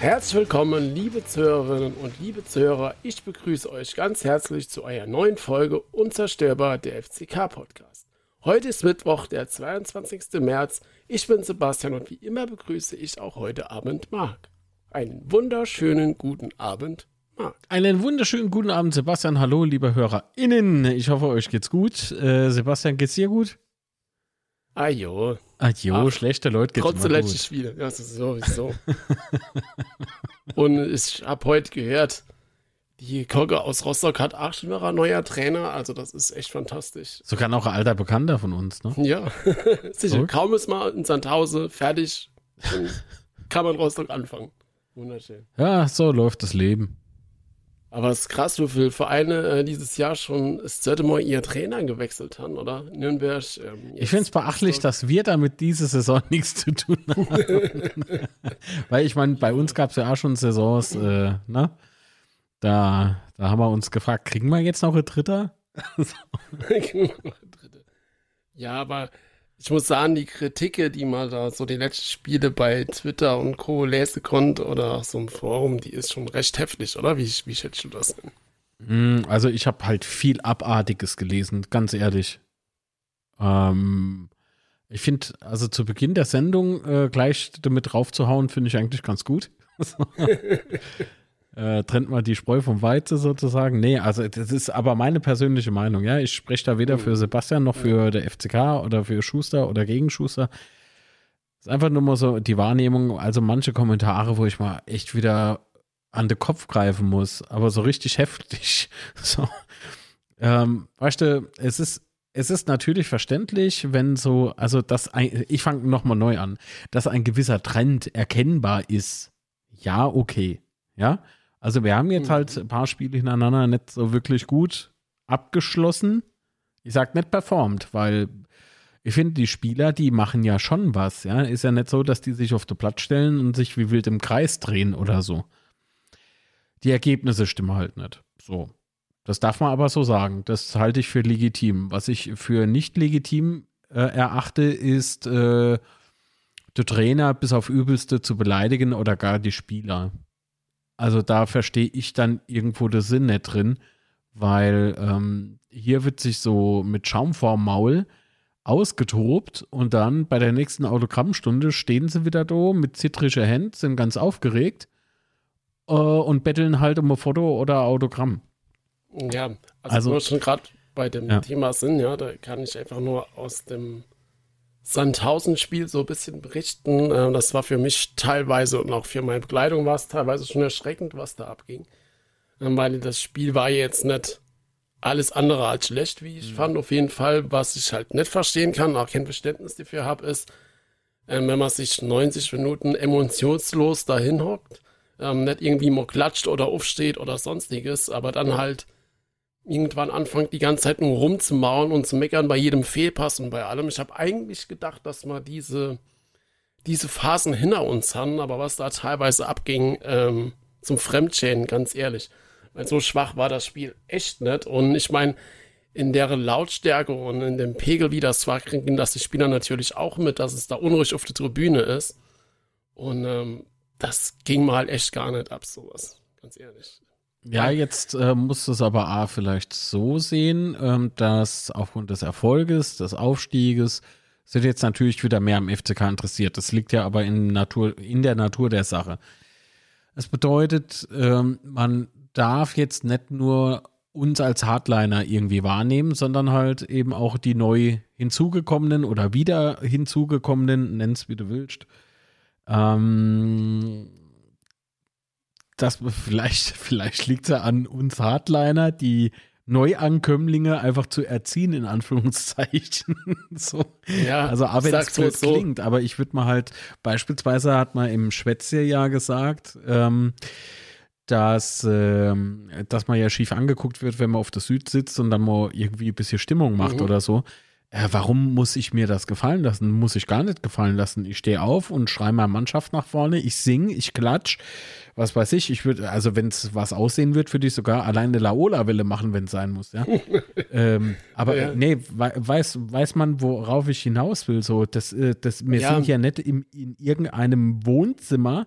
Herzlich willkommen, liebe Zuhörerinnen und liebe Zuhörer. Ich begrüße euch ganz herzlich zu eurer neuen Folge Unzerstörbar der FCK Podcast. Heute ist Mittwoch, der 22. März. Ich bin Sebastian und wie immer begrüße ich auch heute Abend Marc. Einen wunderschönen guten Abend, Marc. Einen wunderschönen guten Abend, Sebastian. Hallo, liebe HörerInnen. Ich hoffe, euch geht's gut. Äh, Sebastian, geht's dir gut? Ajo. Ajo, Ach, schlechte Leute geht's Trotz der letzten Spiele. Ja, sowieso. und ich habe heute gehört, die Kogge aus Rostock hat Jahre neuer Trainer, also das ist echt fantastisch. Sogar noch ein alter Bekannter von uns, ne? Ja, sicher. Okay. Kaum ist mal in Sandhause fertig, kann man Rostock anfangen. Wunderschön. Ja, so läuft das Leben. Aber es ist krass, wie viele Vereine äh, dieses Jahr schon das zweite Mal ihr Trainer gewechselt haben, oder? Nürnberg. Ähm, ich finde es beachtlich, dass wir damit diese Saison nichts zu tun haben. Weil ich meine, bei uns gab es ja auch schon Saisons, äh, ne? Da, da haben wir uns gefragt, kriegen wir jetzt noch ein Dritter? ja, aber ich muss sagen, die Kritike, die mal da so die letzten Spiele bei Twitter und Co. lesen konnte oder so im Forum, die ist schon recht heftig, oder? Wie, wie schätzt du das denn? Hm, also ich habe halt viel Abartiges gelesen, ganz ehrlich. Ähm, ich finde, also zu Beginn der Sendung äh, gleich damit draufzuhauen, finde ich eigentlich ganz gut. äh, trennt mal die Spreu vom Weizen sozusagen. Nee, also das ist aber meine persönliche Meinung, ja. Ich spreche da weder für Sebastian noch für der FCK oder für Schuster oder gegen Schuster. Das ist einfach nur mal so die Wahrnehmung, also manche Kommentare, wo ich mal echt wieder an den Kopf greifen muss, aber so richtig heftig. So. Ähm, weißt du, es ist, es ist natürlich verständlich, wenn so, also das, ein, ich fange nochmal neu an, dass ein gewisser Trend erkennbar ist. Ja, okay. Ja, also wir haben jetzt mhm. halt ein paar Spiele hintereinander nicht so wirklich gut abgeschlossen. Ich sag nicht performt, weil ich finde, die Spieler, die machen ja schon was, ja. Ist ja nicht so, dass die sich auf den Platz stellen und sich wie wild im Kreis drehen oder so. Die Ergebnisse stimmen halt nicht. So. Das darf man aber so sagen. Das halte ich für legitim. Was ich für nicht legitim äh, erachte, ist, äh, der Trainer bis auf Übelste zu beleidigen oder gar die Spieler. Also da verstehe ich dann irgendwo den Sinn nicht drin, weil ähm, hier wird sich so mit Schaum vorm Maul ausgetobt und dann bei der nächsten Autogrammstunde stehen sie wieder da mit zittriger Hand, sind ganz aufgeregt äh, und betteln halt um ein Foto oder Autogramm. Ja, also, also schon gerade bei dem ja. Thema sind, ja, da kann ich einfach nur aus dem Sandhausen-Spiel so ein bisschen berichten. Äh, das war für mich teilweise und auch für meine Begleitung war es teilweise schon erschreckend, was da abging. Ähm, weil das Spiel war jetzt nicht alles andere als schlecht, wie ich mhm. fand. Auf jeden Fall, was ich halt nicht verstehen kann, auch kein Verständnis dafür habe, ist, ähm, wenn man sich 90 Minuten emotionslos dahin hockt, ähm, nicht irgendwie mal klatscht oder aufsteht oder sonstiges, aber dann halt irgendwann anfangen, die ganze Zeit nur rumzumauen und zu meckern bei jedem Fehlpass und bei allem. Ich habe eigentlich gedacht, dass wir diese, diese Phasen hinter uns haben, aber was da teilweise abging, ähm, zum Fremdschäden, ganz ehrlich. Weil so schwach war das Spiel echt nicht. Und ich meine, in der Lautstärke und in dem Pegel, wie das war, kriegen das die Spieler natürlich auch mit, dass es da unruhig auf der Tribüne ist. Und ähm, das ging mal echt gar nicht ab, sowas. Ganz ehrlich. Ja, jetzt äh, musst du es aber A vielleicht so sehen, ähm, dass aufgrund des Erfolges, des Aufstieges, sind jetzt natürlich wieder mehr am FCK interessiert. Das liegt ja aber in, Natur, in der Natur der Sache. Es bedeutet, ähm, man darf jetzt nicht nur uns als Hardliner irgendwie wahrnehmen, sondern halt eben auch die neu hinzugekommenen oder wieder hinzugekommenen, nenn's wie du willst, ähm, das vielleicht, vielleicht liegt es ja an uns Hardliner, die Neuankömmlinge einfach zu erziehen, in Anführungszeichen. so. Ja, also, aber wenn es so klingt, aber ich würde mal halt, beispielsweise hat man im Schwätze ja gesagt, ähm, dass, ähm, dass man ja schief angeguckt wird, wenn man auf der Süd sitzt und dann mal irgendwie ein bisschen Stimmung macht mhm. oder so äh, warum muss ich mir das gefallen lassen? Muss ich gar nicht gefallen lassen. Ich stehe auf und schreie meine Mannschaft nach vorne, ich singe, ich klatsch, was weiß ich. Ich würde, also wenn es was aussehen wird, würde ich sogar alleine eine Laola-Welle machen, wenn es sein muss, ja. ähm, aber ja. nee, weiß, weiß man, worauf ich hinaus will. So, das, äh, das, wir ja. sind ja nicht im, in irgendeinem Wohnzimmer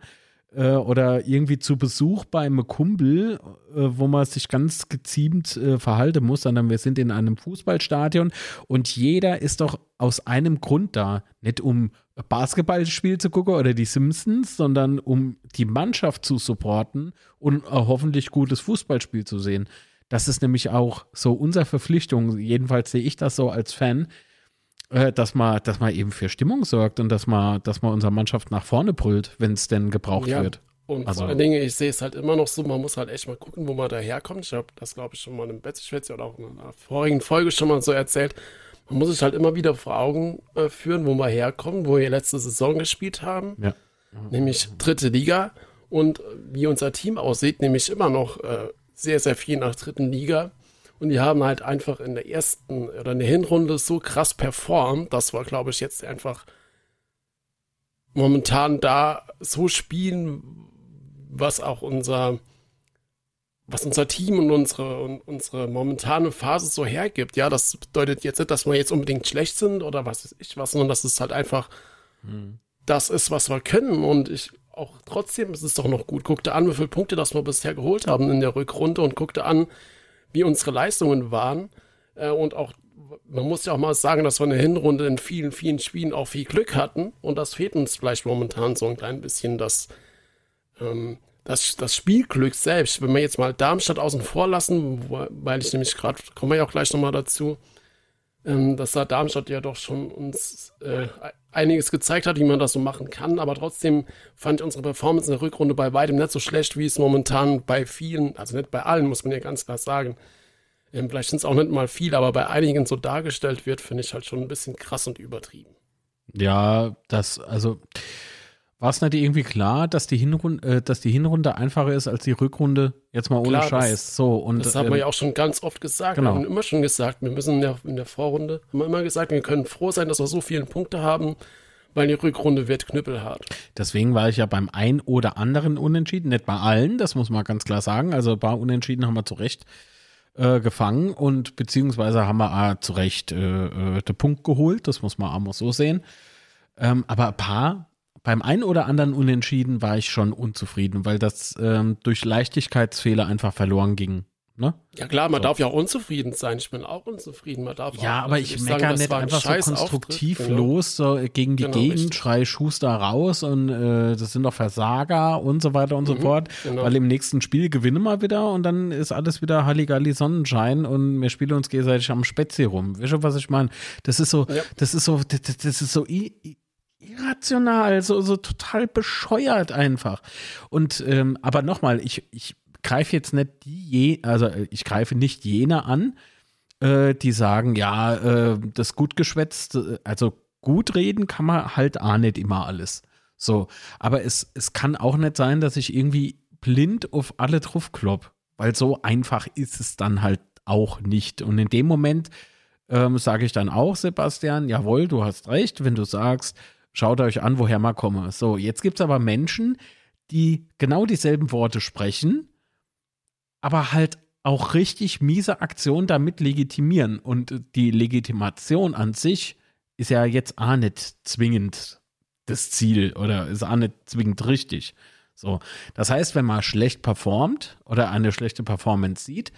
äh, oder irgendwie zu Besuch bei einem Kumpel, äh, wo man sich ganz geziemt äh, verhalten muss, sondern wir sind in einem Fußballstadion und jeder ist doch aus einem Grund da. Nicht um Basketballspiel zu gucken oder die Simpsons, sondern um die Mannschaft zu supporten und hoffentlich gutes Fußballspiel zu sehen. Das ist nämlich auch so unsere Verpflichtung. Jedenfalls sehe ich das so als Fan, dass man, dass man eben für Stimmung sorgt und dass man, dass man unsere Mannschaft nach vorne brüllt, wenn es denn gebraucht ja. wird. Und also, vor allen Dingen, ich sehe es halt immer noch so, man muss halt echt mal gucken, wo man daherkommt. Ich habe das, glaube ich, schon mal im Betzeschwätze oder auch in einer vorigen Folge schon mal so erzählt. Man muss sich halt immer wieder vor Augen äh, führen, wo wir herkommen, wo wir letzte Saison gespielt haben. Ja. Nämlich dritte Liga. Und wie unser Team aussieht, nämlich immer noch äh, sehr, sehr viel nach dritten Liga. Und die haben halt einfach in der ersten oder in der Hinrunde so krass performt. Das war, glaube ich, jetzt einfach momentan da so spielen, was auch unser, was unser Team und unsere, und unsere momentane Phase so hergibt. Ja, das bedeutet jetzt nicht, dass wir jetzt unbedingt schlecht sind oder was weiß ich was, sondern dass es halt einfach hm. das ist, was wir können. Und ich auch trotzdem ist es doch noch gut. Guckte an, wie viele Punkte das wir bisher geholt haben in der Rückrunde und guckte an, wie unsere Leistungen waren. Äh, und auch, man muss ja auch mal sagen, dass wir in der Hinrunde in vielen, vielen Spielen auch viel Glück hatten. Und das fehlt uns vielleicht momentan so ein klein bisschen, das, ähm, das, das Spielglück selbst. Wenn wir jetzt mal Darmstadt außen vor lassen, weil ich nämlich gerade, kommen wir ja auch gleich nochmal dazu, ähm, dass da Darmstadt ja doch schon uns äh, einiges gezeigt hat, wie man das so machen kann. Aber trotzdem fand ich unsere Performance in der Rückrunde bei weitem nicht so schlecht, wie es momentan bei vielen, also nicht bei allen, muss man ja ganz klar sagen. Ähm, vielleicht sind es auch nicht mal viele, aber bei einigen so dargestellt wird, finde ich halt schon ein bisschen krass und übertrieben. Ja, das, also war es nicht irgendwie klar, dass die, Hinrunde, äh, dass die Hinrunde einfacher ist als die Rückrunde? Jetzt mal ohne klar, Scheiß. Das, so, und, das haben ähm, wir ja auch schon ganz oft gesagt. Genau. Wir haben immer schon gesagt, wir müssen in der, in der Vorrunde, haben wir immer gesagt, wir können froh sein, dass wir so viele Punkte haben, weil die Rückrunde wird knüppelhart. Deswegen war ich ja beim ein oder anderen Unentschieden, nicht bei allen, das muss man ganz klar sagen. Also ein paar Unentschieden haben wir zu Recht äh, gefangen und beziehungsweise haben wir äh, zu Recht äh, äh, den Punkt geholt, das muss man auch mal so sehen. Ähm, aber ein paar beim einen oder anderen Unentschieden war ich schon unzufrieden, weil das ähm, durch Leichtigkeitsfehler einfach verloren ging. Ne? Ja klar, man so. darf ja auch unzufrieden sein. Ich bin auch unzufrieden. Man darf ja, aber ich meckere nicht einfach ein so konstruktiv Auftritt, genau. los so gegen die genau, Gegend, richtig. schrei Schuster raus und äh, das sind doch Versager und so weiter und so mhm, fort. Genau. Weil im nächsten Spiel gewinnen wir wieder und dann ist alles wieder Halligalli Sonnenschein und wir spielen uns gegenseitig am Spätzle rum. Weißt du, was ich meine? Das ist so, ja. das ist so, das, das ist so irrational, so, so total bescheuert einfach. Und ähm, aber nochmal, ich, ich greife jetzt nicht die, also äh, ich greife nicht jene an, äh, die sagen, ja, äh, das gut geschwätzt, äh, also gut reden kann man halt auch nicht immer alles. So, aber es, es kann auch nicht sein, dass ich irgendwie blind auf alle drauf klopp, weil so einfach ist es dann halt auch nicht. Und in dem Moment ähm, sage ich dann auch, Sebastian, jawohl, du hast recht, wenn du sagst, Schaut euch an, woher man komme. So, jetzt gibt es aber Menschen, die genau dieselben Worte sprechen, aber halt auch richtig miese Aktionen damit legitimieren. Und die Legitimation an sich ist ja jetzt auch nicht zwingend das Ziel oder ist auch nicht zwingend richtig. So, das heißt, wenn man schlecht performt oder eine schlechte Performance sieht,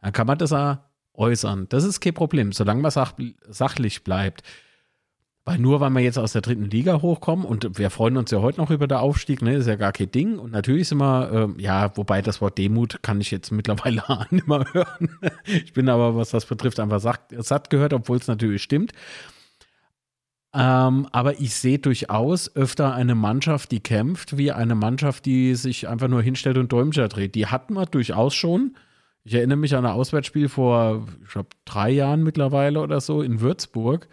dann kann man das auch äußern. Das ist kein Problem, solange man sach sachlich bleibt. Weil nur weil wir jetzt aus der dritten Liga hochkommen und wir freuen uns ja heute noch über den Aufstieg, ne, ist ja gar kein Ding. Und natürlich sind wir, äh, ja, wobei das Wort Demut kann ich jetzt mittlerweile nicht mehr hören. ich bin aber, was das betrifft, einfach satt, satt gehört, obwohl es natürlich stimmt. Ähm, aber ich sehe durchaus öfter eine Mannschaft, die kämpft, wie eine Mannschaft, die sich einfach nur hinstellt und Däumchen dreht. Die hatten wir durchaus schon. Ich erinnere mich an ein Auswärtsspiel vor, ich glaube, drei Jahren mittlerweile oder so in Würzburg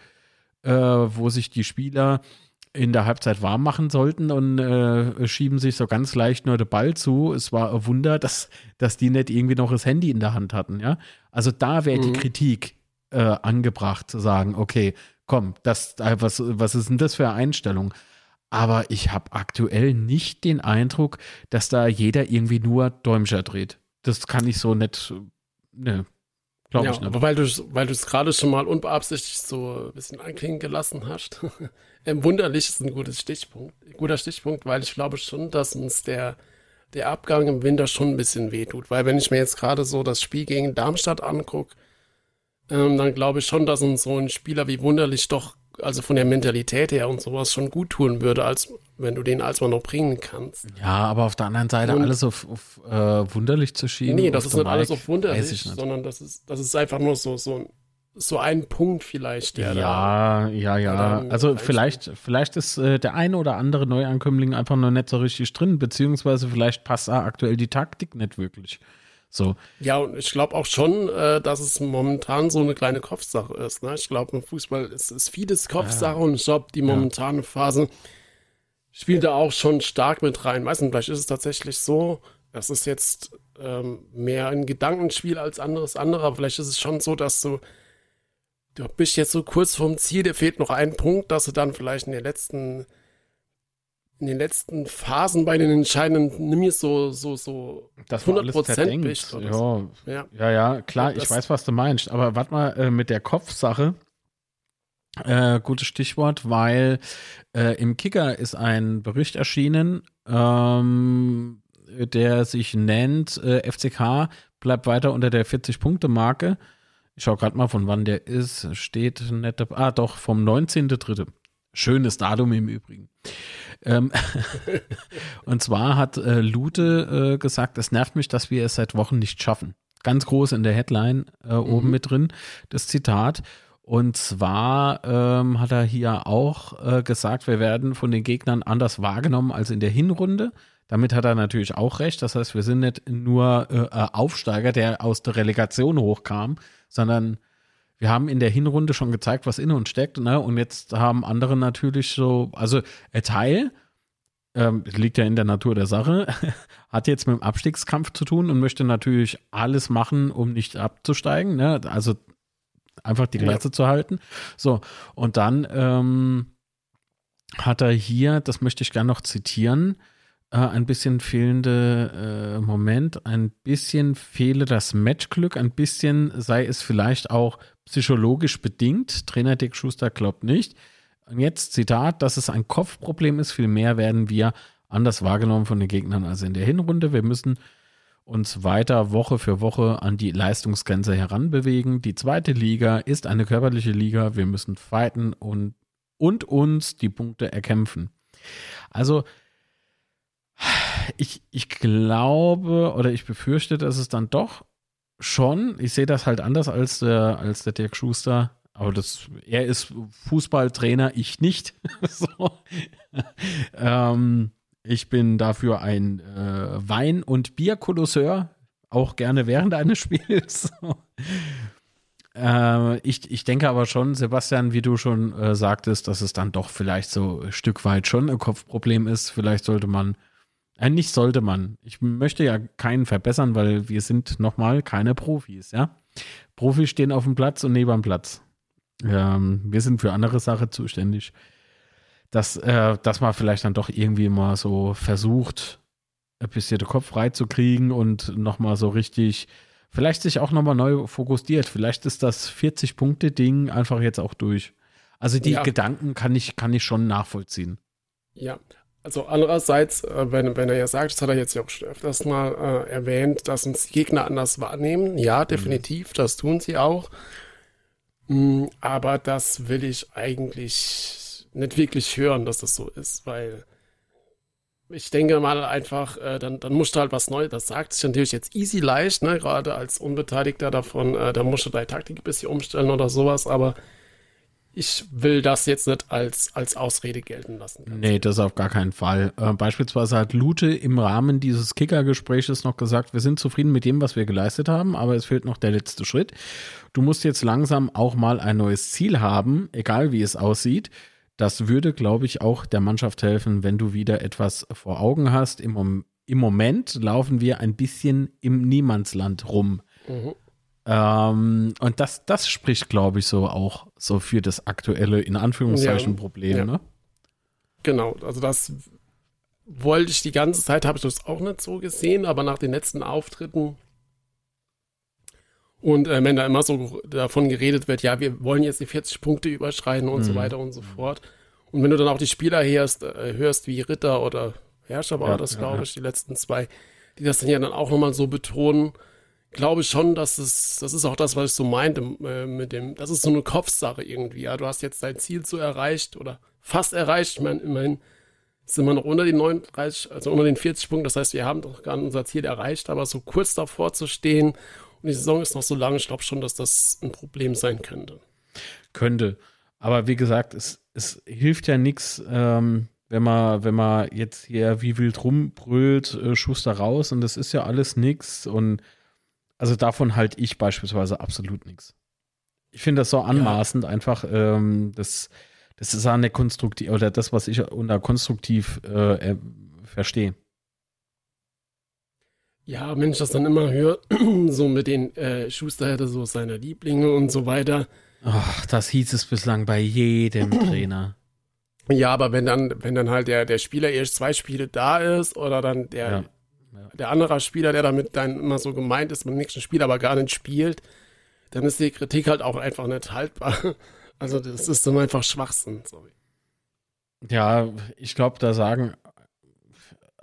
äh, wo sich die Spieler in der Halbzeit warm machen sollten und äh, schieben sich so ganz leicht nur den Ball zu. Es war ein Wunder, dass, dass die nicht irgendwie noch das Handy in der Hand hatten, ja. Also da wäre mhm. die Kritik äh, angebracht, zu sagen, okay, komm, das, äh, was, was ist denn das für eine Einstellung? Aber ich habe aktuell nicht den Eindruck, dass da jeder irgendwie nur Däumscher dreht. Das kann ich so nicht, ne, Glaube ja, ich nicht. Aber weil du weil du es gerade schon mal unbeabsichtigt so ein bisschen anklingen gelassen hast. Wunderlich ist ein gutes Stichpunkt, guter Stichpunkt, weil ich glaube schon, dass uns der der Abgang im Winter schon ein bisschen wehtut. Weil wenn ich mir jetzt gerade so das Spiel gegen Darmstadt angucke, ähm, dann glaube ich schon, dass uns so ein Spieler wie Wunderlich doch, also von der Mentalität her und sowas schon gut tun würde, als wenn du den als mal noch bringen kannst. Ja, aber auf der anderen Seite und, alles auf, auf äh, Wunderlich zu schieben. Nee, das ist nicht alles auf Wunderlich, sondern das ist, das ist einfach nur so, so ein so ein Punkt vielleicht. Der ja, da, ja, ja. Also vielleicht, vielleicht ist äh, der eine oder andere Neuankömmling einfach noch nicht so richtig drin, beziehungsweise vielleicht passt da aktuell die Taktik nicht wirklich. So. Ja, und ich glaube auch schon, äh, dass es momentan so eine kleine Kopfsache ist. Ne? Ich glaube, im Fußball ist, ist vieles Kopfsache ja. und ich glaube, die momentane Phase spielt da auch schon stark mit rein. Weißt du, vielleicht ist es tatsächlich so, das ist jetzt ähm, mehr ein Gedankenspiel als anderes andere, aber vielleicht ist es schon so, dass du du bist jetzt so kurz vorm Ziel, dir fehlt noch ein Punkt, dass du dann vielleicht in den letzten, in den letzten Phasen bei den entscheidenden nimm so, so, so das 100 Prozent bist. Ja. So. ja. ja, ja, klar, ich weiß, was du meinst. Aber warte mal, äh, mit der Kopfsache, äh, gutes Stichwort, weil äh, im Kicker ist ein Bericht erschienen, ähm, der sich nennt, äh, FCK bleibt weiter unter der 40-Punkte-Marke. Ich schaue gerade mal, von wann der ist. Steht nette. Ah, doch, vom 19.3. Schönes Datum im Übrigen. Ähm, und zwar hat äh, Lute äh, gesagt, es nervt mich, dass wir es seit Wochen nicht schaffen. Ganz groß in der Headline äh, mhm. oben mit drin, das Zitat. Und zwar ähm, hat er hier auch äh, gesagt, wir werden von den Gegnern anders wahrgenommen als in der Hinrunde. Damit hat er natürlich auch recht. Das heißt, wir sind nicht nur äh, äh Aufsteiger, der aus der Relegation hochkam, sondern wir haben in der Hinrunde schon gezeigt, was in uns steckt, ne? Und jetzt haben andere natürlich so, also ein Teil, ähm, liegt ja in der Natur der Sache, hat jetzt mit dem Abstiegskampf zu tun und möchte natürlich alles machen, um nicht abzusteigen, ne? Also einfach die Klasse ja. zu halten. So, und dann ähm, hat er hier, das möchte ich gerne noch zitieren, äh, ein bisschen fehlende äh, Moment, ein bisschen fehle das Matchglück, ein bisschen sei es vielleicht auch psychologisch bedingt. Trainer Dick Schuster glaubt nicht. Und jetzt Zitat, dass es ein Kopfproblem ist, vielmehr werden wir anders wahrgenommen von den Gegnern als in der Hinrunde. Wir müssen uns weiter Woche für Woche an die Leistungsgrenze heranbewegen. Die zweite Liga ist eine körperliche Liga. Wir müssen fighten und, und uns die Punkte erkämpfen. Also ich, ich glaube oder ich befürchte, dass es dann doch schon, ich sehe das halt anders als der, als der Dirk Schuster, aber das, er ist Fußballtrainer, ich nicht. ähm, ich bin dafür ein äh, Wein- und Bierkolosseur, auch gerne während eines Spiels. äh, ich, ich denke aber schon, Sebastian, wie du schon äh, sagtest, dass es dann doch vielleicht so ein Stück weit schon ein Kopfproblem ist. Vielleicht sollte man eigentlich sollte man. Ich möchte ja keinen verbessern, weil wir sind nochmal keine Profis, ja. Profis stehen auf dem Platz und neben dem Platz. Ähm, wir sind für andere Sachen zuständig. Dass, äh, dass man vielleicht dann doch irgendwie mal so versucht, ein bisschen den Kopf frei zu kriegen und nochmal so richtig, vielleicht sich auch nochmal neu fokussiert. Vielleicht ist das 40-Punkte-Ding einfach jetzt auch durch. Also die ja. Gedanken kann ich, kann ich schon nachvollziehen. Ja, also andererseits, äh, wenn, wenn er ja sagt, das hat er jetzt ja auch schon öfters mal äh, erwähnt, dass uns die Gegner anders wahrnehmen. Ja, mhm. definitiv, mhm. das tun sie auch. Mhm, aber das will ich eigentlich nicht wirklich hören, dass das so ist, weil ich denke mal einfach, äh, dann, dann musst du halt was Neues, das sagt sich natürlich jetzt easy leicht, ne, gerade als Unbeteiligter davon, äh, da musst du deine Taktik ein bisschen umstellen oder sowas, aber ich will das jetzt nicht als, als Ausrede gelten lassen. Nee, das auf gar keinen Fall. Äh, beispielsweise hat Lute im Rahmen dieses Kicker-Gespräches noch gesagt, wir sind zufrieden mit dem, was wir geleistet haben, aber es fehlt noch der letzte Schritt. Du musst jetzt langsam auch mal ein neues Ziel haben, egal wie es aussieht. Das würde, glaube ich, auch der Mannschaft helfen, wenn du wieder etwas vor Augen hast. Im, im Moment laufen wir ein bisschen im Niemandsland rum. Mhm. Ähm, und das, das spricht, glaube ich, so auch so für das aktuelle, in Anführungszeichen, ja, Problem, ja. ne? Genau, also das wollte ich die ganze Zeit, habe ich das auch nicht so gesehen, aber nach den letzten Auftritten Und äh, wenn da immer so davon geredet wird, ja, wir wollen jetzt die 40 Punkte überschreiten und mhm. so weiter und so fort. Und wenn du dann auch die Spieler hörst, äh, hörst wie Ritter oder Herrscher war ja, das, glaube ich, die letzten zwei, die das dann ja dann auch nochmal so betonen, glaube schon, dass es, das ist auch das, was ich so meinte äh, mit dem, das ist so eine Kopfsache irgendwie. Ja, du hast jetzt dein Ziel so erreicht oder fast erreicht. Ich meine, immerhin sind wir noch unter den 39, also unter den 40 Punkten. Das heißt, wir haben doch gar nicht unser Ziel erreicht, aber so kurz davor zu stehen und die Saison ist noch so lang, ich glaube schon, dass das ein Problem sein könnte. Könnte. Aber wie gesagt, es, es hilft ja nichts, ähm, wenn man, wenn man jetzt hier wie wild rumbrüllt, äh, Schuster raus und das ist ja alles nichts und also davon halte ich beispielsweise absolut nichts. Ich finde das so anmaßend ja. einfach, ähm, das, das ist eine konstruktiv, oder das, was ich unter konstruktiv äh, verstehe. Ja, wenn ich das dann immer höre, so mit den äh, Schuster hätte so seine Lieblinge und so weiter. Ach, das hieß es bislang bei jedem Trainer. Ja, aber wenn dann, wenn dann halt der, der Spieler erst zwei Spiele da ist oder dann der, ja. Der andere Spieler, der damit dann immer so gemeint ist, beim nächsten Spiel aber gar nicht spielt, dann ist die Kritik halt auch einfach nicht haltbar. Also das ist dann einfach Schwachsinn, sorry. Ja, ich glaube, da sagen,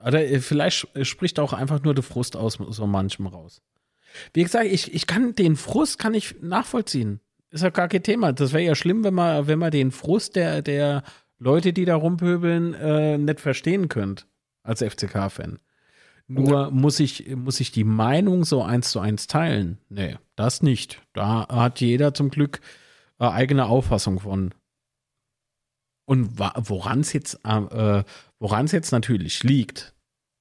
oder vielleicht spricht auch einfach nur der Frust aus so manchem raus. Wie gesagt, ich, ich kann den Frust kann ich nachvollziehen. Ist ja gar kein Thema. Das wäre ja schlimm, wenn man, wenn man den Frust der, der Leute, die da rumpöbeln, äh, nicht verstehen könnt als FCK-Fan. Nur ja. muss ich, muss ich die Meinung so eins zu eins teilen? Nee, das nicht. Da hat jeder zum Glück äh, eigene Auffassung von. Und woran es jetzt, äh, woran es jetzt natürlich liegt,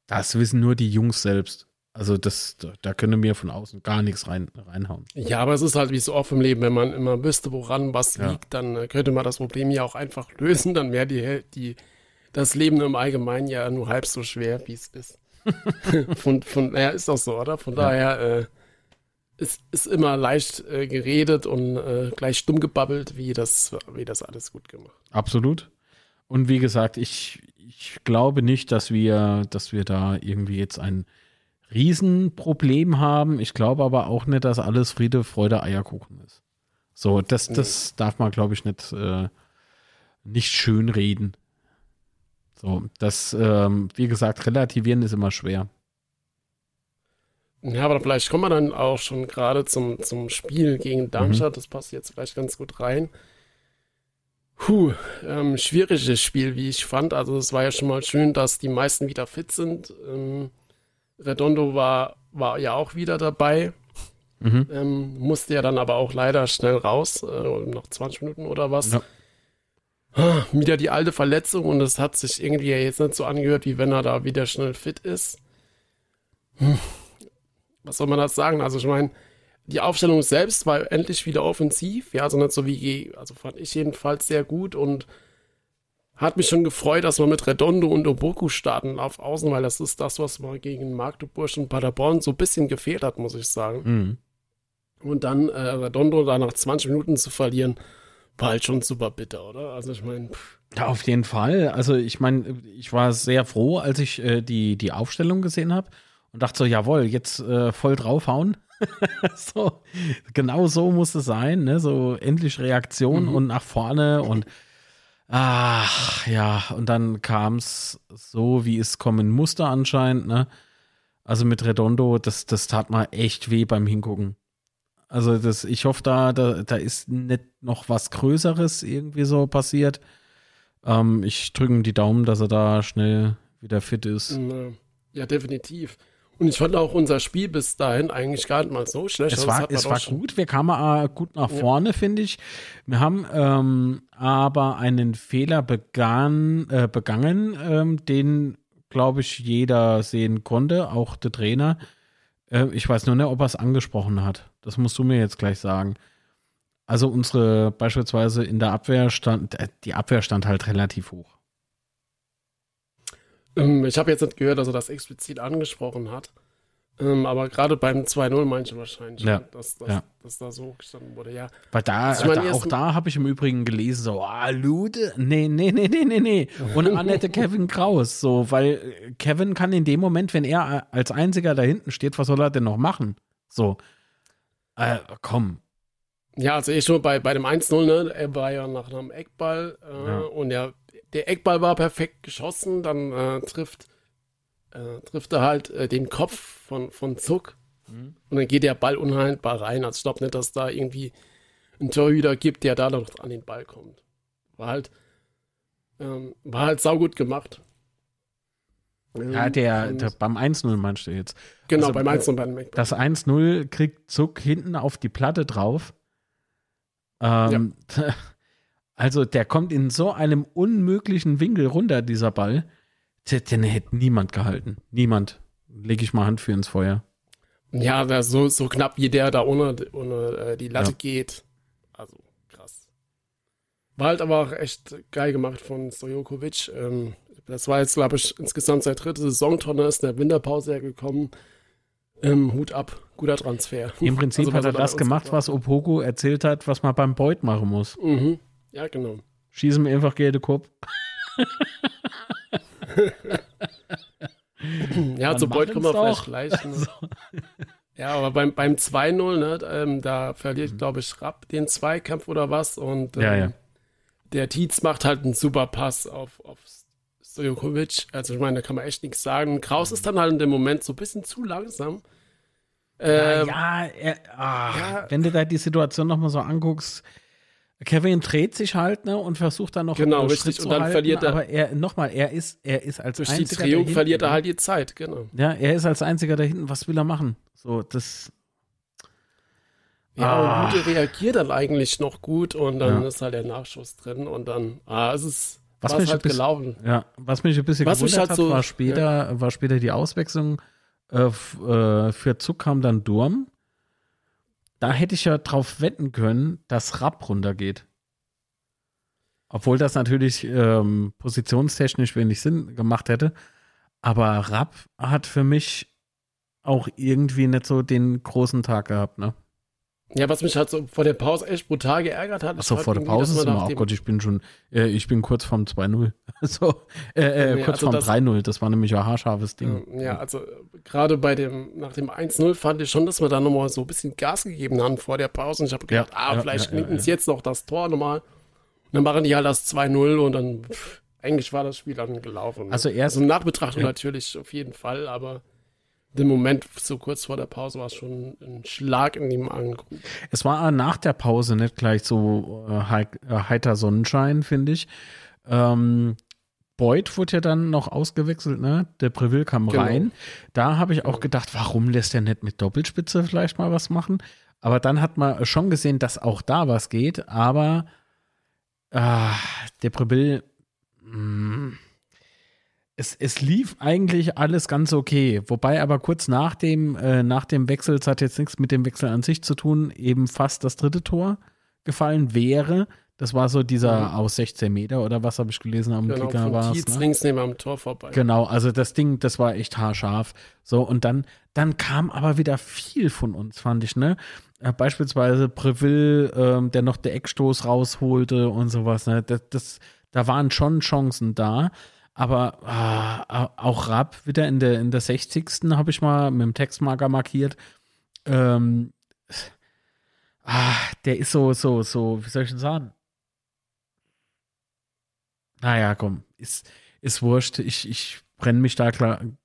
das wissen nur die Jungs selbst. Also das, da können wir von außen gar nichts rein, reinhauen. Ja, aber es ist halt wie so oft im Leben, wenn man immer wüsste, woran was ja. liegt, dann äh, könnte man das Problem ja auch einfach lösen. Dann wäre die, die, das Leben im Allgemeinen ja nur halb so schwer, wie es ist. von, von, naja, ist doch so, oder? Von ja. daher äh, ist, ist immer leicht äh, geredet und äh, gleich stumm gebabbelt, wie das, wie das alles gut gemacht. Absolut. Und wie gesagt, ich, ich glaube nicht, dass wir, dass wir da irgendwie jetzt ein Riesenproblem haben. Ich glaube aber auch nicht, dass alles Friede, Freude, Eierkuchen ist. So, das, das nee. darf man, glaube ich, nicht, äh, nicht schön reden. So, das, ähm, wie gesagt, relativieren ist immer schwer. Ja, aber vielleicht kommen wir dann auch schon gerade zum, zum Spiel gegen Darmstadt. Mhm. Das passt jetzt vielleicht ganz gut rein. Puh, ähm, schwieriges Spiel, wie ich fand. Also es war ja schon mal schön, dass die meisten wieder fit sind. Ähm, Redondo war, war ja auch wieder dabei. Mhm. Ähm, musste ja dann aber auch leider schnell raus, äh, noch 20 Minuten oder was. Ja. Ah, wieder die alte Verletzung und es hat sich irgendwie jetzt nicht so angehört, wie wenn er da wieder schnell fit ist. Hm. Was soll man das sagen? Also ich meine, die Aufstellung selbst war endlich wieder offensiv, ja, also nicht so wie, also fand ich jedenfalls sehr gut und hat mich schon gefreut, dass wir mit Redondo und Oboku starten auf Außen, weil das ist das, was mir gegen Magdeburg und Paderborn so ein bisschen gefehlt hat, muss ich sagen. Mhm. Und dann äh, Redondo da nach 20 Minuten zu verlieren, war halt schon super bitter, oder? Also ich meine. Ja, auf jeden Fall. Also ich meine, ich war sehr froh, als ich äh, die, die Aufstellung gesehen habe und dachte so, jawohl, jetzt äh, voll draufhauen. so, genau so muss es sein, ne? So endlich Reaktion mhm. und nach vorne und ach ja, und dann kam es so, wie es kommen musste anscheinend, ne? Also mit Redondo, das, das tat mal echt weh beim Hingucken. Also das, ich hoffe, da, da, da ist nicht noch was Größeres irgendwie so passiert. Ähm, ich drücke die Daumen, dass er da schnell wieder fit ist. Ja, definitiv. Und ich fand auch unser Spiel bis dahin eigentlich gar nicht mal so schlecht. Es war, es war gut, wir kamen äh, gut nach vorne, ja. finde ich. Wir haben ähm, aber einen Fehler begann, äh, begangen, ähm, den, glaube ich, jeder sehen konnte, auch der Trainer. Äh, ich weiß nur nicht, ob er es angesprochen hat. Das musst du mir jetzt gleich sagen. Also unsere, beispielsweise in der Abwehr stand, äh, die Abwehr stand halt relativ hoch. Ähm, ich habe jetzt nicht gehört, dass er das explizit angesprochen hat. Ähm, aber gerade beim 2-0 meinte wahrscheinlich, ja. dass, dass, ja. dass, da so gestanden wurde, ja. Weil da, also da auch da habe ich im Übrigen gelesen, so, ah, Lude, nee, nee, nee, nee, nee, nee. Und Annette Kevin Kraus, so, weil Kevin kann in dem Moment, wenn er als einziger da hinten steht, was soll er denn noch machen? So. Äh, komm. Ja, also ich schon bei, bei dem 1-0, ne, er war ja nach einem Eckball äh, ja. und ja, der Eckball war perfekt geschossen, dann äh, trifft, äh, trifft er halt äh, den Kopf von, von Zuck mhm. und dann geht der Ball unhaltbar rein. Also ich glaube nicht, dass da irgendwie ein Torhüter gibt, der da noch an den Ball kommt. War halt, ähm, war halt saugut gemacht. Ja, der, der beim 1-0 meinst du jetzt. Genau, also, beim 1-0 beim Eckball. Das 1-0 kriegt Zuck hinten auf die Platte drauf. Ähm, ja. Also der kommt in so einem unmöglichen Winkel runter, dieser Ball. Den, hätte niemand gehalten. Niemand. Lege ich mal Hand für ins Feuer. Ja, so, so knapp wie der da ohne, ohne äh, die Latte ja. geht. Also krass. War halt aber auch echt geil gemacht von Stojokovic. Ähm, das war jetzt, glaube ich, insgesamt seit dritte Saisontonne ist in der Winterpause hergekommen. Ähm, Hut ab, guter Transfer. Im Prinzip also, hat er das gemacht, was Opogo erzählt hat, was man beim Beut machen muss. Mhm. Ja, genau. Schießen mir einfach Geld Kopf. ja, zu Beut kommen wir vielleicht gleich. Ne? Also. Ja, aber beim, beim 2-0, ne, ähm, da verliert, mhm. glaube ich, Rapp den Zweikampf oder was. Und ähm, ja, ja. der Tietz macht halt einen super Pass auf, auf Stojokovic. Also ich meine, da kann man echt nichts sagen. Kraus ist dann halt in dem Moment so ein bisschen zu langsam. Ähm, ja, er, ach, ja, wenn du da die Situation nochmal so anguckst, Kevin dreht sich halt ne, und versucht dann noch genau richtig und dann halten, verliert er aber er nochmal er ist er ist als durch einziger die Drehung verliert er halt die Zeit genau ja er ist als einziger da hinten was will er machen so das ja ah. und Gute reagiert dann eigentlich noch gut und dann ja. ist halt der Nachschuss drin und dann ah es ist was mich halt bisschen, gelaufen. Ja, was mich ein bisschen was gewundert halt hat, so, war später, ja. war später die Auswechslung. Äh, äh, für Zug kam dann Durm. Da hätte ich ja drauf wetten können, dass Rapp runtergeht. Obwohl das natürlich ähm, positionstechnisch wenig Sinn gemacht hätte. Aber Rapp hat für mich auch irgendwie nicht so den großen Tag gehabt, ne? Ja, was mich halt so vor der Pause echt brutal geärgert hat. Achso, vor der Pause ist immer, oh Gott, ich bin schon, äh, ich bin kurz vom 2-0. so, äh, äh, kurz also vom 3-0, das war nämlich ein haarscharfes Ding. Ja, also gerade bei dem, nach dem 1-0 fand ich schon, dass wir da nochmal so ein bisschen Gas gegeben haben vor der Pause. Und ich habe gedacht, ja, ah, ja, vielleicht ja, ja, jetzt noch das Tor nochmal. Und dann machen die halt das 2-0 und dann, pff, eigentlich war das Spiel dann gelaufen. Also erst. Also Nachbetrachtung natürlich auf jeden Fall, aber dem Moment, so kurz vor der Pause, war es schon ein Schlag in die Magengrube. Es war nach der Pause nicht gleich so äh, äh heiter Sonnenschein, finde ich. Ähm, Boyd wurde ja dann noch ausgewechselt, ne? Der Breville kam genau. rein. Da habe ich auch gedacht, warum lässt er nicht mit Doppelspitze vielleicht mal was machen? Aber dann hat man schon gesehen, dass auch da was geht. Aber äh, der Breville, mh, mm, es, es lief eigentlich alles ganz okay. Wobei aber kurz nach dem, äh, nach dem Wechsel, es hat jetzt nichts mit dem Wechsel an sich zu tun, eben fast das dritte Tor gefallen wäre. Das war so dieser mhm. aus 16 Meter oder was habe ich gelesen am genau, Kicker war es. Ne? links neben am Tor vorbei. Genau, also das Ding, das war echt haarscharf. So und dann, dann kam aber wieder viel von uns, fand ich, ne? Äh, beispielsweise Preville, ähm, der noch der Eckstoß rausholte und sowas, ne? Das, das, da waren schon Chancen da. Aber äh, auch Rapp wieder in der, in der 60. habe ich mal mit dem Textmarker markiert. Ähm, ah, der ist so, so, so, wie soll ich denn sagen? Naja, komm, ist, ist wurscht. Ich, ich brenne mich da,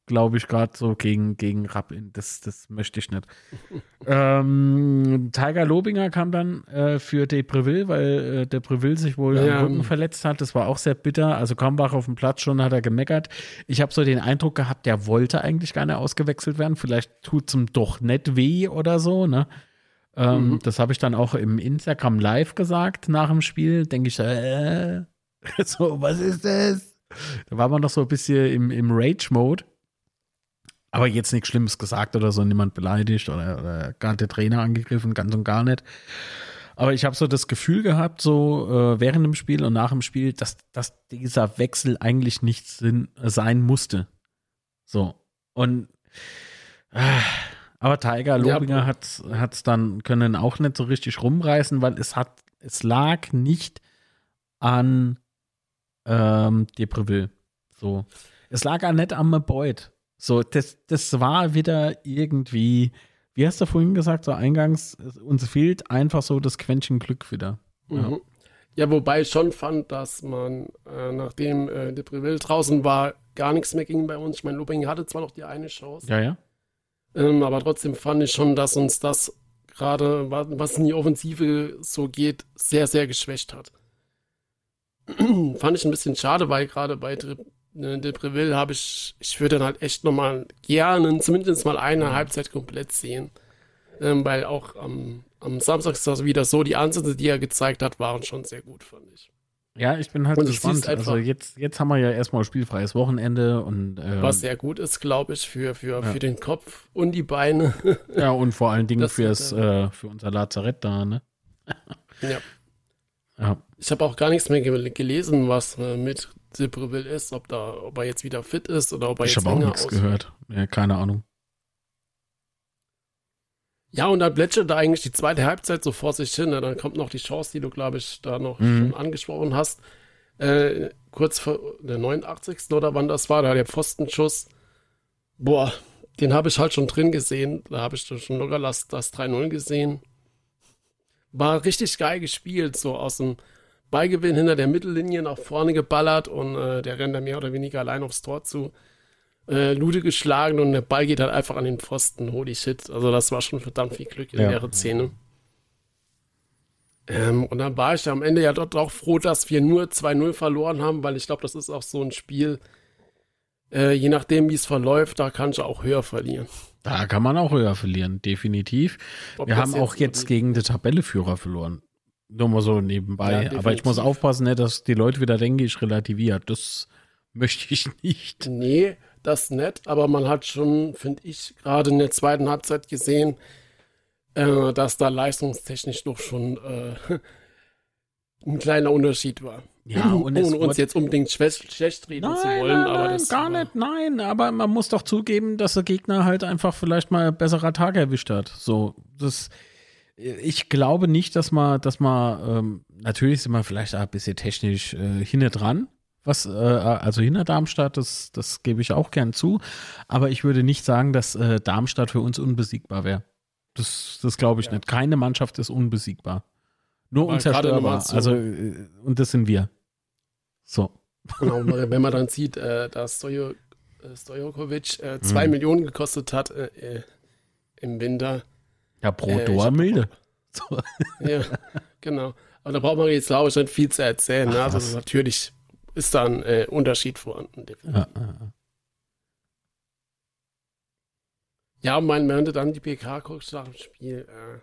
glaube ich, gerade so gegen, gegen Rapp in. Das, das möchte ich nicht. ähm, Tiger Lobinger kam dann äh, für De Preville, weil äh, De Preville sich wohl ja. am Rücken verletzt hat. Das war auch sehr bitter. Also Kambach auf dem Platz schon hat er gemeckert. Ich habe so den Eindruck gehabt, der wollte eigentlich gar nicht ausgewechselt werden. Vielleicht tut es ihm doch nicht weh oder so, ne? Ähm, mhm. Das habe ich dann auch im Instagram Live gesagt nach dem Spiel. Denke ich, äh, so, was ist das? Da war man noch so ein bisschen im, im Rage-Mode. Aber jetzt nichts Schlimmes gesagt oder so, niemand beleidigt oder, oder gar der Trainer angegriffen, ganz und gar nicht. Aber ich habe so das Gefühl gehabt, so äh, während dem Spiel und nach dem Spiel, dass, dass dieser Wechsel eigentlich nicht Sinn, äh, sein musste. So. Und äh, aber Tiger Lobinger ja. hat es dann können auch nicht so richtig rumreißen, weil es hat, es lag nicht an ähm, Depreville. So. Es lag auch nicht am Boyd. So, das, das war wieder irgendwie, wie hast du vorhin gesagt, so eingangs, uns fehlt einfach so das Quäntchen Glück wieder. Ja. Mhm. ja, wobei ich schon fand, dass man, äh, nachdem äh, de Breville draußen war, gar nichts mehr ging bei uns. Ich meine, Lubing hatte zwar noch die eine Chance. Ja, ja. Ähm, aber trotzdem fand ich schon, dass uns das gerade, was in die Offensive so geht, sehr, sehr geschwächt hat. fand ich ein bisschen schade, weil gerade bei De, äh, De Breville habe ich, ich würde dann halt echt nochmal gerne, zumindest mal eine Halbzeit komplett sehen. Ähm, weil auch am, am Samstag ist das wieder so, die Ansätze, die er gezeigt hat, waren schon sehr gut, fand ich. Ja, ich bin halt und gespannt. Also jetzt, jetzt haben wir ja erstmal spielfreies Wochenende und ähm, was sehr gut ist, glaube ich, für, für, ja. für den Kopf und die Beine. ja, und vor allen Dingen fürs, äh, für unser Lazarett da, ne? ja. Ja. Ich habe auch gar nichts mehr gelesen, was äh, mit Silbreville ist, ob da, ob er jetzt wieder fit ist oder ob er ich jetzt Ich habe auch nichts gehört. Ja, keine Ahnung. Ja, und dann plätschert da eigentlich die zweite Halbzeit so vor sich hin. Dann kommt noch die Chance, die du, glaube ich, da noch mhm. schon angesprochen hast. Äh, kurz vor der 89. oder wann das war, da der Pfostenschuss. Boah, den habe ich halt schon drin gesehen. Da habe ich schon locker das, das 3-0 gesehen. War richtig geil gespielt, so aus dem Beigewinn hinter der Mittellinie nach vorne geballert und äh, der rennt da mehr oder weniger allein aufs Tor zu äh, Lude geschlagen und der Ball geht halt einfach an den Pfosten. Holy shit. Also das war schon verdammt viel Glück in ja. der Szene. Ähm, und dann war ich am Ende ja dort auch froh, dass wir nur 2-0 verloren haben, weil ich glaube, das ist auch so ein Spiel, äh, je nachdem, wie es verläuft, da kann ich auch höher verlieren. Da kann man auch höher verlieren, definitiv. Ob wir haben auch jetzt gegen den Tabelleführer verloren. Nur mal so nebenbei. Ja, Aber ich muss aufpassen, ne, dass die Leute wieder denken, ich relativiere. Das möchte ich nicht. Nee, das nett, aber man hat schon, finde ich, gerade in der zweiten Halbzeit gesehen, äh, dass da leistungstechnisch doch schon äh, ein kleiner Unterschied war. Ja, und ohne uns jetzt unbedingt schlecht, reden nein, zu wollen. Nein, aber nein, gar nicht, nein. Aber man muss doch zugeben, dass der Gegner halt einfach vielleicht mal besserer Tag erwischt hat. So, das. Ich glaube nicht, dass man, dass man, ähm, natürlich sind wir vielleicht ein bisschen technisch äh, hinter dran, was, äh, also hinter Darmstadt, das, das gebe ich auch gern zu. Aber ich würde nicht sagen, dass äh, Darmstadt für uns unbesiegbar wäre. Das, das glaube ich ja. nicht. Keine Mannschaft ist unbesiegbar. Nur unzerstörbar. Also, äh, und das sind wir. So. Genau, wenn man dann sieht, äh, dass Stojo, äh, Stojokovic äh, zwei mhm. Millionen gekostet hat äh, im Winter. Ja, pro Tor milde. So. Ja, genau. Aber da braucht man jetzt, glaube ich, nicht viel zu erzählen. Ach, ne? Also, ist natürlich ist da ein äh, Unterschied vorhanden. Ja, ja, ja. und mein, wenn du dann die PK guckst nach dem Spiel, äh,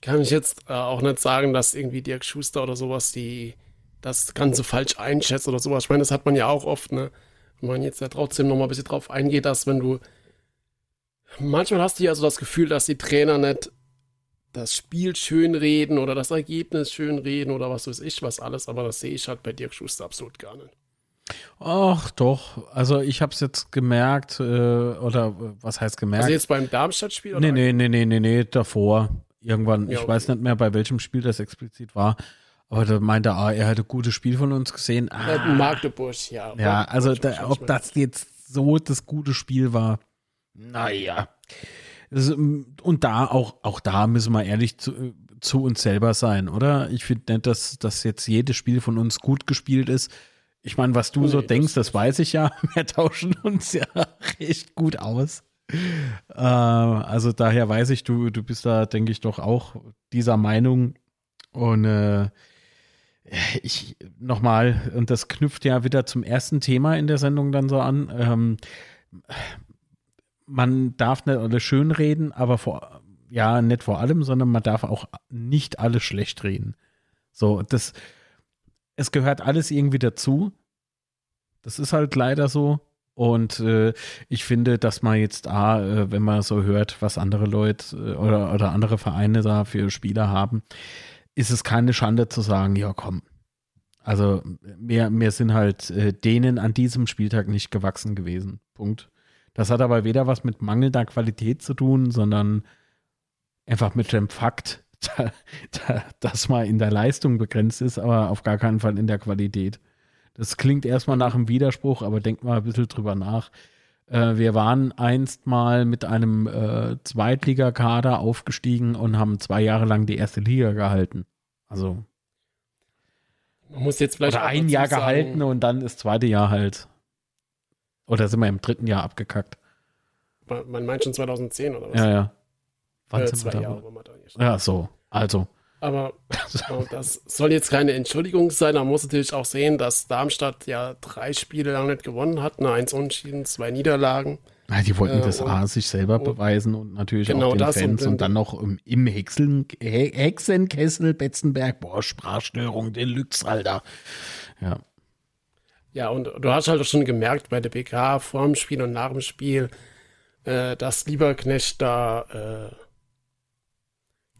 kann ich jetzt äh, auch nicht sagen, dass irgendwie Dirk Schuster oder sowas die das Ganze falsch einschätzt oder sowas. Ich meine, das hat man ja auch oft, ne? Wenn man jetzt ja trotzdem noch mal ein bisschen drauf eingeht, dass wenn du manchmal hast du ja so das Gefühl, dass die Trainer nicht das Spiel schönreden oder das Ergebnis schönreden oder was weiß ich was alles, aber das sehe ich halt bei Dirk Schuster absolut gar nicht. Ach doch, also ich habe es jetzt gemerkt, äh, oder was heißt gemerkt? Also jetzt beim Darmstadt-Spiel? Nee, nee, nee, nee, nee, nee, davor. Irgendwann, ja, ich weiß nicht mehr, bei welchem Spiel das explizit war. Aber da meinte er, ah, er hätte ein gutes Spiel von uns gesehen. Ah, Magdeburg, ja. Ja, also da, ob das jetzt so das gute Spiel war, naja. Ähm, und da auch, auch da müssen wir ehrlich zu, zu uns selber sein, oder? Ich finde nicht, dass, dass jetzt jedes Spiel von uns gut gespielt ist. Ich meine, was du nee, so denkst, das weiß ich ja. Wir tauschen uns ja recht gut aus. Äh, also daher weiß ich, du, du bist da, denke ich, doch auch dieser Meinung. Und äh, ich nochmal, und das knüpft ja wieder zum ersten Thema in der Sendung dann so an. Ähm, man darf nicht alles schön reden, aber vor, ja, nicht vor allem, sondern man darf auch nicht alles schlecht reden. So, das, es gehört alles irgendwie dazu. Das ist halt leider so. Und äh, ich finde, dass man jetzt, ah, äh, wenn man so hört, was andere Leute äh, oder, oder andere Vereine da für Spieler haben, ist es keine Schande zu sagen, ja komm. Also wir, wir sind halt äh, denen an diesem Spieltag nicht gewachsen gewesen. Punkt. Das hat aber weder was mit mangelnder Qualität zu tun, sondern einfach mit dem Fakt, da, da, dass man in der Leistung begrenzt ist, aber auf gar keinen Fall in der Qualität. Das klingt erstmal nach einem Widerspruch, aber denkt mal ein bisschen drüber nach. Äh, wir waren einst mal mit einem äh, Zweitligakader aufgestiegen und haben zwei Jahre lang die erste Liga gehalten. Also. Man muss jetzt vielleicht oder ein Jahr sagen, gehalten und dann das zweite Jahr halt. Oder sind wir im dritten Jahr abgekackt? Man meint schon 2010 oder was? Ja, ja. Wann äh, sind wir da? Jahre, da ja, so. Also. Aber das soll jetzt keine Entschuldigung sein. Man muss natürlich auch sehen, dass Darmstadt ja drei Spiele lang nicht gewonnen hat. Eine Eins Unentschieden, zwei Niederlagen. Ja, die wollten äh, das A sich selber und, beweisen und natürlich genau auch den Fans und, und, dann noch im, im Hexen, Hexenkessel Betzenberg. Boah, Sprachstörung Deluxe, Alter. Ja. Ja, und du hast halt auch schon gemerkt bei der PK vor dem Spiel und nach dem Spiel, äh, dass Lieberknecht da äh,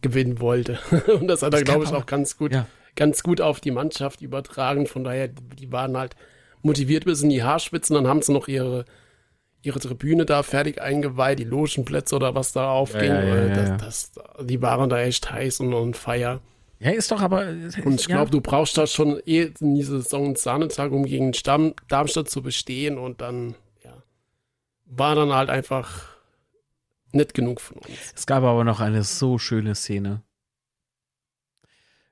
gewinnen wollte. und das hat er, glaube ich, auch ganz gut, ja. ganz gut auf die Mannschaft übertragen. Von daher, die waren halt motiviert bis in die Haarspitzen. Dann haben sie noch ihre, ihre Tribüne da fertig eingeweiht, die Logenplätze oder was da aufging. Ja, ja, ja, das, das, die waren da echt heiß und on fire. Ja, ist doch aber. Und ich glaube, du brauchst da schon eh in dieser Saison einen Sahnetag, um gegen Stamm, Darmstadt zu bestehen. Und dann, ja, war dann halt einfach nicht genug von uns. Es gab aber noch eine so schöne Szene.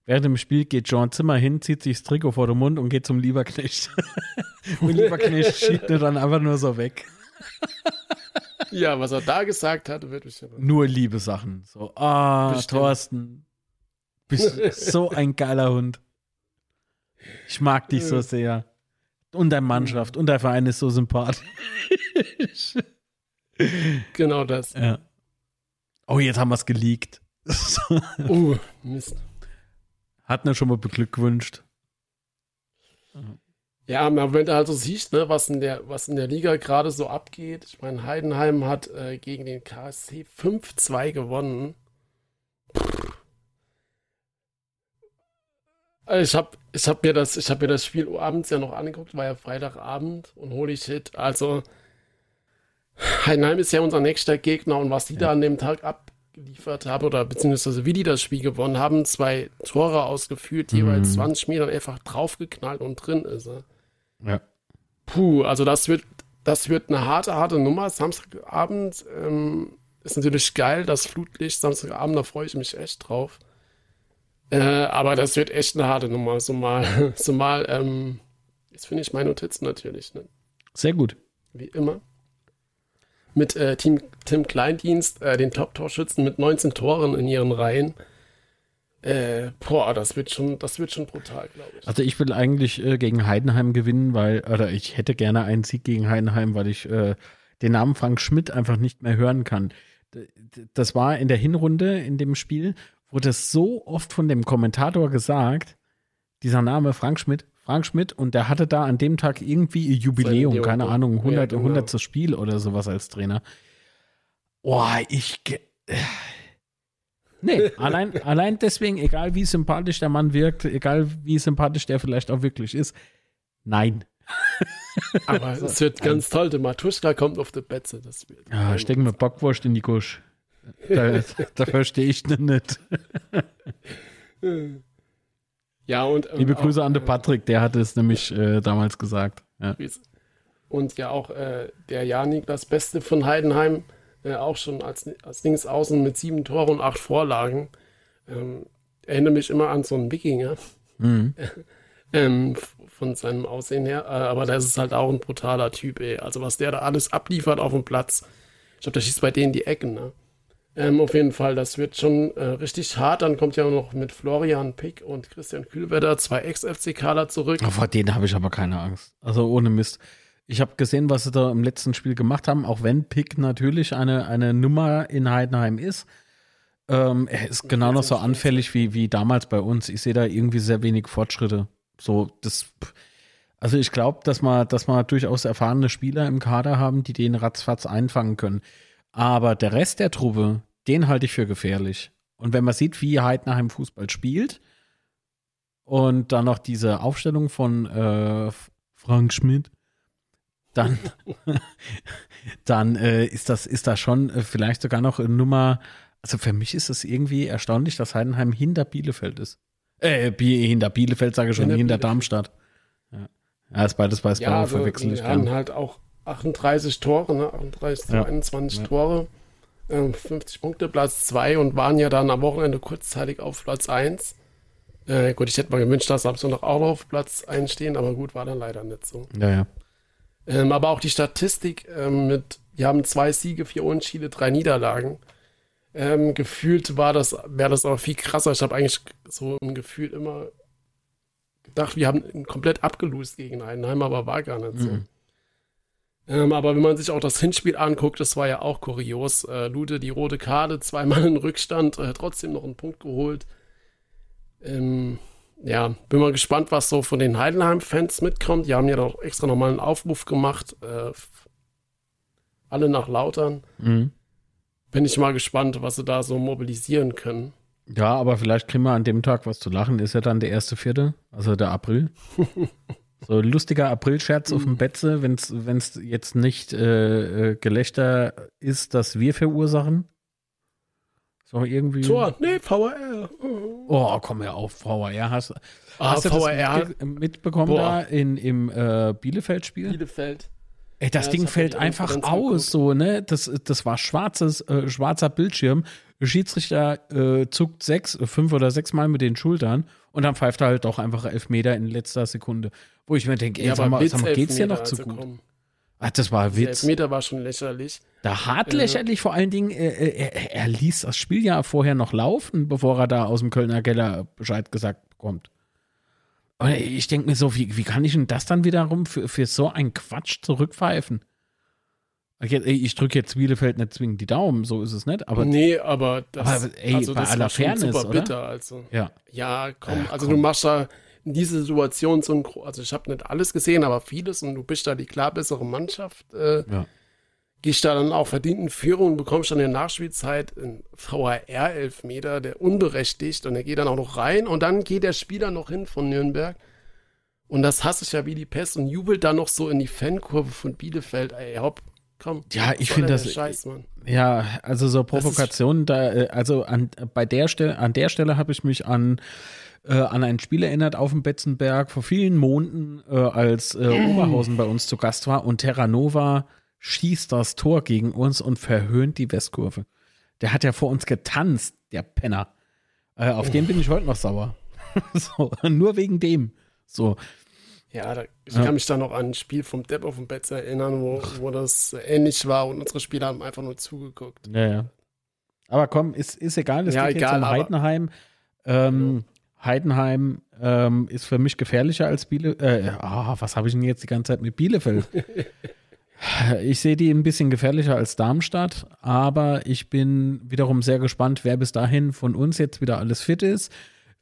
Während dem Spiel geht John Zimmer hin, zieht sich das Trikot vor den Mund und geht zum Lieberknecht. und Lieberknecht schiebt er dann einfach nur so weg. ja, was er da gesagt hat, wird mich Nur liebe Sachen. So, ah, oh, Thorsten, bist so ein geiler Hund. Ich mag dich so sehr. Und deine Mannschaft und dein Verein ist so sympathisch. genau das. Ja. Oh, jetzt haben wir es geleakt. uh, Mist. Hat mir schon mal beglückwünscht. Ja, aber wenn du halt so siehst, ne, was, in der, was in der Liga gerade so abgeht. Ich meine, Heidenheim hat äh, gegen den KSC 5-2 gewonnen. Also ich habe ich hab mir, das, hab mir das Spiel abends ja noch angeguckt, war ja Freitagabend und holy shit. Also, Heidenheim ist ja unser nächster Gegner und was die ja. da an dem Tag abgeliefert haben oder beziehungsweise wie die das Spiel gewonnen haben, zwei Tore ausgeführt, mhm. jeweils 20 Meter einfach draufgeknallt und drin ist er. Ja. Puh, also das wird, das wird eine harte, harte Nummer. Samstagabend ähm, ist natürlich geil, das Flutlicht Samstagabend, da freue ich mich echt drauf. Äh, aber das wird echt eine harte Nummer. So mal, so mal, ähm, jetzt finde ich meine Notizen natürlich. Ne? Sehr gut. Wie immer mit äh, Team, Tim Kleindienst, äh, den Top-Torschützen mit 19 Toren in ihren Reihen. Äh, boah, das wird schon, das wird schon brutal, glaube ich. Also ich will eigentlich äh, gegen Heidenheim gewinnen, weil, oder ich hätte gerne einen Sieg gegen Heidenheim, weil ich äh, den Namen Frank Schmidt einfach nicht mehr hören kann. Das war in der Hinrunde in dem Spiel, wurde so oft von dem Kommentator gesagt, dieser Name Frank Schmidt, Frank Schmidt, und der hatte da an dem Tag irgendwie ihr Jubiläum, keine Ahnung, 100, ja, genau. 100. Spiel oder sowas als Trainer. Boah, ich. Nee, allein, allein deswegen, egal wie sympathisch der Mann wirkt, egal wie sympathisch der vielleicht auch wirklich ist, nein. Aber es wird ganz toll, der Matuschka kommt auf die Betze. Das wird ja, stecken wir Bockwurst in die Gusch. Da, da verstehe ich nicht. Ja, und. Ähm, Liebe Grüße auch, an den Patrick, der hat es nämlich äh, damals gesagt. Ja. Und ja, auch äh, der Janik, das Beste von Heidenheim, äh, auch schon als, als Dings außen mit sieben Toren und acht Vorlagen. Ähm, erinnere mich immer an so einen Wikinger. Mhm. ähm, von seinem Aussehen her. Äh, aber das ist halt auch ein brutaler Typ, ey. Also, was der da alles abliefert auf dem Platz. Ich glaube, der schießt bei denen die Ecken, ne? Ähm, auf jeden Fall, das wird schon äh, richtig hart. Dann kommt ja noch mit Florian Pick und Christian Kühlwetter zwei Ex-FCKler zurück. Oh, vor denen habe ich aber keine Angst. Also ohne Mist. Ich habe gesehen, was sie da im letzten Spiel gemacht haben, auch wenn Pick natürlich eine, eine Nummer in Heidenheim ist. Ähm, er ist genau noch so anfällig wie, wie damals bei uns. Ich sehe da irgendwie sehr wenig Fortschritte. So, das. Also ich glaube, dass wir, dass wir durchaus erfahrene Spieler im Kader haben, die den ratzfatz einfangen können. Aber der Rest der Truppe, den halte ich für gefährlich. Und wenn man sieht, wie Heidenheim Fußball spielt und dann noch diese Aufstellung von äh, Frank Schmidt, dann, dann äh, ist, das, ist das schon äh, vielleicht sogar noch eine Nummer. Also für mich ist es irgendwie erstaunlich, dass Heidenheim hinter Bielefeld ist. Äh, hinter Bielefeld sage ich schon, hinter, hinter Darmstadt. Ja. ja, ist beides bei ja, also, verwechseln. Wir haben halt auch 38 Tore, ne? 38 ja. 21 ja. Tore, äh, 50 Punkte, Platz 2 und waren ja dann am Wochenende kurzzeitig auf Platz 1. Äh, gut, ich hätte mal gewünscht, dass Samsung noch auch auf Platz 1 stehen, aber gut, war dann leider nicht so. Ja, ja. Ähm, aber auch die Statistik ähm, mit, wir haben zwei Siege, vier Unentschiede, drei Niederlagen. Ähm, gefühlt war das, wäre das aber viel krasser. Ich habe eigentlich so ein Gefühl immer gedacht, wir haben komplett abgelost gegen Heidenheim, aber war gar nicht so. Mhm. Ähm, aber wenn man sich auch das Hinspiel anguckt, das war ja auch kurios. Äh, Lute die rote Karte, zweimal in Rückstand, äh, trotzdem noch einen Punkt geholt. Ähm, ja, bin mal gespannt, was so von den Heidenheim-Fans mitkommt. Die haben ja doch extra nochmal einen Aufruf gemacht. Äh, alle nach Lautern. Mhm. Bin ich mal gespannt, was sie da so mobilisieren können. Ja, aber vielleicht kriegen wir an dem Tag was zu lachen. Ist ja dann der erste Vierte, also der April. so lustiger April-Scherz auf dem mhm. Betze, wenn es jetzt nicht äh, äh, Gelächter ist, das wir verursachen. So irgendwie. Tor, nee, VR. Oh, komm her auf, VR. Hast, ah, hast du VR? das mitbekommen Boah. da in, im äh, Bielefeld-Spiel? Bielefeld. Ey, das ja, Ding das fällt einfach aus, geguckt. so, ne? Das, das war schwarzes, äh, schwarzer Bildschirm. Schiedsrichter äh, zuckt sechs, fünf oder sechs Mal mit den Schultern und dann pfeift er halt doch einfach elf Meter in letzter Sekunde. Wo ich mir denke, ey, ja, sag mal, sag mal geht's hier noch zu also gut? Ach, das war Witz. Der Meter war schon lächerlich. Da hart äh, lächerlich, vor allen Dingen, er, er, er, ließ das Spiel ja vorher noch laufen, bevor er da aus dem Kölner Keller Bescheid gesagt bekommt. Und ich denke mir so, wie, wie kann ich denn das dann wiederum für, für so einen Quatsch zurückpfeifen? Ich drücke jetzt Bielefeld nicht zwingend die Daumen, so ist es nicht. Aber, nee, aber das, aber, ey, also bei das aller Fairness, super bitter. Also. Ja. ja, komm, also komm. du machst da in dieser Situation so ein, also ich habe nicht alles gesehen, aber vieles und du bist da die klar bessere Mannschaft. Äh, ja. Gehst da dann auch verdient in Führung und bekommst dann in der Nachspielzeit einen VHR-Elfmeter, der unberechtigt und der geht dann auch noch rein und dann geht der Spieler noch hin von Nürnberg und das hasse ich ja wie die Pest und jubelt dann noch so in die Fankurve von Bielefeld. Ey, hopp, komm. Ja, ich finde das. Scheiß, Mann. Ja, also so Provokationen, da, äh, also an, bei der Stelle, an der Stelle habe ich mich an äh, an ein Spiel erinnert auf dem Betzenberg vor vielen Monaten, äh, als äh, Oberhausen bei uns zu Gast war und Terranova schießt das Tor gegen uns und verhöhnt die Westkurve. Der hat ja vor uns getanzt, der Penner. Äh, auf den bin ich heute noch sauer. so, nur wegen dem. So. Ja, da, ich kann mich da noch an ein Spiel vom Depp auf dem Betz erinnern, wo, wo das ähnlich war und unsere Spieler haben einfach nur zugeguckt. Ja, ja. Aber komm, ist, ist egal, es ja, geht egal, jetzt um Heidenheim. Ähm, ja. Heidenheim ähm, ist für mich gefährlicher als Bielefeld. Äh, oh, was habe ich denn jetzt die ganze Zeit mit Bielefeld? Ich sehe die ein bisschen gefährlicher als Darmstadt, aber ich bin wiederum sehr gespannt, wer bis dahin von uns jetzt wieder alles fit ist.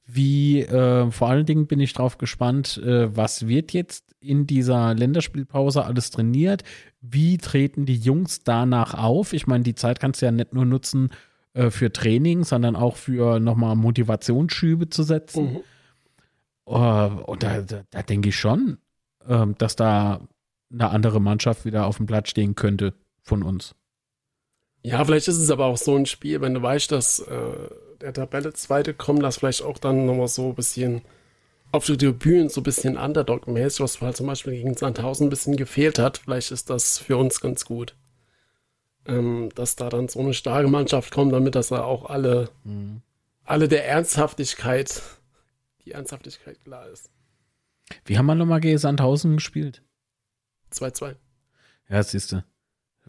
Wie, äh, vor allen Dingen bin ich drauf gespannt, äh, was wird jetzt in dieser Länderspielpause alles trainiert? Wie treten die Jungs danach auf? Ich meine, die Zeit kannst du ja nicht nur nutzen äh, für Training, sondern auch für nochmal Motivationsschübe zu setzen. Mhm. Uh, und da, da, da denke ich schon, ähm, dass da eine andere Mannschaft wieder auf dem Platz stehen könnte von uns. Ja, vielleicht ist es aber auch so ein Spiel, wenn du weißt, dass äh, der Tabelle Zweite kommt, dass vielleicht auch dann nochmal so ein bisschen auf die Tribünen so ein bisschen Underdog-mäßig, was halt zum Beispiel gegen Sandhausen ein bisschen gefehlt hat. Vielleicht ist das für uns ganz gut. Ähm, dass da dann so eine starke Mannschaft kommt, damit dass da auch alle, mhm. alle der Ernsthaftigkeit, die Ernsthaftigkeit klar ist. Wie haben wir nochmal gegen Sandhausen gespielt? 2-2. Ja, siehst du.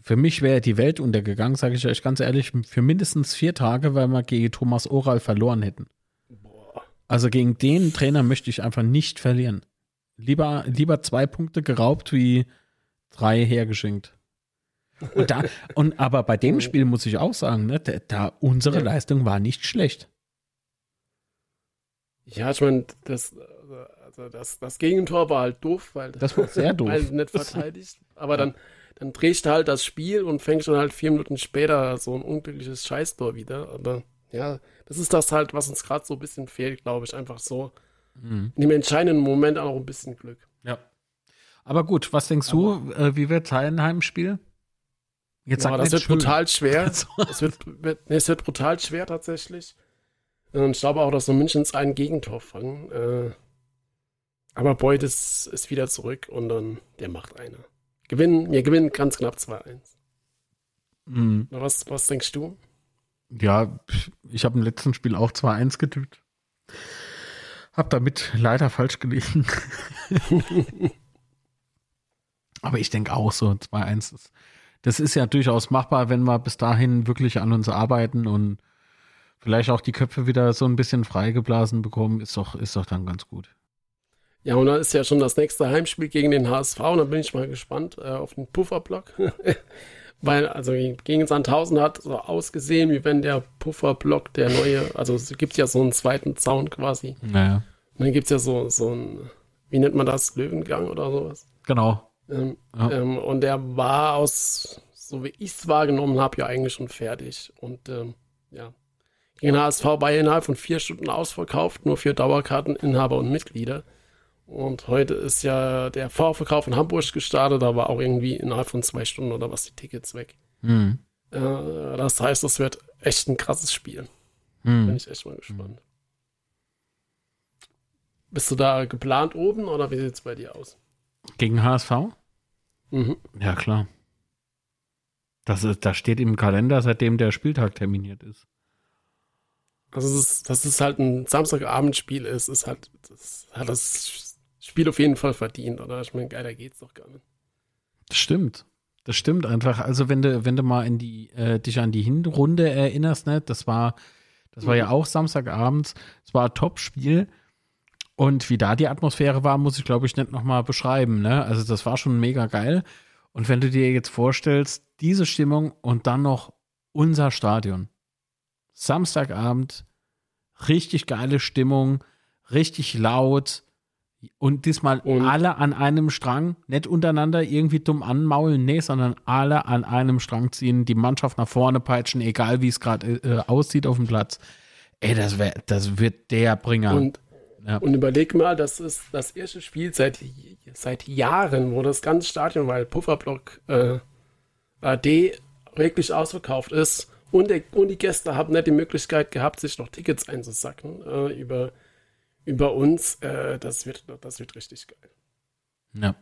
Für mich wäre die Welt untergegangen, sage ich euch ganz ehrlich, für mindestens vier Tage, weil wir gegen Thomas Oral verloren hätten. Boah. Also gegen den Trainer möchte ich einfach nicht verlieren. Lieber, lieber zwei Punkte geraubt wie drei hergeschenkt. Und da, und aber bei dem Spiel muss ich auch sagen, ne, da, da unsere ja. Leistung war nicht schlecht. Ja, ich meine, das, also das, das Gegentor war halt doof, weil das war sehr doof. Weil nicht verteidigt. Aber dann, dann drehst du halt das Spiel und fängst dann halt vier Minuten später so ein unglückliches Scheißtor wieder. Aber ja, das ist das halt, was uns gerade so ein bisschen fehlt, glaube ich. Einfach so mhm. in dem entscheidenden Moment auch ein bisschen Glück. Ja. Aber gut, was denkst Aber, du, äh, wie wird Heidenheim-Spiel? Jetzt ja, das wird schön. brutal schwer. es, wird, wird, nee, es wird brutal schwer tatsächlich. Und ich glaube auch, dass wir Münchens ein Gegentor fangen. Äh, aber Boyd ist, ist wieder zurück und dann, der macht eine. Gewinnen, wir gewinnen ganz knapp 2-1. Mhm. Was, was denkst du? Ja, ich habe im letzten Spiel auch 2-1 getippt. Hab damit leider falsch gelegen. Aber ich denke auch so 2-1 ist. Das ist ja durchaus machbar, wenn wir bis dahin wirklich an uns arbeiten und vielleicht auch die Köpfe wieder so ein bisschen freigeblasen bekommen, ist doch, ist doch dann ganz gut. Ja, und dann ist ja schon das nächste Heimspiel gegen den HSV und da bin ich mal gespannt äh, auf den Pufferblock. Weil, also gegen Sandhausen hat so ausgesehen, wie wenn der Pufferblock der neue, also es gibt ja so einen zweiten Zaun quasi. Naja. Und dann gibt es ja so, so ein, wie nennt man das, Löwengang oder sowas. Genau. Ähm, ja. ähm, und der war aus, so wie ich es wahrgenommen habe, ja eigentlich schon fertig. Und ähm, ja, gegen HSV war innerhalb von vier Stunden ausverkauft, nur für Dauerkarteninhaber und Mitglieder. Und heute ist ja der Vorverkauf in Hamburg gestartet, da war auch irgendwie innerhalb von zwei Stunden oder was die Tickets weg. Mhm. Äh, das heißt, es wird echt ein krasses Spiel. Mhm. Bin ich echt mal gespannt. Bist du da geplant oben oder wie sieht es bei dir aus? Gegen HSV? Mhm. Ja, klar. Das, ist, das steht im Kalender, seitdem der Spieltag terminiert ist. Also, das ist, dass es halt ein Samstagabendspiel ist, ist halt, das hat das Spiel auf jeden Fall verdient, oder? Ich meine, geiler geht's doch gar nicht. Das stimmt. Das stimmt einfach. Also, wenn du, wenn du mal in die, äh, dich an die Hinrunde erinnerst, ne, das war, das war mhm. ja auch Samstagabends, es war ein Top-Spiel. Und wie da die Atmosphäre war, muss ich, glaube ich, nicht nochmal beschreiben. Ne? Also das war schon mega geil. Und wenn du dir jetzt vorstellst, diese Stimmung und dann noch unser Stadion. Samstagabend, richtig geile Stimmung, richtig laut. Und diesmal und alle an einem Strang, nicht untereinander irgendwie dumm anmaulen, nee, sondern alle an einem Strang ziehen, die Mannschaft nach vorne peitschen, egal wie es gerade äh, aussieht auf dem Platz. Ey, das, wär, das wird der Bringer. Und ja. Und überleg mal, das ist das erste Spiel seit, seit Jahren, wo das ganze Stadion, weil Pufferblock äh, AD wirklich ausverkauft ist und, der, und, die Gäste haben nicht die Möglichkeit gehabt, sich noch Tickets einzusacken äh, über, über uns. Äh, das, wird, das wird richtig geil. Ja.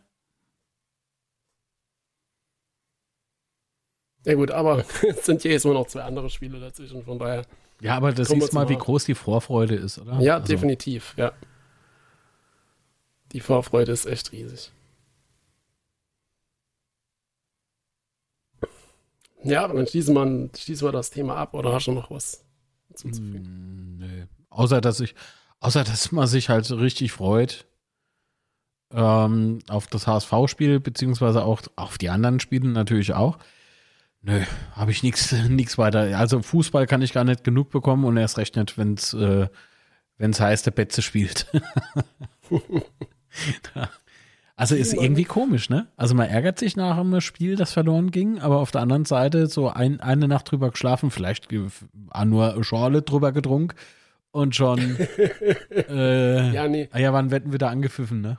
Ja gut, aber es sind ja jetzt nur noch zwei andere Spiele dazwischen, von daher ja, aber das siehst mal, wie groß die Vorfreude ist, oder? Ja, also. definitiv, ja. Die Vorfreude ist echt riesig. Ja, dann schließen wir, schließen wir das Thema ab oder hast du noch was hinzuzufügen? Mm, nee. Außer dass ich, außer dass man sich halt richtig freut ähm, auf das HSV-Spiel, beziehungsweise auch auf die anderen Spiele natürlich auch. Nö, habe ich nichts nichts weiter. Also Fußball kann ich gar nicht genug bekommen und erst recht nicht, wenn es äh, wenn's heißt, der Betze spielt. also ist irgendwie komisch, ne? Also man ärgert sich nach einem Spiel, das verloren ging, aber auf der anderen Seite so ein, eine Nacht drüber geschlafen, vielleicht nur Schorle drüber getrunken und schon äh, ja, nee. Ah ja, wann werden wir da angepfiffen, ne?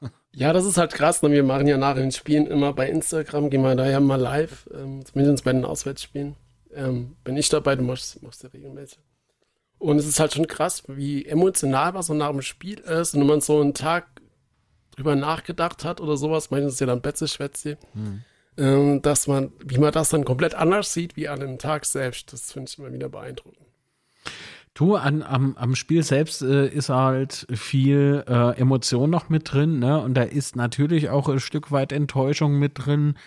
Ja, das ist halt krass. Ne? Wir machen ja nach den Spielen immer bei Instagram, gehen wir da ja mal live, ähm, zumindest bei den Auswärtsspielen. Ähm, bin ich dabei, du machst, machst ja regelmäßig. Und es ist halt schon krass, wie emotional was so nach dem Spiel ist. Und wenn man so einen Tag drüber nachgedacht hat oder sowas, meistens ist ja dann Betze-Schwätze, hm. ähm, dass man, wie man das dann komplett anders sieht wie an dem Tag selbst. Das finde ich immer wieder beeindruckend. Du, an, am, am Spiel selbst äh, ist halt viel äh, Emotion noch mit drin, ne? Und da ist natürlich auch ein Stück weit Enttäuschung mit drin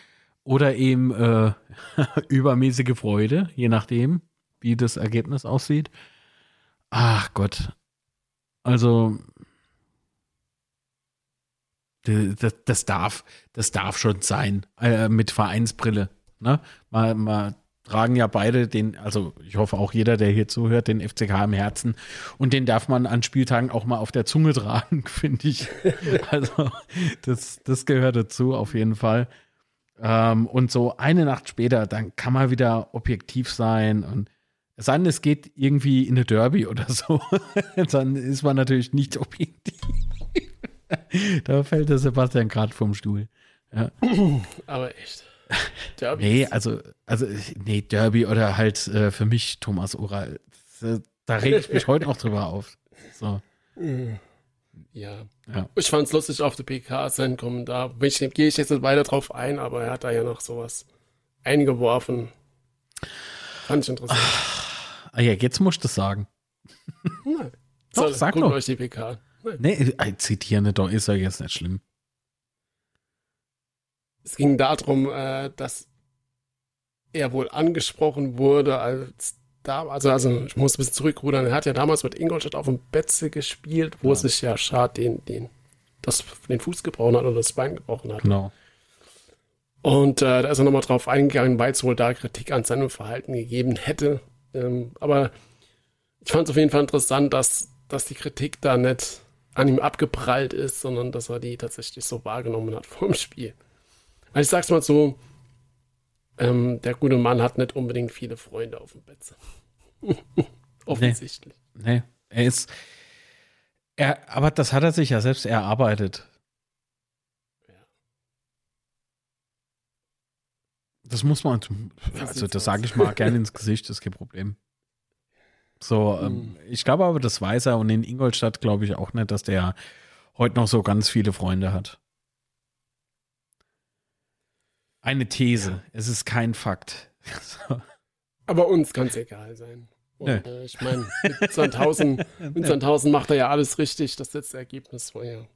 oder eben äh, übermäßige Freude, je nachdem, wie das Ergebnis aussieht. Ach Gott. Also, das, das darf, das darf schon sein, äh, mit Vereinsbrille. Ne? Mal, mal tragen ja beide den, also ich hoffe auch jeder, der hier zuhört, den FCK im Herzen. Und den darf man an Spieltagen auch mal auf der Zunge tragen, finde ich. Also das, das gehört dazu auf jeden Fall. Ähm, und so eine Nacht später, dann kann man wieder objektiv sein und es sei denn, es geht irgendwie in eine Derby oder so. dann ist man natürlich nicht objektiv. da fällt der Sebastian gerade vom Stuhl. Ja. Aber echt. Derby. Nee, also, also, nee, Derby oder halt äh, für mich Thomas Oral. Da rege ich mich heute auch drüber auf. So. Ja. ja. Ich fand es lustig auf der PK, sein Kommentar. Gehe ich jetzt nicht weiter drauf ein, aber er hat da ja noch sowas eingeworfen. Fand ich interessant. Ah, ja, jetzt musst du es sagen. Nein. Doch, so, sag doch. euch die PK. Nein. Nee, ein zitieren doch ist ja jetzt nicht schlimm. Es ging darum, äh, dass er wohl angesprochen wurde als da, also, also ich muss ein bisschen zurückrudern. Er hat ja damals mit Ingolstadt auf dem Betze gespielt, wo ja. sich ja Schad den, den, das, den Fuß gebrochen hat oder das Bein gebrochen hat. Genau. Und äh, da ist er nochmal drauf eingegangen, weil es wohl da Kritik an seinem Verhalten gegeben hätte. Ähm, aber ich fand es auf jeden Fall interessant, dass, dass die Kritik da nicht an ihm abgeprallt ist, sondern dass er die tatsächlich so wahrgenommen hat vor dem Spiel. Also ich sag's mal so, ähm, der gute Mann hat nicht unbedingt viele Freunde auf dem Bett. Offensichtlich. Nee, nee, er ist. Er, aber das hat er sich ja selbst erarbeitet. Das muss man, also das sage ich mal gerne ins Gesicht, das ist kein Problem. So, ähm, hm. ich glaube aber, das weiß er und in Ingolstadt glaube ich auch nicht, dass der heute noch so ganz viele Freunde hat. Eine These, ja. es ist kein Fakt. aber uns kann es egal sein. Und, äh, ich meine, mit Sandhausen, mit Sandhausen macht er ja alles richtig, das letzte Ergebnis vorher.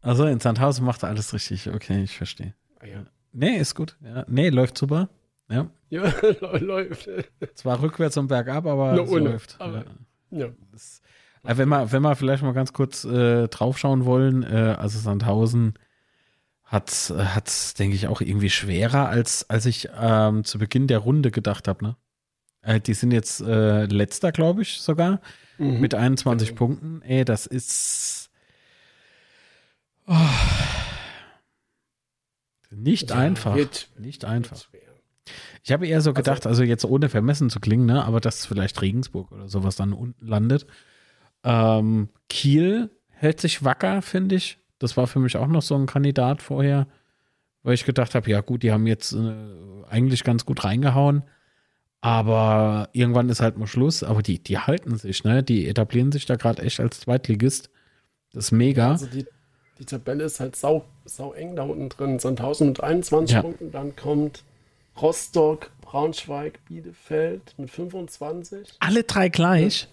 Also in Sandhausen macht er alles richtig, okay, ich verstehe. Ah, ja. Nee, ist gut. Ja. Nee, läuft super. Ja. Ja, läuft. Zwar rückwärts und bergab, aber es läuft. Aber, ja. ja. Das, äh, wenn, wir, wenn wir vielleicht mal ganz kurz äh, draufschauen wollen, äh, also Sandhausen hat es, denke ich, auch irgendwie schwerer, als, als ich ähm, zu Beginn der Runde gedacht habe. Ne? Äh, die sind jetzt äh, letzter, glaube ich, sogar, mhm. mit 21 genau. Punkten. Ey, das ist. Oh, nicht ja, einfach. Wird, nicht einfach. Ich habe eher so also gedacht, also, also, jetzt ohne vermessen zu klingen, ne, aber dass vielleicht Regensburg oder sowas dann unten landet. Ähm, Kiel hält sich wacker, finde ich. Das war für mich auch noch so ein Kandidat vorher, weil ich gedacht habe, ja gut, die haben jetzt äh, eigentlich ganz gut reingehauen, aber irgendwann ist halt mal Schluss. Aber die, die halten sich, ne? Die etablieren sich da gerade echt als Zweitligist. Das ist mega. Also die, die Tabelle ist halt sau, sau eng da unten drin. Sandhausen mit 21 ja. Punkten, dann kommt Rostock, Braunschweig, Bielefeld mit 25. Alle drei gleich?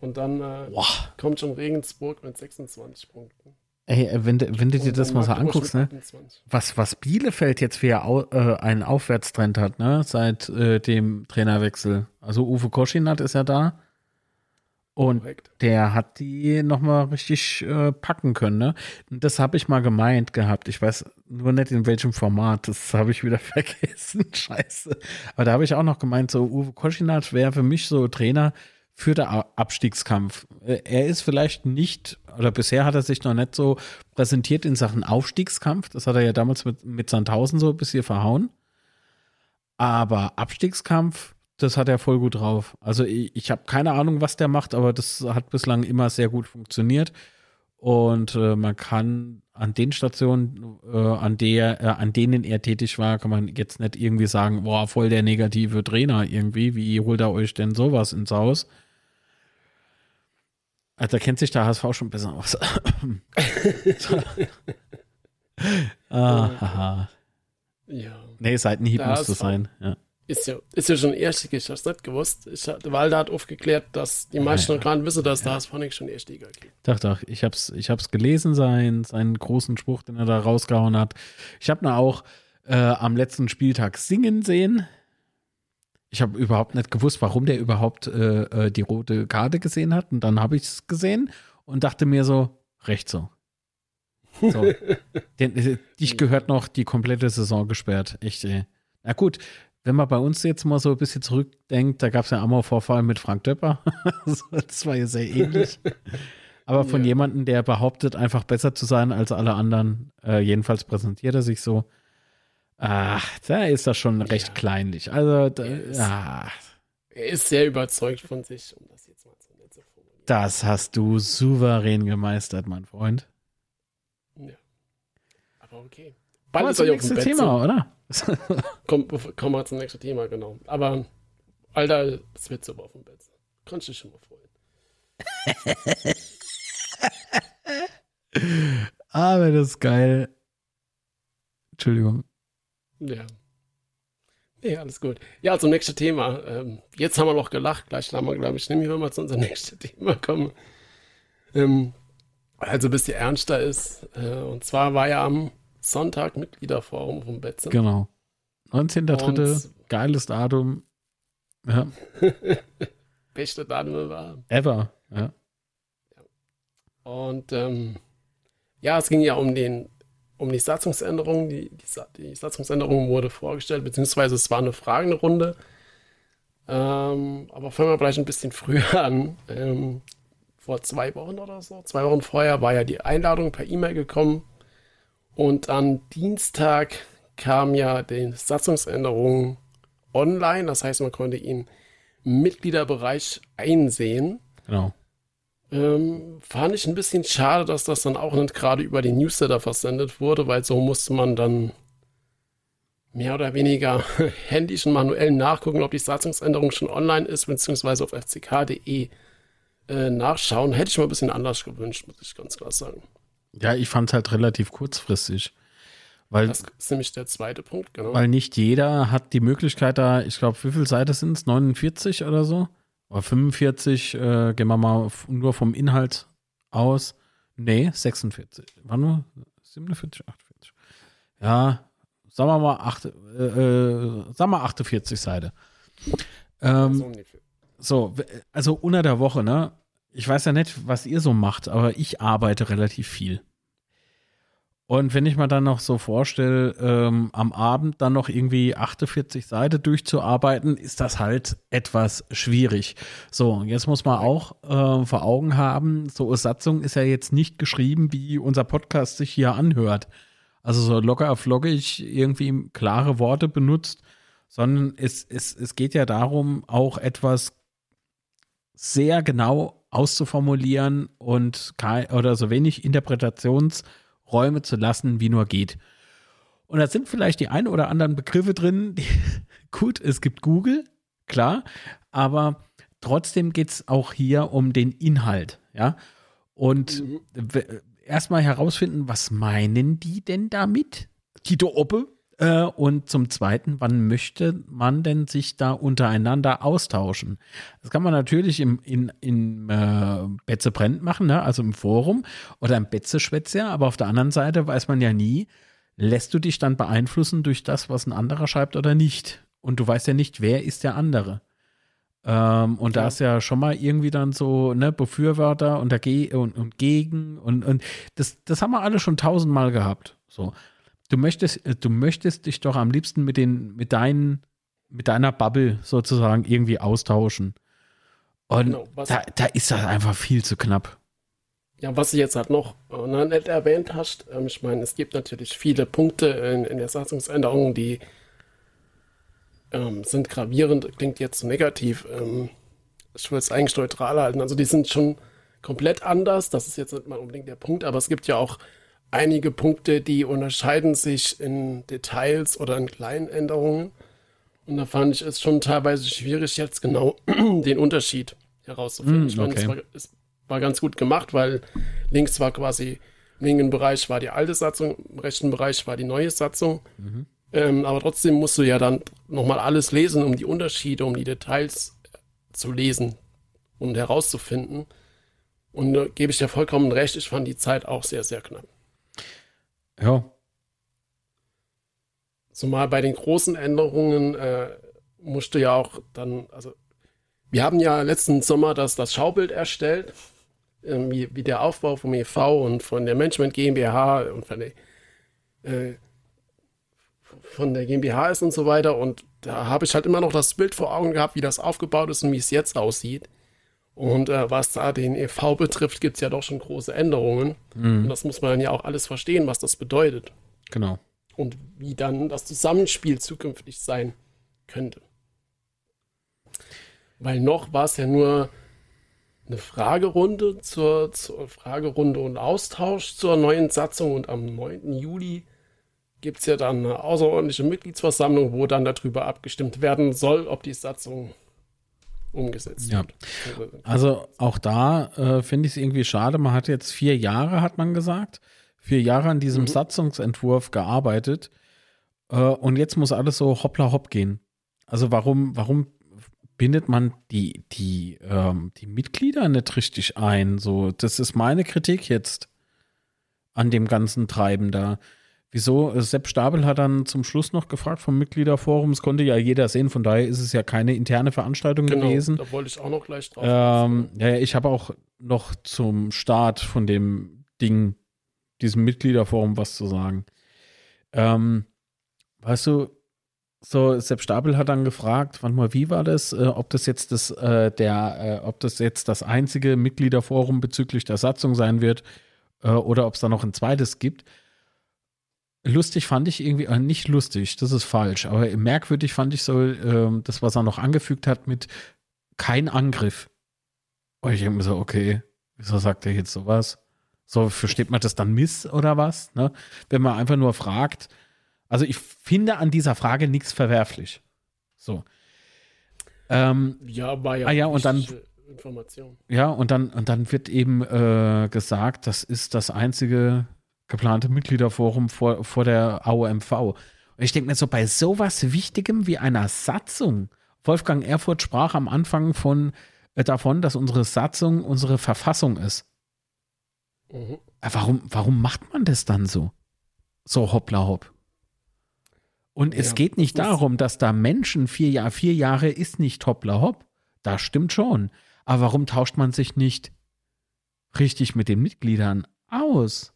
Und dann äh, kommt schon Regensburg mit 26 Punkten. Ey, äh, wenn, wenn du dir das mal so anguckst, ne? Was, was Bielefeld jetzt für äh, einen Aufwärtstrend hat, ne? Seit äh, dem Trainerwechsel. Also Uwe Koschinat ist ja da. Und Korrekt. der hat die nochmal richtig äh, packen können, ne? Das habe ich mal gemeint gehabt. Ich weiß nur nicht in welchem Format. Das habe ich wieder vergessen. Scheiße. Aber da habe ich auch noch gemeint, so Uwe Koschinat wäre für mich so Trainer für den Abstiegskampf. Äh, er ist vielleicht nicht, oder bisher hat er sich noch nicht so präsentiert in Sachen Aufstiegskampf. Das hat er ja damals mit, mit Sandhausen so ein bisschen verhauen. Aber Abstiegskampf das hat er voll gut drauf. Also ich, ich habe keine Ahnung, was der macht, aber das hat bislang immer sehr gut funktioniert. Und äh, man kann an den Stationen, äh, an der, äh, an denen er tätig war, kann man jetzt nicht irgendwie sagen, boah, voll der negative Trainer irgendwie. Wie holt er euch denn sowas ins Haus? Also, da kennt sich der HSV schon besser aus. ah, ja. Nee, Seitenhieb muss das sein. Ja ist ja, ist ja schon erstig, ich hab's nicht gewusst. Ich, der Walder hat aufgeklärt, dass die meisten ja, noch gar nicht wissen, dass ja. das Phonic schon Erstliga gibt. Doch, doch, ich hab's, ich hab's gelesen, sein, seinen großen Spruch, den er da rausgehauen hat. Ich habe ihn auch äh, am letzten Spieltag singen sehen. Ich habe überhaupt nicht gewusst, warum der überhaupt äh, äh die rote Karte gesehen hat. Und dann habe ich es gesehen und dachte mir so, recht so. So. Den, äh, dich gehört noch die komplette Saison gesperrt. Echt, ey. Na gut, wenn man bei uns jetzt mal so ein bisschen zurückdenkt, da gab es ja mal Vorfall mit Frank Döpper. das war ja sehr ähnlich. Aber von ja. jemandem, der behauptet, einfach besser zu sein als alle anderen, äh, jedenfalls präsentiert er sich so. Ach, da ist das schon recht ja. kleinlich. Also, da, er, ist, ah. er ist sehr überzeugt von sich, um das jetzt mal zu formulieren. Das hast du souverän gemeistert, mein Freund. Ja. Aber okay. Bald ist er ja Thema, oder? Komm, kommen wir zum nächsten Thema, genau. Aber, Alter, das wird super auf dem Bett. Kannst du dich schon mal freuen. Aber das ist geil. Entschuldigung. Ja. Ja, alles gut. Ja, also nächstes Thema. Ähm, jetzt haben wir noch gelacht, gleich haben wir, glaube ich, nämlich, wenn wir zu unserem nächsten Thema kommen. Ähm, also, bis die ernster ist. Äh, und zwar war ja am Sonntag Mitgliederforum vom Betze. Genau. 19.3. Geiles Datum. Ja. Beste Datum war. Ever, ja. Und ähm, ja, es ging ja um den um die Satzungsänderung. Die, die, die, Satzungsänderung wurde vorgestellt, beziehungsweise es war eine Fragenrunde. Ähm, aber fangen wir vielleicht ein bisschen früher an. Ähm, vor zwei Wochen oder so, zwei Wochen vorher war ja die Einladung per E-Mail gekommen. Und am Dienstag kam ja die Satzungsänderung online. Das heißt, man konnte ihn im Mitgliederbereich einsehen. Genau. Ähm, fand ich ein bisschen schade, dass das dann auch nicht gerade über den Newsletter versendet wurde, weil so musste man dann mehr oder weniger händisch und manuell nachgucken, ob die Satzungsänderung schon online ist, beziehungsweise auf fck.de äh, nachschauen. Hätte ich mir ein bisschen anders gewünscht, muss ich ganz klar sagen. Ja, ich fand es halt relativ kurzfristig. Weil, das ist nämlich der zweite Punkt, genau. Weil nicht jeder hat die Möglichkeit da, ich glaube, wie viele Seiten sind es? 49 oder so? Oder 45, äh, gehen wir mal nur vom Inhalt aus. Nee, 46. War nur 47, 48. Ja, sagen wir mal, 8, äh, äh, sagen wir 48 Seiten. Ähm, so, also unter der Woche, ne? Ich weiß ja nicht, was ihr so macht, aber ich arbeite relativ viel. Und wenn ich mir dann noch so vorstelle, ähm, am Abend dann noch irgendwie 48 Seiten durchzuarbeiten, ist das halt etwas schwierig. So, jetzt muss man auch äh, vor Augen haben, so eine Satzung ist ja jetzt nicht geschrieben, wie unser Podcast sich hier anhört. Also so locker flockig irgendwie klare Worte benutzt, sondern es, es, es geht ja darum, auch etwas sehr genau auszuformulieren und kein, oder so wenig Interpretations- Räume zu lassen, wie nur geht. Und da sind vielleicht die ein oder anderen Begriffe drin. Die, gut, es gibt Google, klar, aber trotzdem geht es auch hier um den Inhalt, ja. Und mhm. erstmal herausfinden, was meinen die denn damit? Tito Oppe, äh, und zum Zweiten, wann möchte man denn sich da untereinander austauschen? Das kann man natürlich im, in, in äh, Betze brennt machen, ne? also im Forum oder im Betze Schwätzer, aber auf der anderen Seite weiß man ja nie, lässt du dich dann beeinflussen durch das, was ein anderer schreibt oder nicht? Und du weißt ja nicht, wer ist der andere. Ähm, und ja. da ist ja schon mal irgendwie dann so, ne, Befürworter und, dagegen und, und gegen und, und das, das haben wir alle schon tausendmal gehabt. So du möchtest, äh, du möchtest dich doch am liebsten mit den, mit deinen, mit deiner Bubble sozusagen irgendwie austauschen. Und genau, da, da ist das einfach viel zu knapp. Ja, was du jetzt halt noch äh, nicht erwähnt hast, ähm, ich meine, es gibt natürlich viele Punkte in, in der Satzungsänderung, die ähm, sind gravierend, klingt jetzt negativ. Ähm, ich will es eigentlich neutral halten. Also die sind schon komplett anders, das ist jetzt nicht mal unbedingt der Punkt, aber es gibt ja auch einige Punkte, die unterscheiden sich in Details oder in kleinen Änderungen. Und da fand ich es schon teilweise schwierig, jetzt genau den Unterschied herauszufinden. Mm, ich fand, es war, es war ganz gut gemacht, weil links war quasi, im linken Bereich war die alte Satzung, im rechten Bereich war die neue Satzung. Mhm. Ähm, aber trotzdem musst du ja dann nochmal alles lesen, um die Unterschiede, um die Details zu lesen und herauszufinden. Und da gebe ich dir vollkommen recht, ich fand die Zeit auch sehr, sehr knapp. Ja. Zumal bei den großen Änderungen äh, musste ja auch dann, also wir haben ja letzten Sommer das, das Schaubild erstellt, äh, wie, wie, der Aufbau vom EV und von der Management GmbH und von der, äh, von der GmbH ist und so weiter. Und da habe ich halt immer noch das Bild vor Augen gehabt, wie das aufgebaut ist und wie es jetzt aussieht. Und äh, was da den EV betrifft, gibt es ja doch schon große Änderungen. Mhm. Und das muss man dann ja auch alles verstehen, was das bedeutet. Genau. Und wie dann das Zusammenspiel zukünftig sein könnte. Weil noch war es ja nur eine Fragerunde zur, zur Fragerunde und Austausch zur neuen Satzung und am 9. Juli gibt es ja dann eine außerordentliche Mitgliedsversammlung, wo dann darüber abgestimmt werden soll, ob die Satzung umgesetzt ja. wird. Also auch da äh, finde ich es irgendwie schade. Man hat jetzt vier Jahre, hat man gesagt, vier Jahre an diesem mhm. Satzungsentwurf gearbeitet äh, und jetzt muss alles so hoppla hopp gehen. Also warum, warum bindet man die, die, ähm, die Mitglieder nicht richtig ein? So, das ist meine Kritik jetzt an dem ganzen Treiben da. Wieso? Sepp Stabel hat dann zum Schluss noch gefragt vom Mitgliederforum. Es konnte ja jeder sehen, von daher ist es ja keine interne Veranstaltung genau, gewesen. Da wollte ich auch noch gleich drauf. Ähm, ja, ich habe auch noch zum Start von dem Ding, diesem Mitgliederforum, was zu sagen. Ähm, weißt du, so Sepp Stapel hat dann gefragt, wann mal, wie war das, äh, ob das jetzt das äh, der, äh, ob das jetzt das einzige Mitgliederforum bezüglich der Satzung sein wird äh, oder ob es da noch ein zweites gibt. Lustig fand ich irgendwie, äh, nicht lustig, das ist falsch, aber merkwürdig fand ich so, äh, das, was er noch angefügt hat mit kein Angriff. Und ich denke mir so, okay, wieso sagt er jetzt sowas? So, versteht man das dann miss oder was? Ne? Wenn man einfach nur fragt. Also ich finde an dieser Frage nichts verwerflich. So. Ähm, ja, war ja, ah, ja und dann Information. Ja, und dann, und dann wird eben äh, gesagt, das ist das einzige geplante Mitgliederforum vor, vor der AOMV. Und ich denke mir so, bei sowas Wichtigem wie einer Satzung, Wolfgang Erfurt sprach am Anfang von, äh, davon, dass unsere Satzung unsere Verfassung ist. Mhm. Äh, warum, warum macht man das dann so? So hoppla hopp. Und es ja, geht nicht darum, dass da Menschen vier Jahre, vier Jahre ist nicht hoppla hopp. Das stimmt schon. Aber warum tauscht man sich nicht richtig mit den Mitgliedern aus?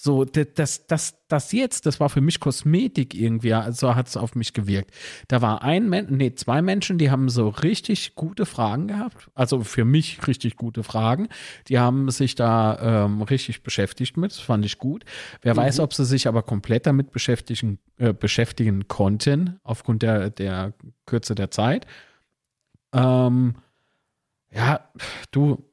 So, das, das, das jetzt, das war für mich Kosmetik irgendwie, so hat es auf mich gewirkt. Da war ein Mensch, nee, zwei Menschen, die haben so richtig gute Fragen gehabt. Also für mich richtig gute Fragen. Die haben sich da ähm, richtig beschäftigt mit, das fand ich gut. Wer mhm. weiß, ob sie sich aber komplett damit beschäftigen, äh, beschäftigen konnten, aufgrund der, der Kürze der Zeit. Ähm, ja, du,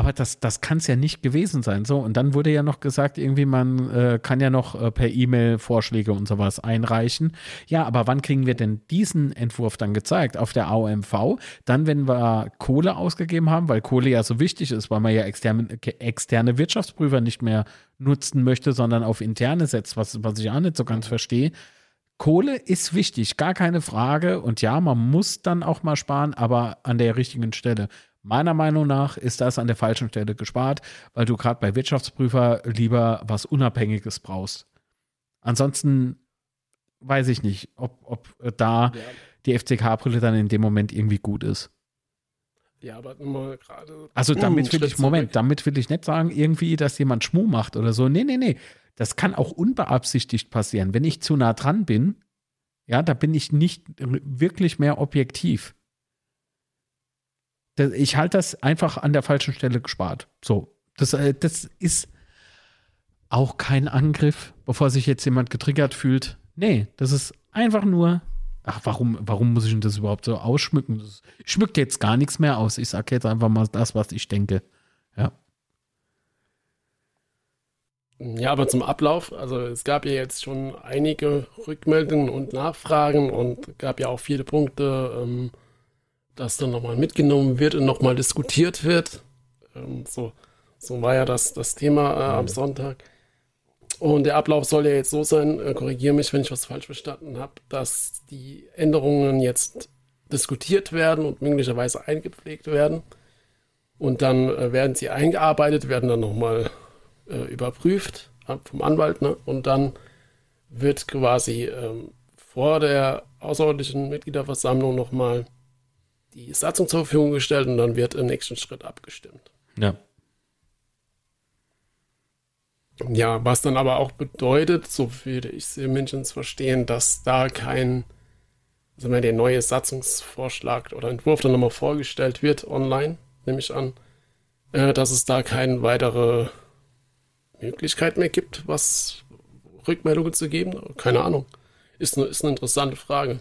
aber das, das kann es ja nicht gewesen sein. So, und dann wurde ja noch gesagt, irgendwie, man äh, kann ja noch äh, per E-Mail Vorschläge und sowas einreichen. Ja, aber wann kriegen wir denn diesen Entwurf dann gezeigt? Auf der AOMV? Dann, wenn wir Kohle ausgegeben haben, weil Kohle ja so wichtig ist, weil man ja externe, externe Wirtschaftsprüfer nicht mehr nutzen möchte, sondern auf interne setzt, was, was ich auch nicht so ganz verstehe. Kohle ist wichtig, gar keine Frage. Und ja, man muss dann auch mal sparen, aber an der richtigen Stelle. Meiner Meinung nach ist das an der falschen Stelle gespart, weil du gerade bei Wirtschaftsprüfer lieber was Unabhängiges brauchst. Ansonsten weiß ich nicht, ob, ob da ja. die FCK-Brille dann in dem Moment irgendwie gut ist. Ja, aber nur gerade. Also damit will ich, Moment, damit will ich nicht sagen, irgendwie, dass jemand Schmuh macht oder so. Nee, nee, nee. Das kann auch unbeabsichtigt passieren. Wenn ich zu nah dran bin, ja, da bin ich nicht wirklich mehr objektiv ich halte das einfach an der falschen Stelle gespart. So, das, äh, das ist auch kein Angriff, bevor sich jetzt jemand getriggert fühlt. Nee, das ist einfach nur, ach, warum, warum muss ich denn das überhaupt so ausschmücken? Das schmückt jetzt gar nichts mehr aus. Ich sage jetzt einfach mal das, was ich denke. Ja. Ja, aber zum Ablauf, also es gab ja jetzt schon einige Rückmeldungen und Nachfragen und gab ja auch viele Punkte, ähm, das dann nochmal mitgenommen wird und nochmal diskutiert wird. Ähm, so, so war ja das, das Thema äh, am Sonntag. Und der Ablauf soll ja jetzt so sein, äh, korrigiere mich, wenn ich was falsch verstanden habe, dass die Änderungen jetzt diskutiert werden und möglicherweise eingepflegt werden. Und dann äh, werden sie eingearbeitet, werden dann nochmal äh, überprüft vom Anwalt. Ne? Und dann wird quasi ähm, vor der außerordentlichen Mitgliederversammlung nochmal die Satzung zur Verfügung gestellt und dann wird im nächsten Schritt abgestimmt. Ja. Ja, was dann aber auch bedeutet, so würde ich es mindestens verstehen, dass da kein, also wenn der neue Satzungsvorschlag oder Entwurf dann nochmal vorgestellt wird online, nehme ich an, äh, dass es da keine weitere Möglichkeit mehr gibt, was Rückmeldungen zu geben. Keine Ahnung. Ist eine, ist eine interessante Frage.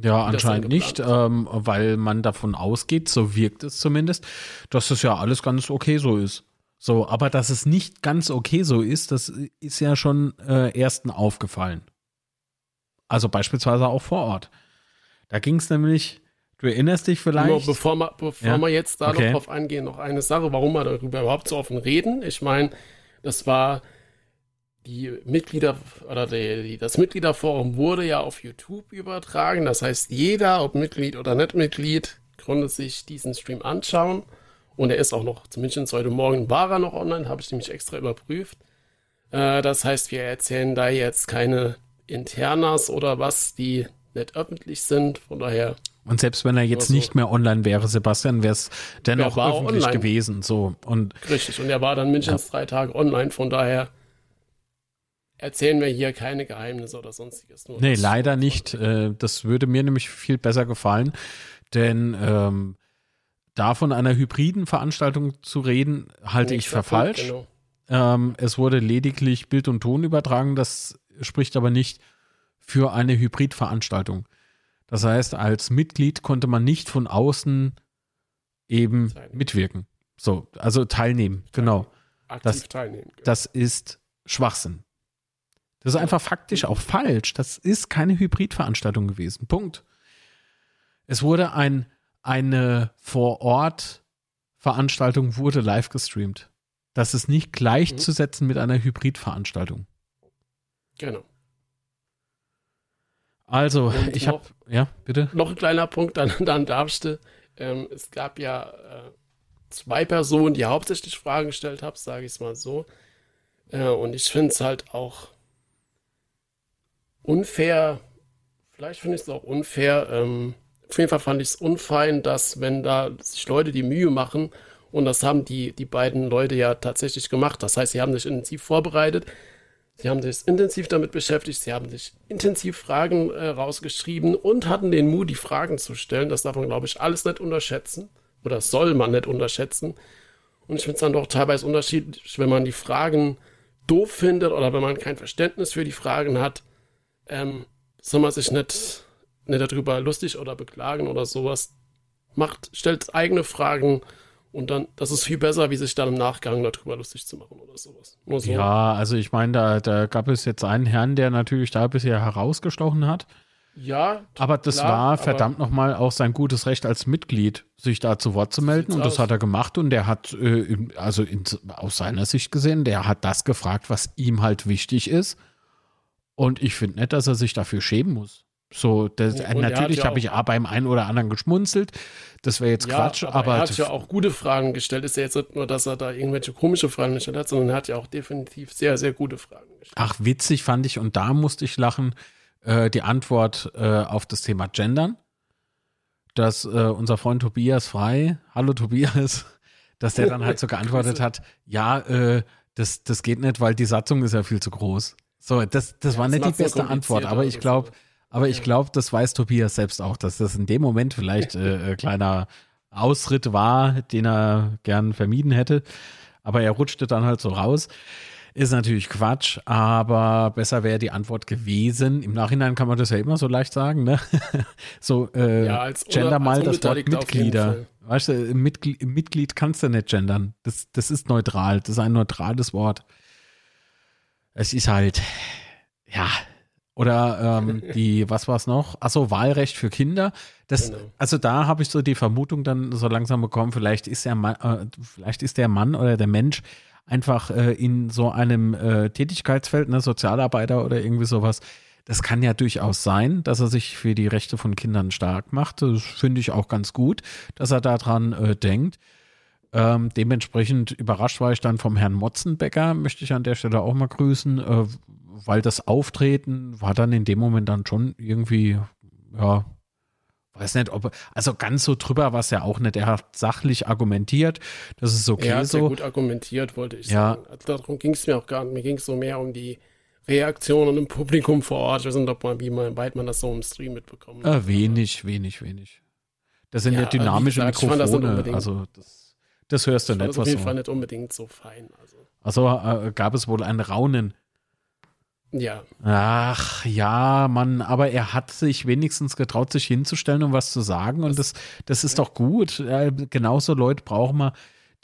Ja, anscheinend nicht, ähm, weil man davon ausgeht, so wirkt es zumindest, dass das ja alles ganz okay so ist. So, aber dass es nicht ganz okay so ist, das ist ja schon äh, ersten aufgefallen. Also beispielsweise auch vor Ort. Da ging es nämlich, du erinnerst dich vielleicht. Nur bevor, wir, bevor ja? wir jetzt da okay. noch drauf eingehen, noch eine Sache, warum wir darüber überhaupt so offen reden. Ich meine, das war die Mitglieder oder die, die, das Mitgliederforum wurde ja auf YouTube übertragen. Das heißt, jeder, ob Mitglied oder nicht Mitglied, konnte sich diesen Stream anschauen. Und er ist auch noch, zumindest heute Morgen war er noch online, habe ich nämlich extra überprüft. Äh, das heißt, wir erzählen da jetzt keine Internas oder was, die nicht öffentlich sind. Von daher. Und selbst wenn er jetzt so. nicht mehr online wäre, Sebastian, wäre es dennoch öffentlich online. gewesen. So. Und Richtig, und er war dann mindestens ja. drei Tage online, von daher erzählen wir hier keine Geheimnisse oder sonstiges. Nur nee, leider nicht. Äh, das würde mir nämlich viel besser gefallen, denn ähm, da von einer hybriden Veranstaltung zu reden, halte ich für falsch. Genau. Ähm, es wurde lediglich Bild und Ton übertragen, das spricht aber nicht für eine Hybridveranstaltung. Das heißt, als Mitglied konnte man nicht von außen eben mitwirken. So, also teilnehmen, genau. Aktiv das, teilnehmen. Genau. Das ist Schwachsinn. Das ist einfach faktisch auch falsch. Das ist keine Hybridveranstaltung gewesen. Punkt. Es wurde ein, eine Vor-Ort-Veranstaltung wurde live gestreamt. Das ist nicht gleichzusetzen mhm. mit einer Hybridveranstaltung. Genau. Also, Und ich habe, ja, bitte. Noch ein kleiner Punkt, dann, dann darfst du. Ähm, es gab ja äh, zwei Personen, die hauptsächlich Fragen gestellt haben, sage ich es mal so. Äh, und ich finde es halt auch unfair, vielleicht finde ich es auch unfair, ähm, auf jeden Fall fand ich es unfein, dass wenn da sich Leute die Mühe machen, und das haben die, die beiden Leute ja tatsächlich gemacht, das heißt, sie haben sich intensiv vorbereitet, sie haben sich intensiv damit beschäftigt, sie haben sich intensiv Fragen äh, rausgeschrieben und hatten den Mut, die Fragen zu stellen. Das darf man, glaube ich, alles nicht unterschätzen, oder soll man nicht unterschätzen. Und ich finde es dann doch teilweise unterschiedlich, wenn man die Fragen doof findet oder wenn man kein Verständnis für die Fragen hat, ähm, soll man sich nicht, nicht darüber lustig oder beklagen oder sowas. Macht, stellt eigene Fragen und dann, das ist viel besser, wie sich dann im Nachgang darüber lustig zu machen oder sowas. So. Ja, also ich meine, da, da gab es jetzt einen Herrn, der natürlich da bisher herausgestochen hat. Ja. Aber das klar, war verdammt nochmal auch sein gutes Recht als Mitglied, sich da zu Wort zu melden. Und das aus. hat er gemacht. Und der hat, äh, also in, aus seiner Sicht gesehen, der hat das gefragt, was ihm halt wichtig ist. Und ich finde nicht, dass er sich dafür schämen muss. So, das, äh, natürlich ja habe ich beim einen oder anderen geschmunzelt. Das wäre jetzt ja, Quatsch, aber, aber. Er hat ja auch gute Fragen gestellt. Ist ja jetzt nicht nur, dass er da irgendwelche komische Fragen gestellt hat, sondern er hat ja auch definitiv sehr, sehr gute Fragen gestellt. Ach, witzig fand ich, und da musste ich lachen, äh, die Antwort äh, auf das Thema Gendern. Dass äh, unser Freund Tobias Frei, hallo Tobias, dass der dann halt so geantwortet hat: Ja, äh, das, das geht nicht, weil die Satzung ist ja viel zu groß. So, das, das ja, war das nicht die beste Antwort, aber ich glaube, aber ich glaube, das weiß Tobias selbst auch, dass das in dem Moment vielleicht äh, äh, kleiner Ausritt war, den er gern vermieden hätte. Aber er rutschte dann halt so raus. Ist natürlich Quatsch, aber besser wäre die Antwort gewesen. Im Nachhinein kann man das ja immer so leicht sagen, ne? so, äh, ja, als, gender mal das Wort Mitglieder. Weißt du, Mitglied, Mitglied kannst du nicht gendern. Das, das ist neutral. Das ist ein neutrales Wort es ist halt, ja, oder ähm, die, was war es noch? Achso, Wahlrecht für Kinder. Das, genau. Also da habe ich so die Vermutung dann so langsam bekommen, vielleicht ist der Mann, äh, vielleicht ist der Mann oder der Mensch einfach äh, in so einem äh, Tätigkeitsfeld, ne, Sozialarbeiter oder irgendwie sowas. Das kann ja durchaus sein, dass er sich für die Rechte von Kindern stark macht. Das finde ich auch ganz gut, dass er daran äh, denkt. Ähm, dementsprechend überrascht war ich dann vom Herrn Motzenbecker, möchte ich an der Stelle auch mal grüßen, äh, weil das Auftreten war dann in dem Moment dann schon irgendwie, ja, weiß nicht, ob, also ganz so drüber war es ja auch nicht. Er hat sachlich argumentiert, das ist okay er hat so. Sehr gut argumentiert, wollte ich ja. sagen. Also darum ging es mir auch gar nicht. Mir ging es so mehr um die Reaktionen im Publikum vor Ort. Ich weiß nicht, ob man, wie man, weit man das so im Stream mitbekommt. Äh, wenig, wenig, wenig. Das sind ja, ja dynamische gesagt, Mikrofone. Das also das das hörst du nicht. Das auf jeden so. Fall nicht unbedingt so fein. Also, also äh, gab es wohl ein Raunen. Ja. Ach ja, Mann, aber er hat sich wenigstens getraut, sich hinzustellen und was zu sagen. Und das, das ist doch gut. Äh, genauso Leute brauchen wir,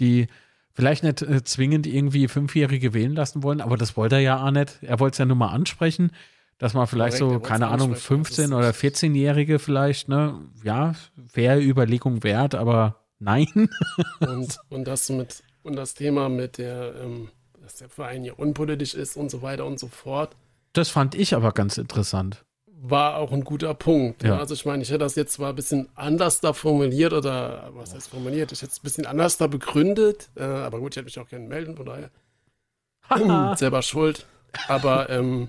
die vielleicht nicht äh, zwingend irgendwie Fünfjährige wählen lassen wollen, aber das wollte er ja auch nicht. Er wollte es ja nur mal ansprechen. Dass man vielleicht Korrekt, so, keine Ahnung, 15- oder 14-Jährige vielleicht, ne? Ja, wäre Überlegung wert, aber nein. und, und das mit, und das Thema mit der, ähm, dass der Verein ja unpolitisch ist und so weiter und so fort. Das fand ich aber ganz interessant. War auch ein guter Punkt. Ja. Also ich meine, ich hätte das jetzt zwar ein bisschen anders da formuliert oder was heißt formuliert? Ich hätte es ein bisschen anders da begründet, äh, aber gut, ich hätte mich auch gerne melden, von daher selber schuld. Aber ähm,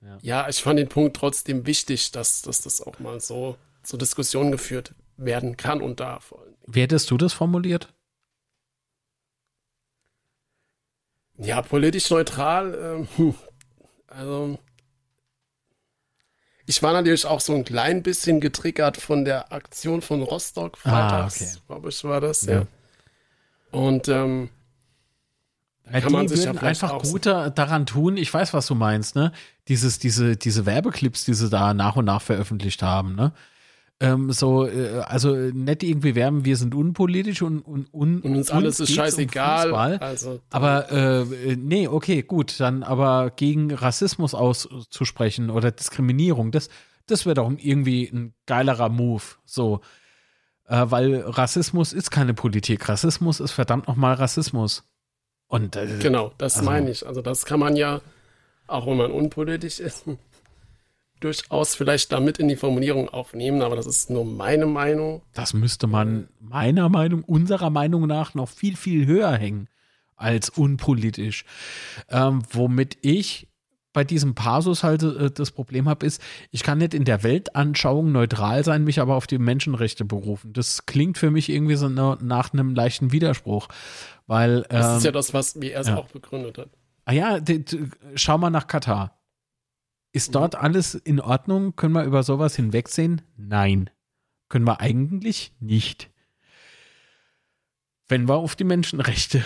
ja. ja. ich fand den Punkt trotzdem wichtig, dass, dass das auch mal so zur Diskussion geführt werden kann und darf. Wie hättest du das formuliert? Ja, politisch neutral. Ähm, also, ich war natürlich auch so ein klein bisschen getriggert von der Aktion von Rostock freitags, ah, okay. glaube ich, war das, ja. ja. Und ähm, ja, kann man sich würden ja einfach guter daran tun. Ich weiß, was du meinst, ne? Dieses, diese, diese Werbeclips, die sie da nach und nach veröffentlicht haben, ne? Ähm, so, äh, also nicht irgendwie werben, wir sind unpolitisch und, und, und, und uns alles ist scheißegal. Um also, aber äh, nee, okay, gut, dann aber gegen Rassismus auszusprechen oder Diskriminierung, das, das wäre doch irgendwie ein geilerer Move. So. Äh, weil Rassismus ist keine Politik. Rassismus ist verdammt nochmal Rassismus. Und, äh, genau, das also, meine ich. Also das kann man ja, auch wenn man unpolitisch ist, durchaus vielleicht damit in die Formulierung aufnehmen, aber das ist nur meine Meinung. Das müsste man meiner Meinung, unserer Meinung nach noch viel, viel höher hängen als unpolitisch. Ähm, womit ich bei diesem Pasus halt äh, das Problem habe, ist, ich kann nicht in der Weltanschauung neutral sein, mich aber auf die Menschenrechte berufen. Das klingt für mich irgendwie so nach einem leichten Widerspruch. Weil, ähm, das ist ja ähm, das, was wie er es ja. auch begründet hat. Ah ja, schau mal nach Katar. Ist dort alles in Ordnung? Können wir über sowas hinwegsehen? Nein. Können wir eigentlich nicht. Wenn wir auf die Menschenrechte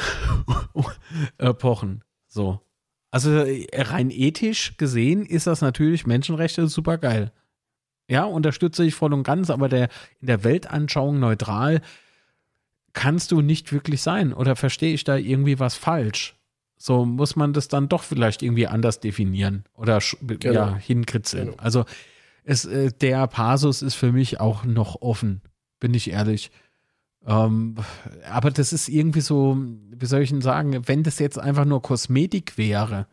pochen. So. Also rein ethisch gesehen ist das natürlich Menschenrechte super geil. Ja, unterstütze ich voll und ganz, aber der in der Weltanschauung neutral kannst du nicht wirklich sein. Oder verstehe ich da irgendwie was falsch? So muss man das dann doch vielleicht irgendwie anders definieren oder genau. ja, hinkritzeln. Genau. Also es, äh, der Pasus ist für mich auch noch offen, bin ich ehrlich. Ähm, aber das ist irgendwie so, wie soll ich denn sagen, wenn das jetzt einfach nur Kosmetik wäre,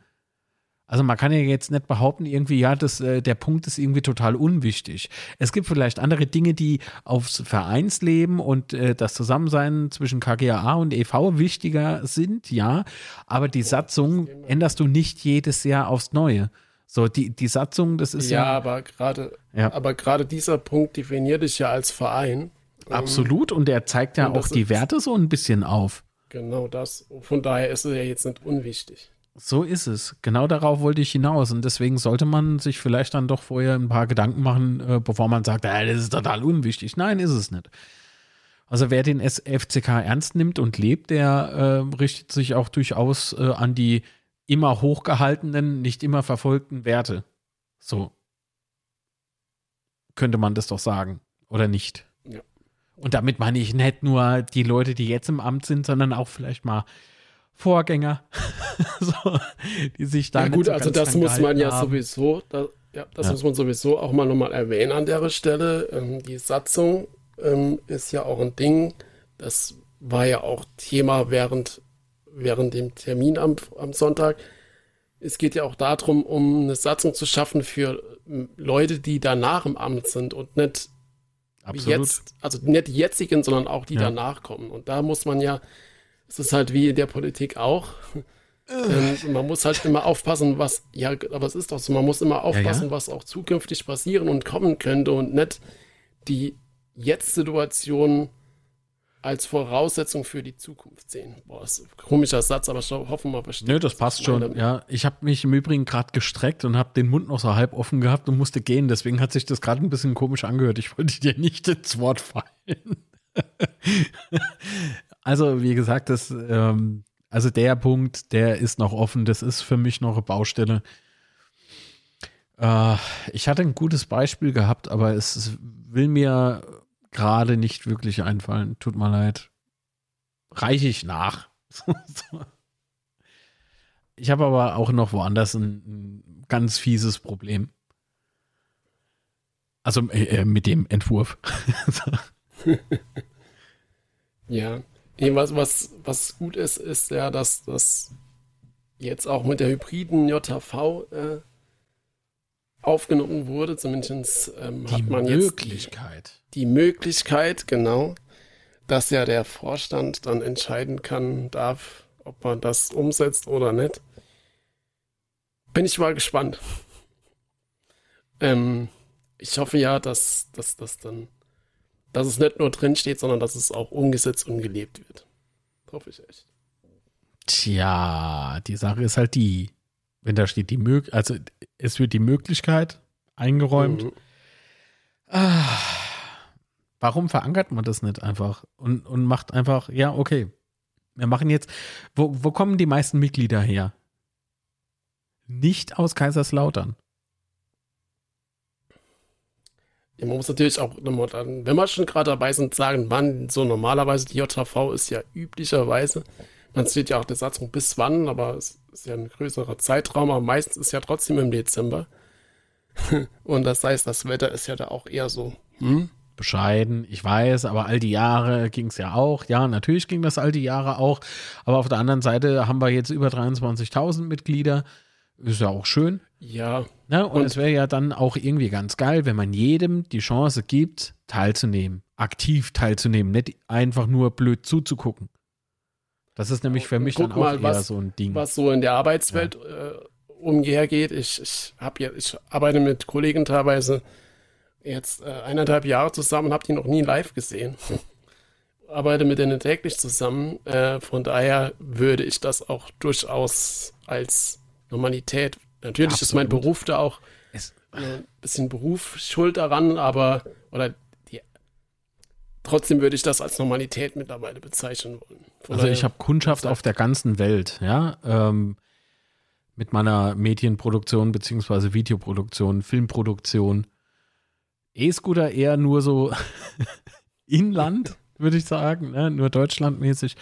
also man kann ja jetzt nicht behaupten, irgendwie, ja, das, äh, der Punkt ist irgendwie total unwichtig. Es gibt vielleicht andere Dinge, die aufs Vereinsleben und äh, das Zusammensein zwischen KGAA und EV wichtiger sind, ja. Aber die Satzung änderst du nicht jedes Jahr aufs Neue. So, die, die Satzung, das ist ja. Ja, aber gerade, ja. aber gerade dieser Punkt definiert dich ja als Verein. Absolut, und er zeigt ja auch die Werte so ein bisschen auf. Genau das. Von daher ist es ja jetzt nicht unwichtig. So ist es. Genau darauf wollte ich hinaus. Und deswegen sollte man sich vielleicht dann doch vorher ein paar Gedanken machen, äh, bevor man sagt, äh, das ist total unwichtig. Nein, ist es nicht. Also wer den FCK ernst nimmt und lebt, der äh, richtet sich auch durchaus äh, an die immer hochgehaltenen, nicht immer verfolgten Werte. So. Könnte man das doch sagen. Oder nicht? Ja. Und damit meine ich nicht nur die Leute, die jetzt im Amt sind, sondern auch vielleicht mal Vorgänger, so, die sich da. Ja, gut, so also das muss man ja haben. sowieso, da, ja, das ja. muss man sowieso auch mal nochmal erwähnen an der Stelle. Ähm, die Satzung ähm, ist ja auch ein Ding, das war ja auch Thema während, während dem Termin am, am Sonntag. Es geht ja auch darum, um eine Satzung zu schaffen für ähm, Leute, die danach im Amt sind und nicht Absolut. jetzt, also nicht die jetzigen, sondern auch die ja. danach kommen. Und da muss man ja es ist halt wie in der Politik auch. Ähm, man muss halt immer aufpassen, was, ja, aber es ist doch so, man muss immer aufpassen, ja, ja. was auch zukünftig passieren und kommen könnte und nicht die Jetzt-Situation als Voraussetzung für die Zukunft sehen. Boah, ist ein komischer Satz, aber ich hoffe mal versteht. Nö, das passt schon. Ja, ich habe mich im Übrigen gerade gestreckt und habe den Mund noch so halb offen gehabt und musste gehen. Deswegen hat sich das gerade ein bisschen komisch angehört. Ich wollte dir nicht ins Wort fallen. Also, wie gesagt, das, ähm, also der Punkt, der ist noch offen. Das ist für mich noch eine Baustelle. Äh, ich hatte ein gutes Beispiel gehabt, aber es will mir gerade nicht wirklich einfallen. Tut mir leid. Reiche ich nach. ich habe aber auch noch woanders ein, ein ganz fieses Problem. Also äh, äh mit dem Entwurf. ja. Was, was, was gut ist, ist ja, dass das jetzt auch mit der hybriden JV äh, aufgenommen wurde. Zumindest ähm, hat man jetzt Möglichkeit. Die, die Möglichkeit, genau, dass ja der Vorstand dann entscheiden kann, darf, ob man das umsetzt oder nicht. Bin ich mal gespannt. Ähm, ich hoffe ja, dass, dass das dann, dass es nicht nur drin steht, sondern dass es auch umgesetzt und gelebt wird. Hoffe ich echt. Tja, die Sache ist halt die, wenn da steht die Möglichkeit, also es wird die Möglichkeit eingeräumt. Mhm. Ah, warum verankert man das nicht einfach und, und macht einfach, ja, okay, wir machen jetzt, wo, wo kommen die meisten Mitglieder her? Nicht aus Kaiserslautern. Ja, man muss natürlich auch, wenn wir schon gerade dabei sind, sagen, wann so normalerweise die JV ist ja üblicherweise man sieht ja auch der Satzung bis wann, aber es ist ja ein größerer Zeitraum, aber meistens ist ja trotzdem im Dezember. Und das heißt, das Wetter ist ja da auch eher so. Hm? Bescheiden, ich weiß, aber all die Jahre ging es ja auch. Ja, natürlich ging das all die Jahre auch. Aber auf der anderen Seite haben wir jetzt über 23.000 Mitglieder. Ist ja auch schön. Ja. Na, ne? und, und es wäre ja dann auch irgendwie ganz geil, wenn man jedem die Chance gibt, teilzunehmen, aktiv teilzunehmen, nicht einfach nur blöd zuzugucken. Das ist nämlich für mich Guck dann auch mal, eher was, so ein Ding. Was so in der Arbeitswelt ja. äh, umhergeht. Ich, ich, hab ja, ich arbeite mit Kollegen teilweise jetzt äh, eineinhalb Jahre zusammen, habe die noch nie live gesehen. arbeite mit denen täglich zusammen. Äh, von daher würde ich das auch durchaus als Normalität. Natürlich Absolut. ist mein Beruf da auch es, ein bisschen Beruf schuld daran, aber oder Trotzdem würde ich das als Normalität mittlerweile bezeichnen wollen. Von also ich habe Kundschaft auf der ganzen Welt, ja, ähm, mit meiner Medienproduktion beziehungsweise Videoproduktion, Filmproduktion. E-Scooter eher nur so Inland, würde ich sagen, ne? nur deutschlandmäßig.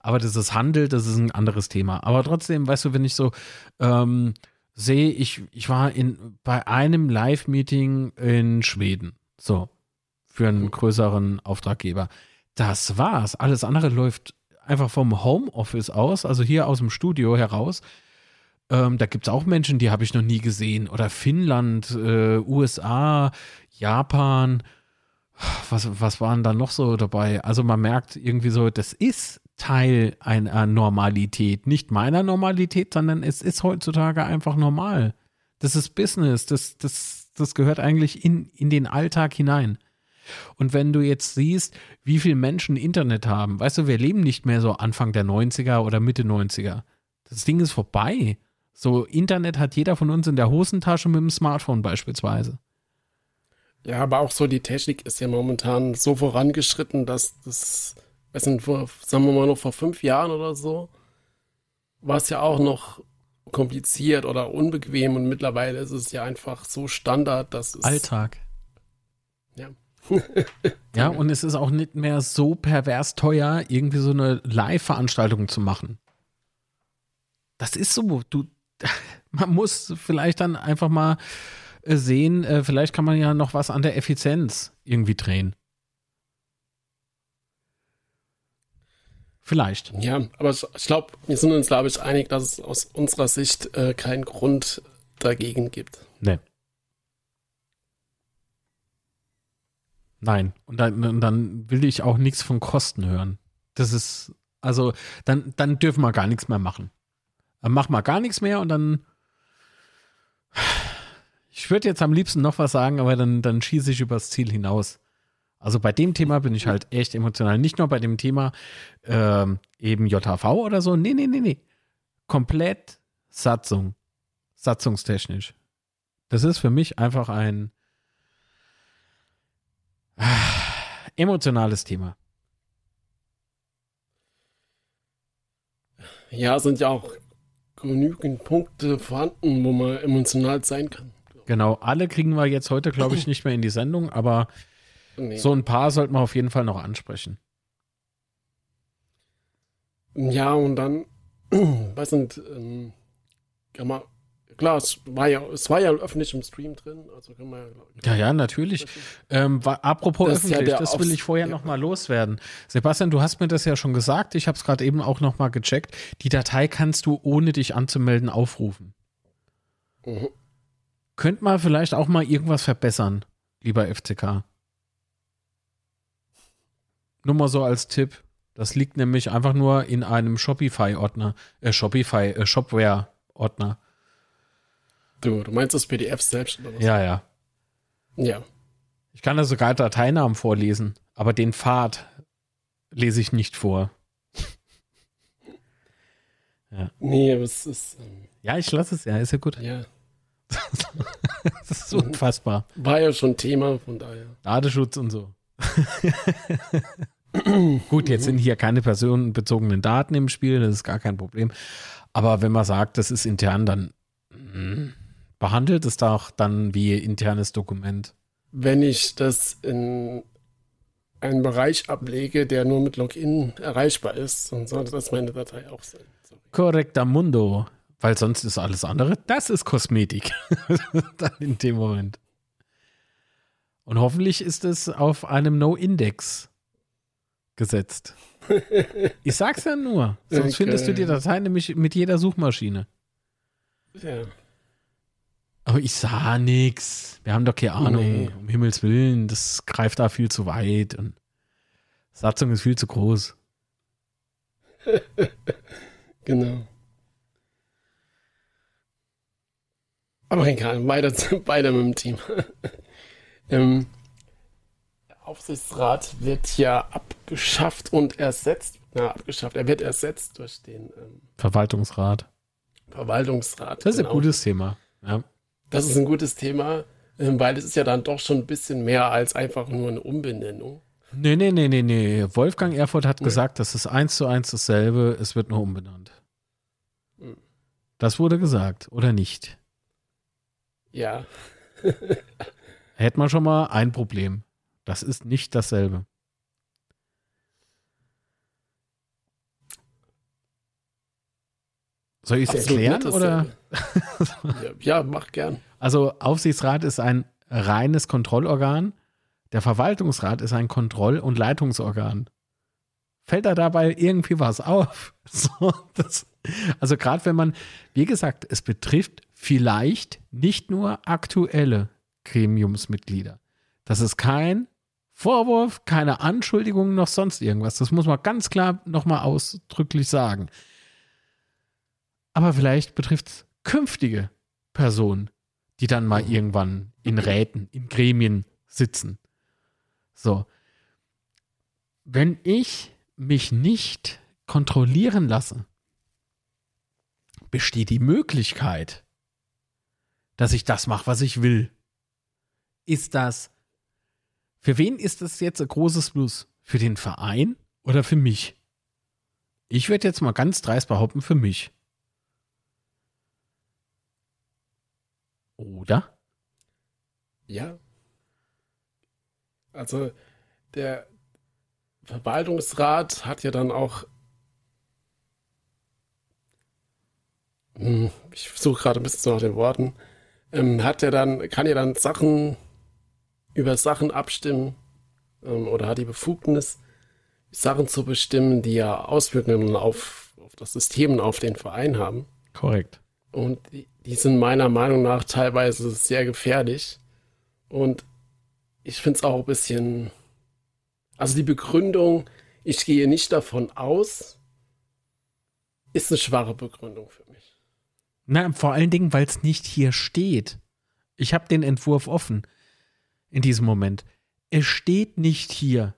Aber das ist Handel, das ist ein anderes Thema. Aber trotzdem, weißt du, wenn ich so ähm, sehe, ich, ich war in, bei einem Live-Meeting in Schweden. So, für einen größeren Auftraggeber. Das war's. Alles andere läuft einfach vom Homeoffice aus, also hier aus dem Studio heraus. Ähm, da gibt es auch Menschen, die habe ich noch nie gesehen. Oder Finnland, äh, USA, Japan. Was, was waren da noch so dabei? Also man merkt irgendwie so, das ist Teil einer Normalität. Nicht meiner Normalität, sondern es ist heutzutage einfach normal. Das ist Business. Das, das, das gehört eigentlich in, in den Alltag hinein. Und wenn du jetzt siehst, wie viele Menschen Internet haben, weißt du, wir leben nicht mehr so Anfang der 90er oder Mitte 90er. Das Ding ist vorbei. So, Internet hat jeder von uns in der Hosentasche mit dem Smartphone beispielsweise. Ja, aber auch so die Technik ist ja momentan so vorangeschritten, dass das, weiß nicht, vor, sagen wir mal noch vor fünf Jahren oder so, war es ja auch noch kompliziert oder unbequem und mittlerweile ist es ja einfach so Standard, dass es. Alltag. Ja. ja, und es ist auch nicht mehr so pervers teuer, irgendwie so eine Live-Veranstaltung zu machen. Das ist so, du, man muss vielleicht dann einfach mal äh, sehen, äh, vielleicht kann man ja noch was an der Effizienz irgendwie drehen. Vielleicht. Ja, aber ich glaube, wir sind uns, glaube ich, einig, dass es aus unserer Sicht äh, keinen Grund dagegen gibt. Nee. Nein. Und dann, und dann will ich auch nichts von Kosten hören. Das ist, also, dann, dann dürfen wir gar nichts mehr machen. Dann machen wir gar nichts mehr und dann. Ich würde jetzt am liebsten noch was sagen, aber dann, dann schieße ich übers Ziel hinaus. Also bei dem Thema bin ich halt echt emotional. Nicht nur bei dem Thema ähm, eben JHV oder so. Nee, nee, nee, nee. Komplett Satzung. Satzungstechnisch. Das ist für mich einfach ein Emotionales Thema. Ja, sind ja auch genügend Punkte vorhanden, wo man emotional sein kann. Genau, alle kriegen wir jetzt heute, glaube ich, nicht mehr in die Sendung, aber nee. so ein paar sollten wir auf jeden Fall noch ansprechen. Ja, und dann, was sind, ähm, kann man klar, es war ja, es war ja öffentlich im Stream drin, also können wir ja. Ja, natürlich. Ähm, war, apropos das öffentlich, ja das will ich vorher ja. nochmal loswerden. Sebastian, du hast mir das ja schon gesagt, ich habe es gerade eben auch nochmal gecheckt. Die Datei kannst du, ohne dich anzumelden, aufrufen. Mhm. Könnt mal vielleicht auch mal irgendwas verbessern, lieber FCK. Nur mal so als Tipp. Das liegt nämlich einfach nur in einem Shopify-Ordner, äh, Shopify, äh, Shopware-Ordner. Du, du meinst das PDF selbst oder was? Ja, ja. Ja. Ich kann da sogar Dateinamen vorlesen, aber den Pfad lese ich nicht vor. ja. Nee, aber es ist. Ähm, ja, ich lasse es ja, ist ja gut. Ja. das ist unfassbar. War ja schon Thema, von daher. Datenschutz und so. Gut, jetzt sind hier keine personenbezogenen Daten im Spiel, das ist gar kein Problem. Aber wenn man sagt, das ist intern, dann mh, behandelt es doch dann wie internes Dokument. Wenn ich das in einen Bereich ablege, der nur mit Login erreichbar ist, dann sollte das meine Datei auch sein. Korrekter Mundo, weil sonst ist alles andere, das ist Kosmetik. dann in dem Moment. Und hoffentlich ist es auf einem No-Index gesetzt. Ich sag's ja nur. Sonst okay. findest du die Datei nämlich mit jeder Suchmaschine. Ja. Aber ich sah nix. Wir haben doch keine Ahnung. Nee. Um Himmels Willen, das greift da viel zu weit und Satzung ist viel zu groß. genau. Aber egal, weiter, weiter mit dem Team. ähm, Aufsichtsrat wird ja abgeschafft und ersetzt. Na, abgeschafft. Er wird ersetzt durch den ähm, Verwaltungsrat. Verwaltungsrat. Das ist genau. ein gutes Thema. Ja. Das ist ein gutes Thema, ähm, weil es ist ja dann doch schon ein bisschen mehr als einfach nur eine Umbenennung. Nee, nee, nee, nee, nee. Wolfgang Erfurt hat nee. gesagt, das ist eins zu eins dasselbe, es wird nur umbenannt. Hm. Das wurde gesagt, oder nicht? Ja. Hätte man schon mal ein Problem. Das ist nicht dasselbe. Soll ich es erklären oder? ja, mach gern. Also Aufsichtsrat ist ein reines Kontrollorgan. Der Verwaltungsrat ist ein Kontroll- und Leitungsorgan. Fällt da dabei irgendwie was auf? So, das, also gerade wenn man, wie gesagt, es betrifft vielleicht nicht nur aktuelle Gremiumsmitglieder. Das ist kein Vorwurf, keine Anschuldigung noch sonst irgendwas. Das muss man ganz klar nochmal ausdrücklich sagen. Aber vielleicht betrifft es künftige Personen, die dann mal irgendwann in Räten, in Gremien sitzen. So. Wenn ich mich nicht kontrollieren lasse, besteht die Möglichkeit, dass ich das mache, was ich will. Ist das für wen ist das jetzt ein großes Plus? Für den Verein oder für mich? Ich werde jetzt mal ganz dreist behaupten, für mich. Oder? Ja. Also der Verwaltungsrat hat ja dann auch. Hm, ich suche gerade ein bisschen nach den Worten. Ähm, hat er dann, kann ja dann Sachen über Sachen abstimmen ähm, oder hat die Befugnis, Sachen zu bestimmen, die ja Auswirkungen auf, auf das System und auf den Verein haben. Korrekt. Und die, die sind meiner Meinung nach teilweise sehr gefährlich. Und ich finde es auch ein bisschen. Also die Begründung, ich gehe nicht davon aus, ist eine schwache Begründung für mich. Na, vor allen Dingen, weil es nicht hier steht. Ich habe den Entwurf offen in diesem Moment. Es steht nicht hier.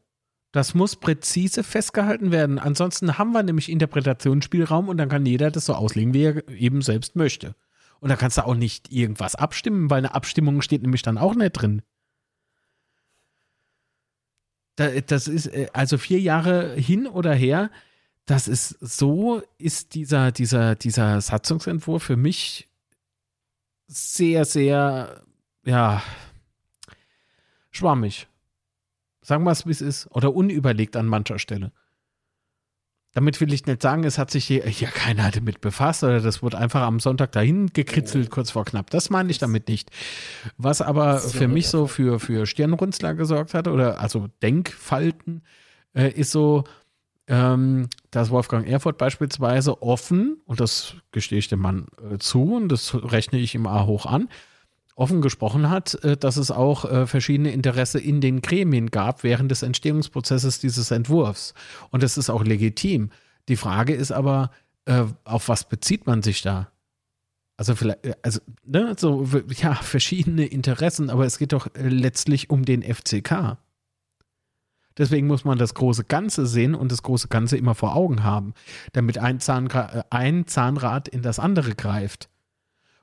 Das muss präzise festgehalten werden. Ansonsten haben wir nämlich Interpretationsspielraum und dann kann jeder das so auslegen, wie er eben selbst möchte. Und da kannst du auch nicht irgendwas abstimmen, weil eine Abstimmung steht nämlich dann auch nicht drin. Das ist äh, also vier Jahre hin oder her. Das ist so, ist dieser, dieser, dieser Satzungsentwurf für mich sehr, sehr, ja, schwammig. Sagen wir es, wie es ist. Oder unüberlegt an mancher Stelle. damit will ich nicht sagen, es hat sich hier, ja keiner damit befasst oder das wurde einfach am Sonntag dahin gekritzelt, kurz vor knapp. Das meine ich damit nicht. Was aber für mich so für, für Stirnrunzler gesorgt hat oder also Denkfalten, äh, ist so, ähm, dass Wolfgang Erfurt beispielsweise offen, und das gestehe ich dem Mann äh, zu und das rechne ich ihm A hoch an, offen gesprochen hat, äh, dass es auch äh, verschiedene Interesse in den Gremien gab während des Entstehungsprozesses dieses Entwurfs. Und das ist auch legitim. Die Frage ist aber, äh, auf was bezieht man sich da? Also vielleicht, also, ne, so, ja, verschiedene Interessen, aber es geht doch letztlich um den FCK. Deswegen muss man das große Ganze sehen und das große Ganze immer vor Augen haben, damit ein, Zahnra ein Zahnrad in das andere greift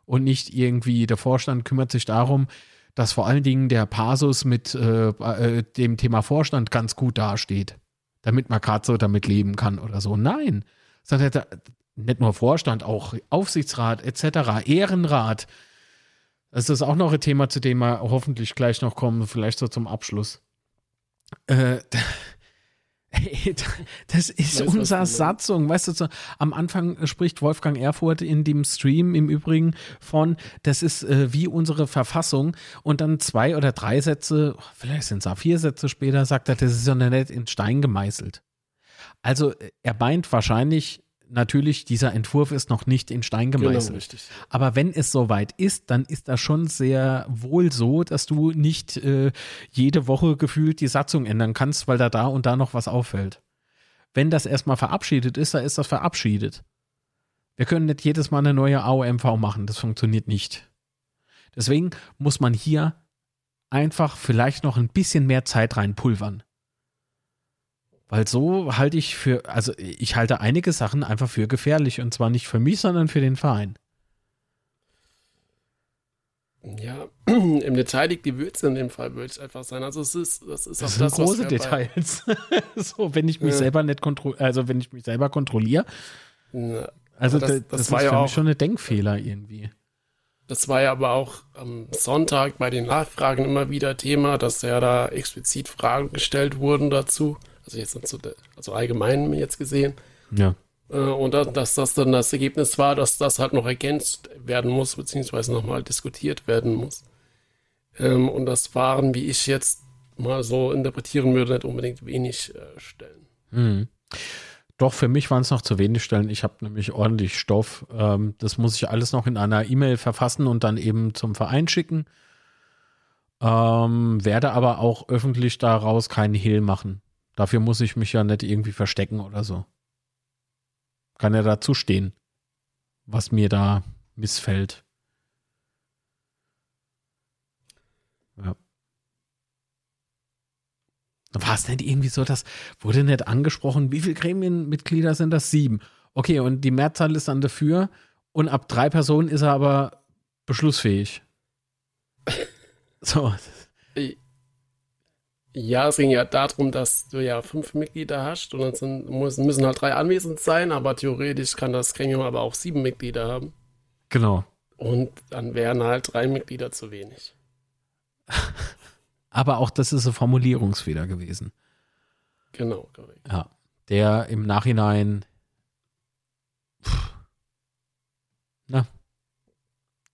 und nicht irgendwie der Vorstand kümmert sich darum, dass vor allen Dingen der Pasus mit äh, äh, dem Thema Vorstand ganz gut dasteht, damit man gerade so damit leben kann oder so. Nein, sondern nicht nur Vorstand, auch Aufsichtsrat etc., Ehrenrat. Das ist auch noch ein Thema, zu dem wir hoffentlich gleich noch kommen, vielleicht so zum Abschluss. Äh, das ist weißt, unsere Satzung. Weißt du, so, am Anfang spricht Wolfgang Erfurt in dem Stream im Übrigen von, das ist äh, wie unsere Verfassung. Und dann zwei oder drei Sätze, vielleicht sind es auch vier Sätze später, sagt er, das ist ja nicht in Stein gemeißelt. Also er meint wahrscheinlich natürlich, dieser Entwurf ist noch nicht in Stein genau, gemeißelt. Genau, Aber wenn es soweit ist, dann ist das schon sehr wohl so, dass du nicht äh, jede Woche gefühlt die Satzung ändern kannst, weil da da und da noch was auffällt. Wenn das erstmal verabschiedet ist, dann ist das verabschiedet. Wir können nicht jedes Mal eine neue AOMV machen, das funktioniert nicht. Deswegen muss man hier einfach vielleicht noch ein bisschen mehr Zeit reinpulvern. Weil so halte ich für, also ich halte einige Sachen einfach für gefährlich und zwar nicht für mich, sondern für den Verein. Ja, im Detail liegt die Würze in dem Fall, würde ich einfach sein. Also es ist, das ist das sind das, große Details. so, wenn ich mich ja. selber nicht kontrolliere, also wenn ich mich selber kontrolliere. Ja, also das, das, das, das war ist ja für auch, mich schon ein Denkfehler irgendwie. Das war ja aber auch am Sonntag bei den Nachfragen immer wieder Thema, dass ja da explizit Fragen gestellt wurden dazu. Also jetzt so, also allgemein jetzt gesehen. Ja. Äh, und dass das dann das Ergebnis war, dass das halt noch ergänzt werden muss, beziehungsweise nochmal diskutiert werden muss. Ähm, und das waren, wie ich jetzt mal so interpretieren würde, nicht unbedingt wenig äh, Stellen. Mhm. Doch, für mich waren es noch zu wenig Stellen. Ich habe nämlich ordentlich Stoff. Ähm, das muss ich alles noch in einer E-Mail verfassen und dann eben zum Verein schicken. Ähm, werde aber auch öffentlich daraus keinen Hehl machen. Dafür muss ich mich ja nicht irgendwie verstecken oder so. Kann ja dazu stehen, was mir da missfällt. Ja. War es nicht irgendwie so, dass wurde nicht angesprochen, wie viele Gremienmitglieder sind das? Sieben. Okay, und die Mehrzahl ist dann dafür und ab drei Personen ist er aber beschlussfähig. So. Ja, es ging ja darum, dass du ja fünf Mitglieder hast und dann sind, müssen halt drei anwesend sein, aber theoretisch kann das Gremium aber auch sieben Mitglieder haben. Genau. Und dann wären halt drei Mitglieder zu wenig. aber auch das ist ein Formulierungsfehler gewesen. Genau, korrekt. Ja, der im Nachhinein pff, na,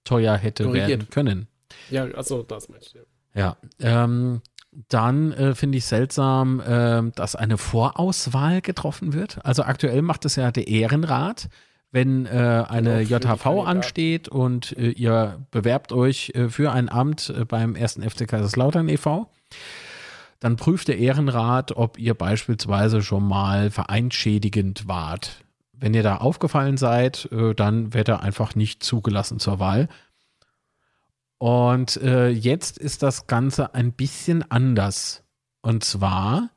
teuer hätte Korrigiert. werden können. Ja, also das meinst du. Ja, ja ähm, dann äh, finde ich seltsam, äh, dass eine Vorauswahl getroffen wird. Also aktuell macht es ja der Ehrenrat. Wenn äh, eine genau, JHV ansteht und äh, ihr bewerbt euch äh, für ein Amt äh, beim ersten FC Kaiserslautern e.V., dann prüft der Ehrenrat, ob ihr beispielsweise schon mal vereinschädigend wart. Wenn ihr da aufgefallen seid, dann wird er einfach nicht zugelassen zur Wahl. Und äh, jetzt ist das Ganze ein bisschen anders. Und zwar,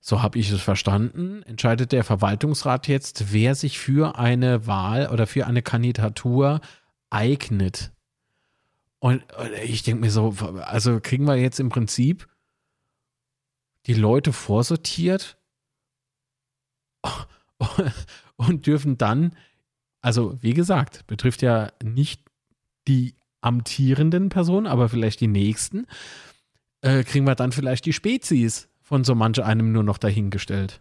so habe ich es verstanden, entscheidet der Verwaltungsrat jetzt, wer sich für eine Wahl oder für eine Kandidatur eignet. Und, und ich denke mir so, also kriegen wir jetzt im Prinzip die Leute vorsortiert und dürfen dann, also wie gesagt, betrifft ja nicht die amtierenden Personen, aber vielleicht die nächsten, äh, kriegen wir dann vielleicht die Spezies von so manch einem nur noch dahingestellt.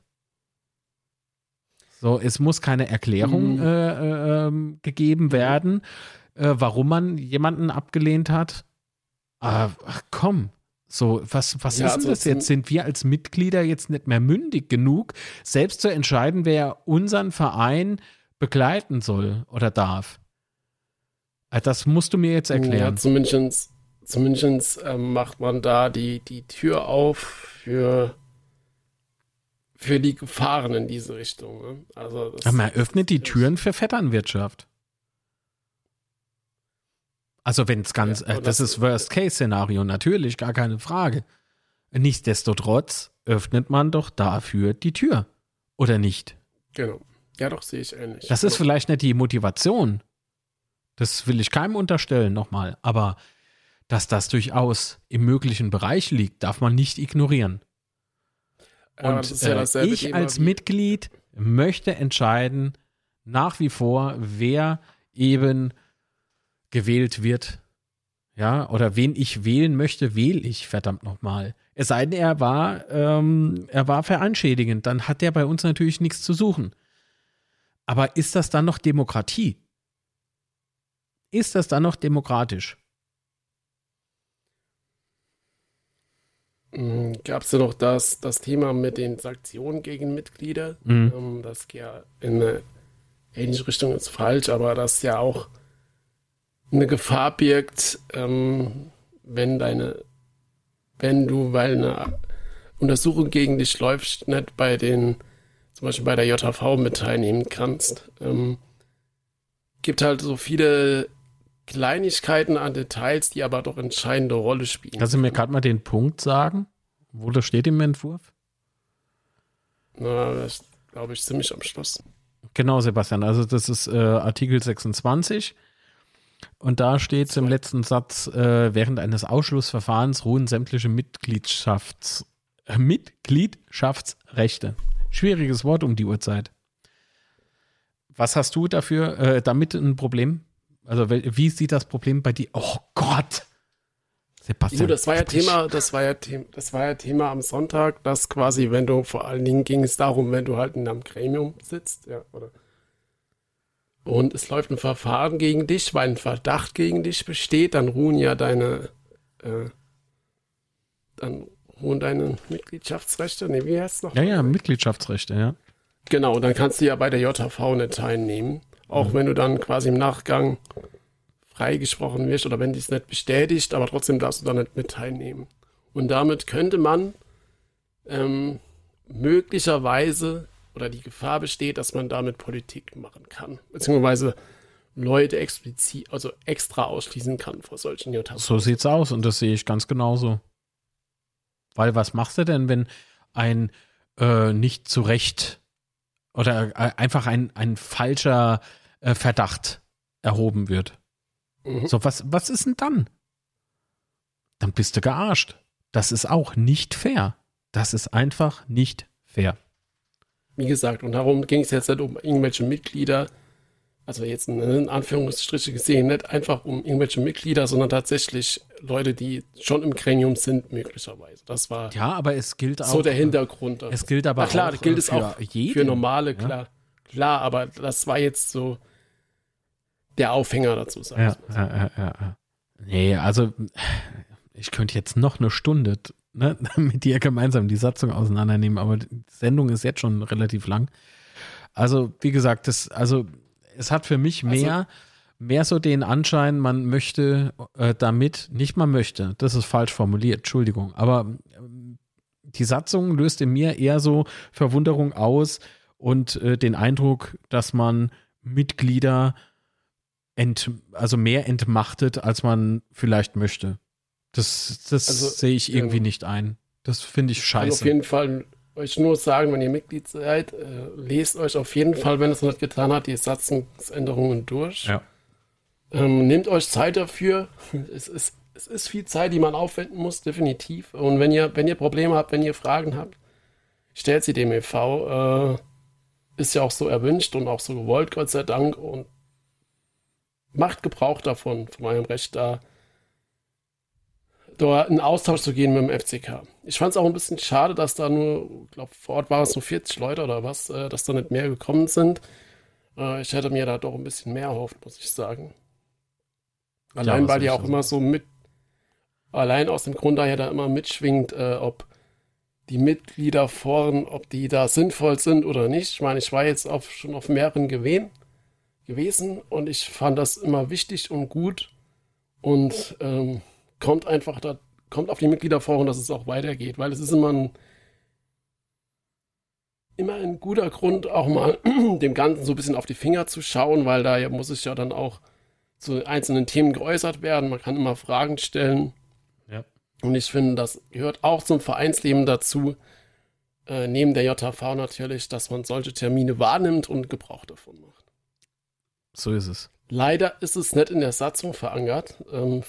So, es muss keine Erklärung mhm. äh, äh, gegeben werden, äh, warum man jemanden abgelehnt hat. ach komm, so, was, was ja, ist denn also das jetzt? Sind wir als Mitglieder jetzt nicht mehr mündig genug, selbst zu entscheiden, wer unseren Verein begleiten soll oder darf? Äh, das musst du mir jetzt erklären. Ja, zumindest, zumindest macht man da die, die Tür auf für, für die Gefahren in diese Richtung. Ne? Also das, man öffnet die Türen für Vetternwirtschaft. Also wenn es ganz, ja, äh, das, das ist Worst-Case-Szenario, natürlich, gar keine Frage. Nichtsdestotrotz öffnet man doch dafür die Tür, oder nicht? Genau. Ja, doch, sehe ich ähnlich. Das ist vielleicht nicht die Motivation. Das will ich keinem unterstellen, nochmal. Aber dass das durchaus im möglichen Bereich liegt, darf man nicht ignorieren. Und ja, äh, ich als Mitglied möchte entscheiden, nach wie vor, wer eben gewählt wird. Ja, oder wen ich wählen möchte, wähle ich, verdammt nochmal. Es sei denn, er war, ähm, er war vereinschädigend, dann hat der bei uns natürlich nichts zu suchen. Aber ist das dann noch Demokratie? Ist das dann noch demokratisch? Hm, Gab es ja noch das, das Thema mit den Sanktionen gegen Mitglieder? Mhm. Ähm, das geht ja in eine ähnliche Richtung ist falsch, aber das ja auch eine Gefahr birgt, ähm, wenn deine, wenn du, weil eine Untersuchung gegen dich läuft, nicht bei den, zum Beispiel bei der JHV mit teilnehmen kannst. Ähm, gibt halt so viele Kleinigkeiten an Details, die aber doch entscheidende Rolle spielen. Kannst du mir gerade mal den Punkt sagen, wo das steht im Entwurf? Na, das glaube ich ziemlich am Schluss. Genau, Sebastian. Also das ist äh, Artikel 26. Und da steht es im letzten Satz, äh, während eines Ausschlussverfahrens ruhen sämtliche Mitgliedschafts, äh, Mitgliedschaftsrechte. Schwieriges Wort um die Uhrzeit. Was hast du dafür, äh, damit ein Problem? Also wie sieht das Problem bei dir? Oh Gott! Sebastian. Gut, das war ja Thema, das war ja Thema, das war ja Thema am Sonntag, dass quasi, wenn du vor allen Dingen ging es darum, wenn du halt in einem Gremium sitzt, ja, oder und es läuft ein Verfahren gegen dich, weil ein Verdacht gegen dich besteht, dann ruhen ja deine, äh, dann ruhen deine Mitgliedschaftsrechte. Ne, wie heißt es noch? Ja, ja, Mitgliedschaftsrechte, ja. Genau, dann kannst du ja bei der JHV nicht teilnehmen. Auch mhm. wenn du dann quasi im Nachgang freigesprochen wirst oder wenn dies nicht bestätigt, aber trotzdem darfst du da nicht mit teilnehmen. Und damit könnte man ähm, möglicherweise oder die Gefahr besteht, dass man damit Politik machen kann, beziehungsweise Leute explizit, also extra ausschließen kann vor solchen JVs. So sieht's aus und das sehe ich ganz genauso. Weil was machst du denn, wenn ein äh, nicht zu Recht oder äh, einfach ein, ein falscher äh, Verdacht erhoben wird? Mhm. So, was, was ist denn dann? Dann bist du gearscht. Das ist auch nicht fair. Das ist einfach nicht fair. Wie gesagt, und darum ging es jetzt nicht um irgendwelche Mitglieder, also jetzt in Anführungsstriche gesehen, nicht einfach um irgendwelche Mitglieder, sondern tatsächlich Leute, die schon im Gremium sind, möglicherweise. Das war ja, aber es gilt auch, so der Hintergrund. Es gilt aber Na klar, auch, gilt es auch jeden, für normale, ja? klar. Klar, aber das war jetzt so der Aufhänger dazu, sag ja, ja, ja, ja. Nee, also ich könnte jetzt noch eine Stunde ne, mit dir gemeinsam die Satzung auseinandernehmen, aber die Sendung ist jetzt schon relativ lang. Also, wie gesagt, das, also es hat für mich mehr, also, mehr so den Anschein, man möchte äh, damit, nicht man möchte, das ist falsch formuliert, Entschuldigung, aber äh, die Satzung löst in mir eher so Verwunderung aus und äh, den Eindruck, dass man Mitglieder ent, also mehr entmachtet, als man vielleicht möchte. Das, das also, sehe ich irgendwie ähm, nicht ein. Das finde ich scheiße. Kann auf jeden Fall euch nur sagen, wenn ihr Mitglied seid, äh, lest euch auf jeden Fall, wenn es noch nicht getan hat, die Satzungsänderungen durch. Ja. Ähm, nehmt euch Zeit dafür. Es ist, es ist viel Zeit, die man aufwenden muss, definitiv. Und wenn ihr, wenn ihr Probleme habt, wenn ihr Fragen habt, stellt sie dem e.V. Äh, ist ja auch so erwünscht und auch so gewollt, Gott sei Dank. Und macht Gebrauch davon, von eurem Recht da da in Austausch zu gehen mit dem FCK. Ich fand es auch ein bisschen schade, dass da nur, ich glaube, vor Ort waren es nur 40 Leute oder was, äh, dass da nicht mehr gekommen sind. Äh, ich hätte mir da doch ein bisschen mehr erhofft, muss ich sagen. Allein, ja, weil die auch immer so mit, allein aus dem Grund daher da immer mitschwingt, äh, ob die Mitglieder vorn, ob die da sinnvoll sind oder nicht. Ich meine, ich war jetzt auf, schon auf mehreren gewesen, gewesen und ich fand das immer wichtig und gut und ähm, kommt einfach da, kommt auf die Mitglieder vor und dass es auch weitergeht, weil es ist immer ein, immer ein guter Grund, auch mal dem Ganzen so ein bisschen auf die Finger zu schauen, weil da ja, muss es ja dann auch zu einzelnen Themen geäußert werden. Man kann immer Fragen stellen. Ja. Und ich finde, das gehört auch zum Vereinsleben dazu, äh, neben der JV natürlich, dass man solche Termine wahrnimmt und Gebrauch davon macht. So ist es. Leider ist es nicht in der Satzung verankert. Ähm,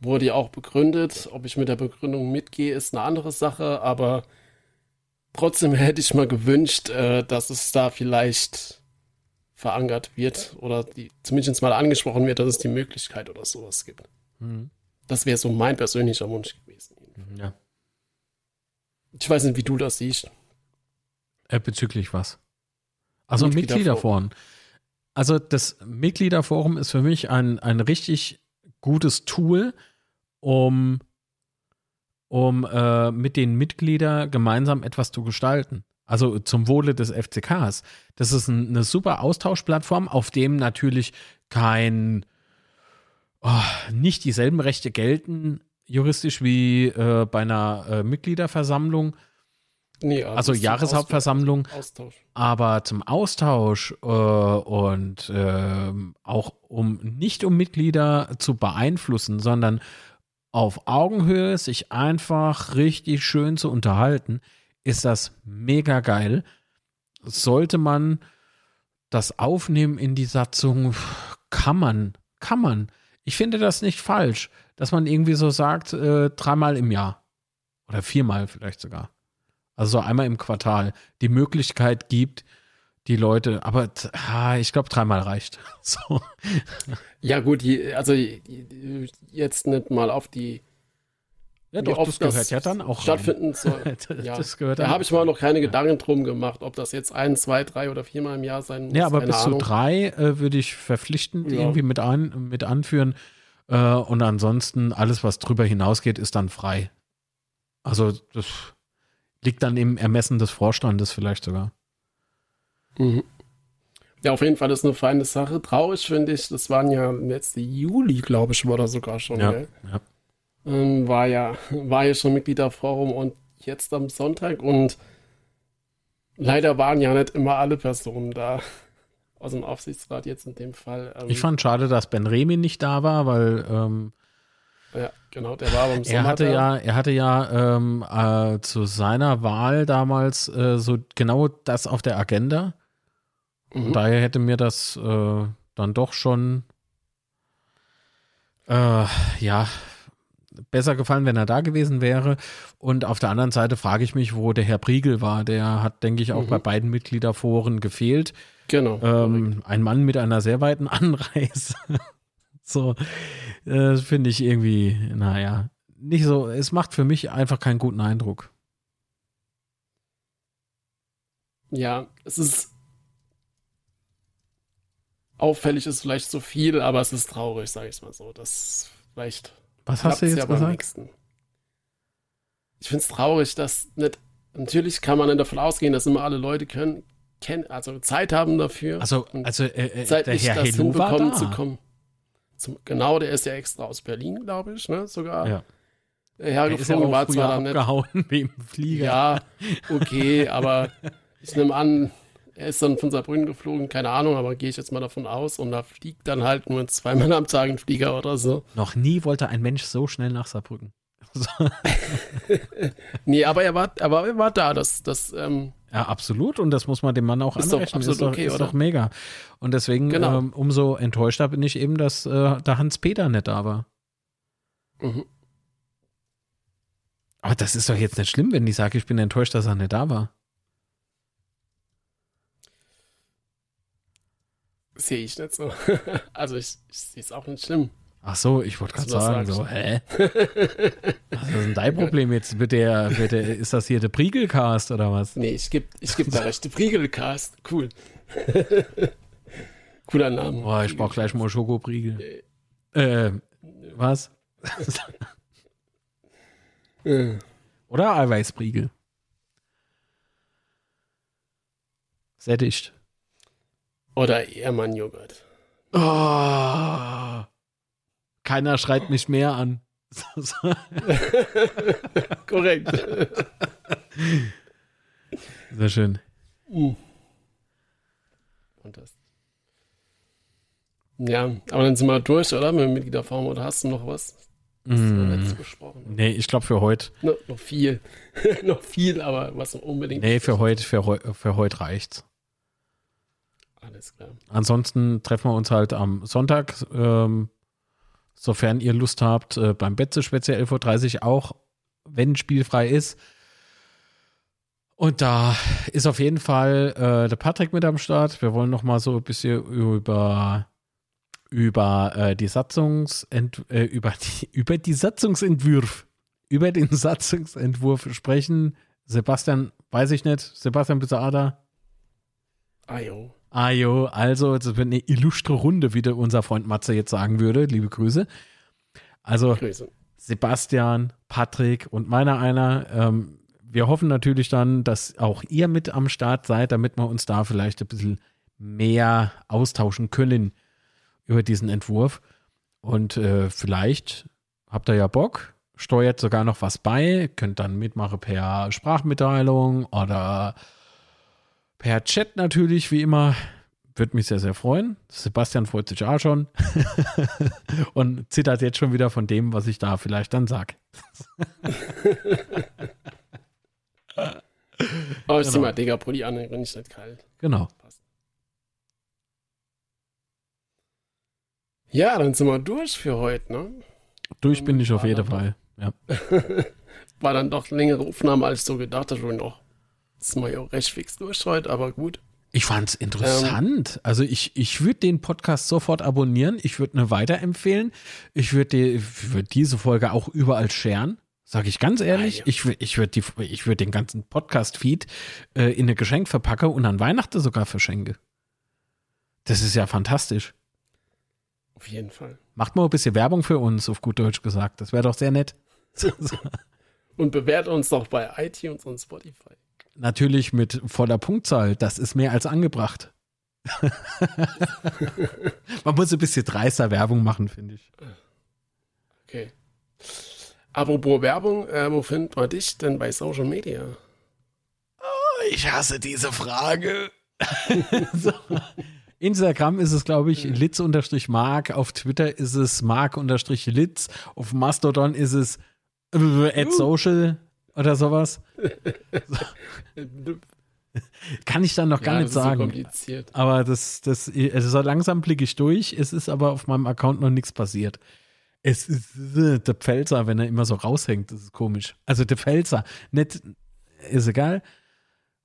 wurde ja auch begründet. Ob ich mit der Begründung mitgehe, ist eine andere Sache, aber trotzdem hätte ich mal gewünscht, äh, dass es da vielleicht verankert wird oder die, zumindest mal angesprochen wird, dass es die Möglichkeit oder sowas gibt. Mhm. Das wäre so mein persönlicher Wunsch gewesen. Ja. Ich weiß nicht, wie du das siehst. Äh, bezüglich was? Also Mitgliederforen. Mitgliederforen. Also das Mitgliederforum ist für mich ein, ein richtig gutes Tool, um, um äh, mit den Mitgliedern gemeinsam etwas zu gestalten. Also zum Wohle des FCKs. Das ist ein, eine super Austauschplattform, auf dem natürlich kein, oh, nicht dieselben Rechte gelten, juristisch wie äh, bei einer äh, Mitgliederversammlung. Nee, also, also Jahreshauptversammlung. Austausch. Aber zum Austausch äh, und äh, auch um nicht um Mitglieder zu beeinflussen, sondern auf Augenhöhe sich einfach richtig schön zu unterhalten, ist das mega geil. Sollte man das aufnehmen in die Satzung, kann man, kann man. Ich finde das nicht falsch, dass man irgendwie so sagt, äh, dreimal im Jahr oder viermal vielleicht sogar also so einmal im Quartal, die Möglichkeit gibt, die Leute, aber ah, ich glaube, dreimal reicht. So. Ja, gut, also jetzt nicht mal auf die. Ja, doch, das gehört das ja dann auch stattfinden soll. ja, das gehört da habe ich mir noch keine Gedanken drum gemacht, ob das jetzt ein, zwei, drei oder viermal im Jahr sein muss. Ja, aber bis Ahnung. zu drei äh, würde ich verpflichtend ja. irgendwie mit, ein, mit anführen. Äh, und ansonsten alles, was drüber hinausgeht, ist dann frei. Also das Liegt dann im Ermessen des Vorstandes vielleicht sogar. Mhm. Ja, auf jeden Fall ist eine feine Sache. Traurig finde ich, das waren ja letzte Juli, glaube ich, war da sogar schon. Ja, ja. Ähm, war ja, war ja schon Mitgliederforum und jetzt am Sonntag und leider waren ja nicht immer alle Personen da aus dem Aufsichtsrat jetzt in dem Fall. Ähm, ich fand schade, dass Ben Remi nicht da war, weil ähm, ja, genau, der war beim Sommer. Er hatte ja, er hatte ja ähm, äh, zu seiner Wahl damals äh, so genau das auf der Agenda. Mhm. Daher hätte mir das äh, dann doch schon äh, ja besser gefallen, wenn er da gewesen wäre. Und auf der anderen Seite frage ich mich, wo der Herr Priegel war. Der hat, denke ich, auch mhm. bei beiden Mitgliederforen gefehlt. Genau. Ähm, ein Mann mit einer sehr weiten Anreise. so, äh, finde ich irgendwie, naja, nicht so, es macht für mich einfach keinen guten Eindruck. Ja, es ist auffällig, ist vielleicht so viel, aber es ist traurig, sage ich mal so. Das vielleicht. Was hast du jetzt ja gesagt? Ich finde es traurig, dass nicht. Natürlich kann man dann davon ausgehen, dass immer alle Leute können, kennen, also Zeit haben dafür. Also, also äh, äh, Zeit der nicht Herr das Hello hinbekommen zu kommen. Zum, genau, der ist ja extra aus Berlin, glaube ich, ne? Sogar. Ja. Hergeflogen ja war zwar dann nicht. Im Flieger. Ja, okay, aber ich nehme an, er ist dann von Saarbrücken geflogen, keine Ahnung, aber gehe ich jetzt mal davon aus und da fliegt dann halt nur zweimal am Tag ein Flieger oder so. Noch nie wollte ein Mensch so schnell nach Saarbrücken. nee, aber er war, aber er war da. Das, das, ähm, ja, absolut. Und das muss man dem Mann auch ist anrechnen. Doch ist, doch, okay, ist doch mega. Und deswegen genau. ähm, umso enttäuschter bin ich eben, dass äh, der Hans-Peter nicht da war. Mhm. Aber das ist doch jetzt nicht schlimm, wenn ich sage, ich bin enttäuscht, dass er nicht da war. Sehe ich nicht so. also ich, ich sehe es auch nicht schlimm. Ach so, ich wollte gerade sagen, so, hä? was ist denn dein Problem jetzt? Wird der, wird der, ist das hier der Priegelcast oder was? Nee, ich gebe ich geb da recht. Der Priegelcast, cool. Cooler Name. Boah, ich brauch gleich mal Schokopriegel. Äh, was? Oder Eiweißpriegel. Sättigt. Oder Ehrmann-Joghurt. Oh, keiner schreit mich mehr an. Korrekt. Sehr schön. Uh. Und das. Ja, aber dann sind wir durch, oder? Mit Mitgliederform. Oder hast du noch was? Mm. besprochen. Nee, ich glaube für heute. No, noch viel. noch viel, aber was unbedingt. Nee, für heute, für, für heute reicht's. Alles klar. Ansonsten treffen wir uns halt am Sonntag, ähm, sofern ihr Lust habt, äh, beim Betze speziell 11.30 Uhr auch, wenn spielfrei ist. Und da ist auf jeden Fall äh, der Patrick mit am Start. Wir wollen noch mal so ein bisschen über über äh, die Satzungsent äh, über die über die Satzungsentwurf über den Satzungsentwurf sprechen. Sebastian, weiß ich nicht. Sebastian, bist du da? Ajo. Ajo, also es wird eine illustre Runde, wie der unser Freund Matze jetzt sagen würde. Liebe Grüße. Also Grüße. Sebastian, Patrick und meiner einer. Ähm, wir hoffen natürlich dann, dass auch ihr mit am Start seid, damit wir uns da vielleicht ein bisschen mehr austauschen können über diesen Entwurf. Und äh, vielleicht habt ihr ja Bock, steuert sogar noch was bei, könnt dann mitmachen per Sprachmitteilung oder Per Chat natürlich, wie immer. Würde mich sehr, sehr freuen. Sebastian freut sich auch schon. Und zittert jetzt schon wieder von dem, was ich da vielleicht dann sage. oh, ich genau. mal Digga Pulli an, wenn ich nicht kalt. Genau. Ja, dann sind wir durch für heute, ne? Durch bin ich auf jeden Fall, ja. War dann doch längere Aufnahme, als so gedacht habe, noch das ist mal ja auch recht fix durch heute, aber gut. Ich fand es interessant. Ähm, also ich, ich würde den Podcast sofort abonnieren. Ich würde eine weiterempfehlen. Ich würde die, würd diese Folge auch überall scheren. Sage ich ganz ehrlich. Ah, ja. Ich, ich würde würd den ganzen Podcast-Feed äh, in eine Geschenkverpacke und an Weihnachten sogar verschenke. Das ist ja fantastisch. Auf jeden Fall. Macht mal ein bisschen Werbung für uns, auf gut Deutsch gesagt. Das wäre doch sehr nett. und bewährt uns doch bei iTunes und Spotify. Natürlich mit voller Punktzahl. Das ist mehr als angebracht. Man muss ein bisschen dreister Werbung machen, finde ich. Okay. Apropos Werbung, äh, wo findet man dich denn bei Social Media? Oh, ich hasse diese Frage. so. Instagram ist es, glaube ich, litz-mark. Auf Twitter ist es mark-litz. Auf Mastodon ist es äh, at social oder sowas. Kann ich dann noch gar ja, nicht sagen. So aber das, das, also langsam blicke ich durch. Es ist aber auf meinem Account noch nichts passiert. Es ist äh, der Pfälzer, wenn er immer so raushängt, das ist komisch. Also der Pfälzer, nicht, ist egal.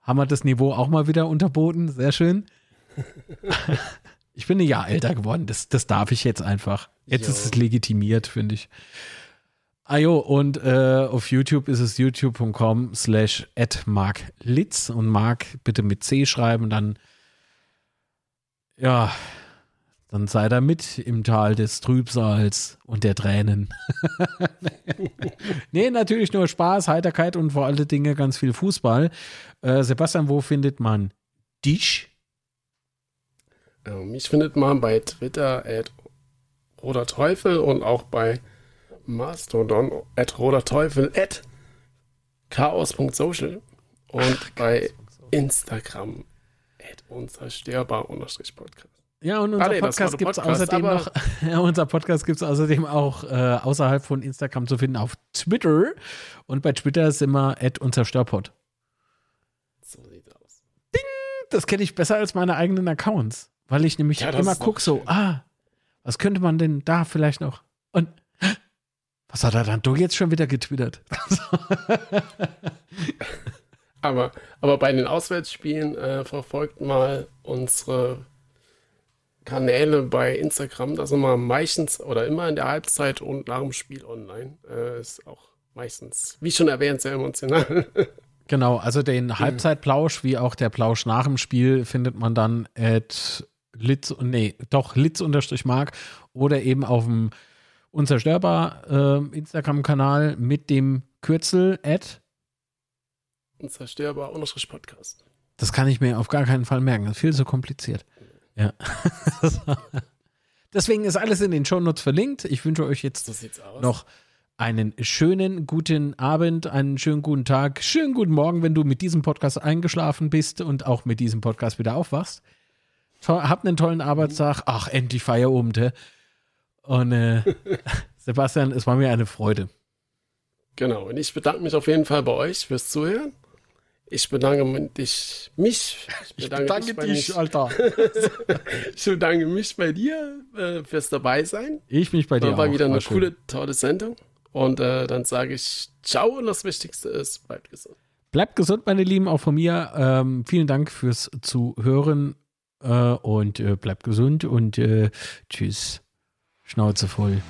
Haben wir das Niveau auch mal wieder unterboten, sehr schön. ich bin ein Jahr älter geworden, das, das darf ich jetzt einfach. Jetzt jo. ist es legitimiert, finde ich. Ah jo, und äh, auf YouTube ist es youtube.com slash marklitz und Mark bitte mit C schreiben, dann ja, dann sei da mit im Tal des Trübsals und der Tränen. nee, natürlich nur Spaß, Heiterkeit und vor allen Dingen ganz viel Fußball. Äh, Sebastian, wo findet man dich? Ähm, mich findet man bei Twitter at Roter Teufel und auch bei Mastodon at roter Teufel at chaos.social und Ach, bei Instagram at unzerstörbar unterstrich Podcast. Ja, und unser ah, nee, Podcast gibt es außerdem noch, ja, unser Podcast gibt es außerdem auch äh, außerhalb von Instagram zu finden auf Twitter. Und bei Twitter sind wir at unzerstörpod. So sieht aus. Ding! Das kenne ich besser als meine eigenen Accounts. Weil ich nämlich ja, immer gucke so, ah, was könnte man denn da vielleicht noch? Und was hat er dann doch jetzt schon wieder getwittert? aber, aber bei den Auswärtsspielen äh, verfolgt mal unsere Kanäle bei Instagram, da sind wir meistens oder immer in der Halbzeit und nach dem Spiel online. Äh, ist auch meistens, wie schon erwähnt, sehr emotional. Genau, also den Halbzeitplausch wie auch der Plausch nach dem Spiel findet man dann at Litz, nee, doch Litz-Mark oder eben auf dem Unzerstörbar äh, Instagram-Kanal mit dem Kürzel at Unzerstörbar Podcast. Das kann ich mir auf gar keinen Fall merken. Das ist viel zu kompliziert. Ja. Deswegen ist alles in den Shownotes verlinkt. Ich wünsche euch jetzt noch einen schönen guten Abend, einen schönen guten Tag, schönen guten Morgen, wenn du mit diesem Podcast eingeschlafen bist und auch mit diesem Podcast wieder aufwachst. Habt einen tollen Arbeitstag. Ach, endlich Feierabend. Und äh, Sebastian, es war mir eine Freude. Genau, und ich bedanke mich auf jeden Fall bei euch fürs Zuhören. Ich bedanke dich, mich. Ich bedanke, ich bedanke dich, dich Alter. ich bedanke mich bei dir äh, fürs Dabeisein. Ich mich bei dir. War auch. wieder eine war coole, schön. tolle Sendung. Und äh, dann sage ich Ciao und das Wichtigste ist, bleibt gesund. Bleibt gesund, meine Lieben, auch von mir. Ähm, vielen Dank fürs Zuhören äh, und äh, bleibt gesund und äh, tschüss. Schnauze voll.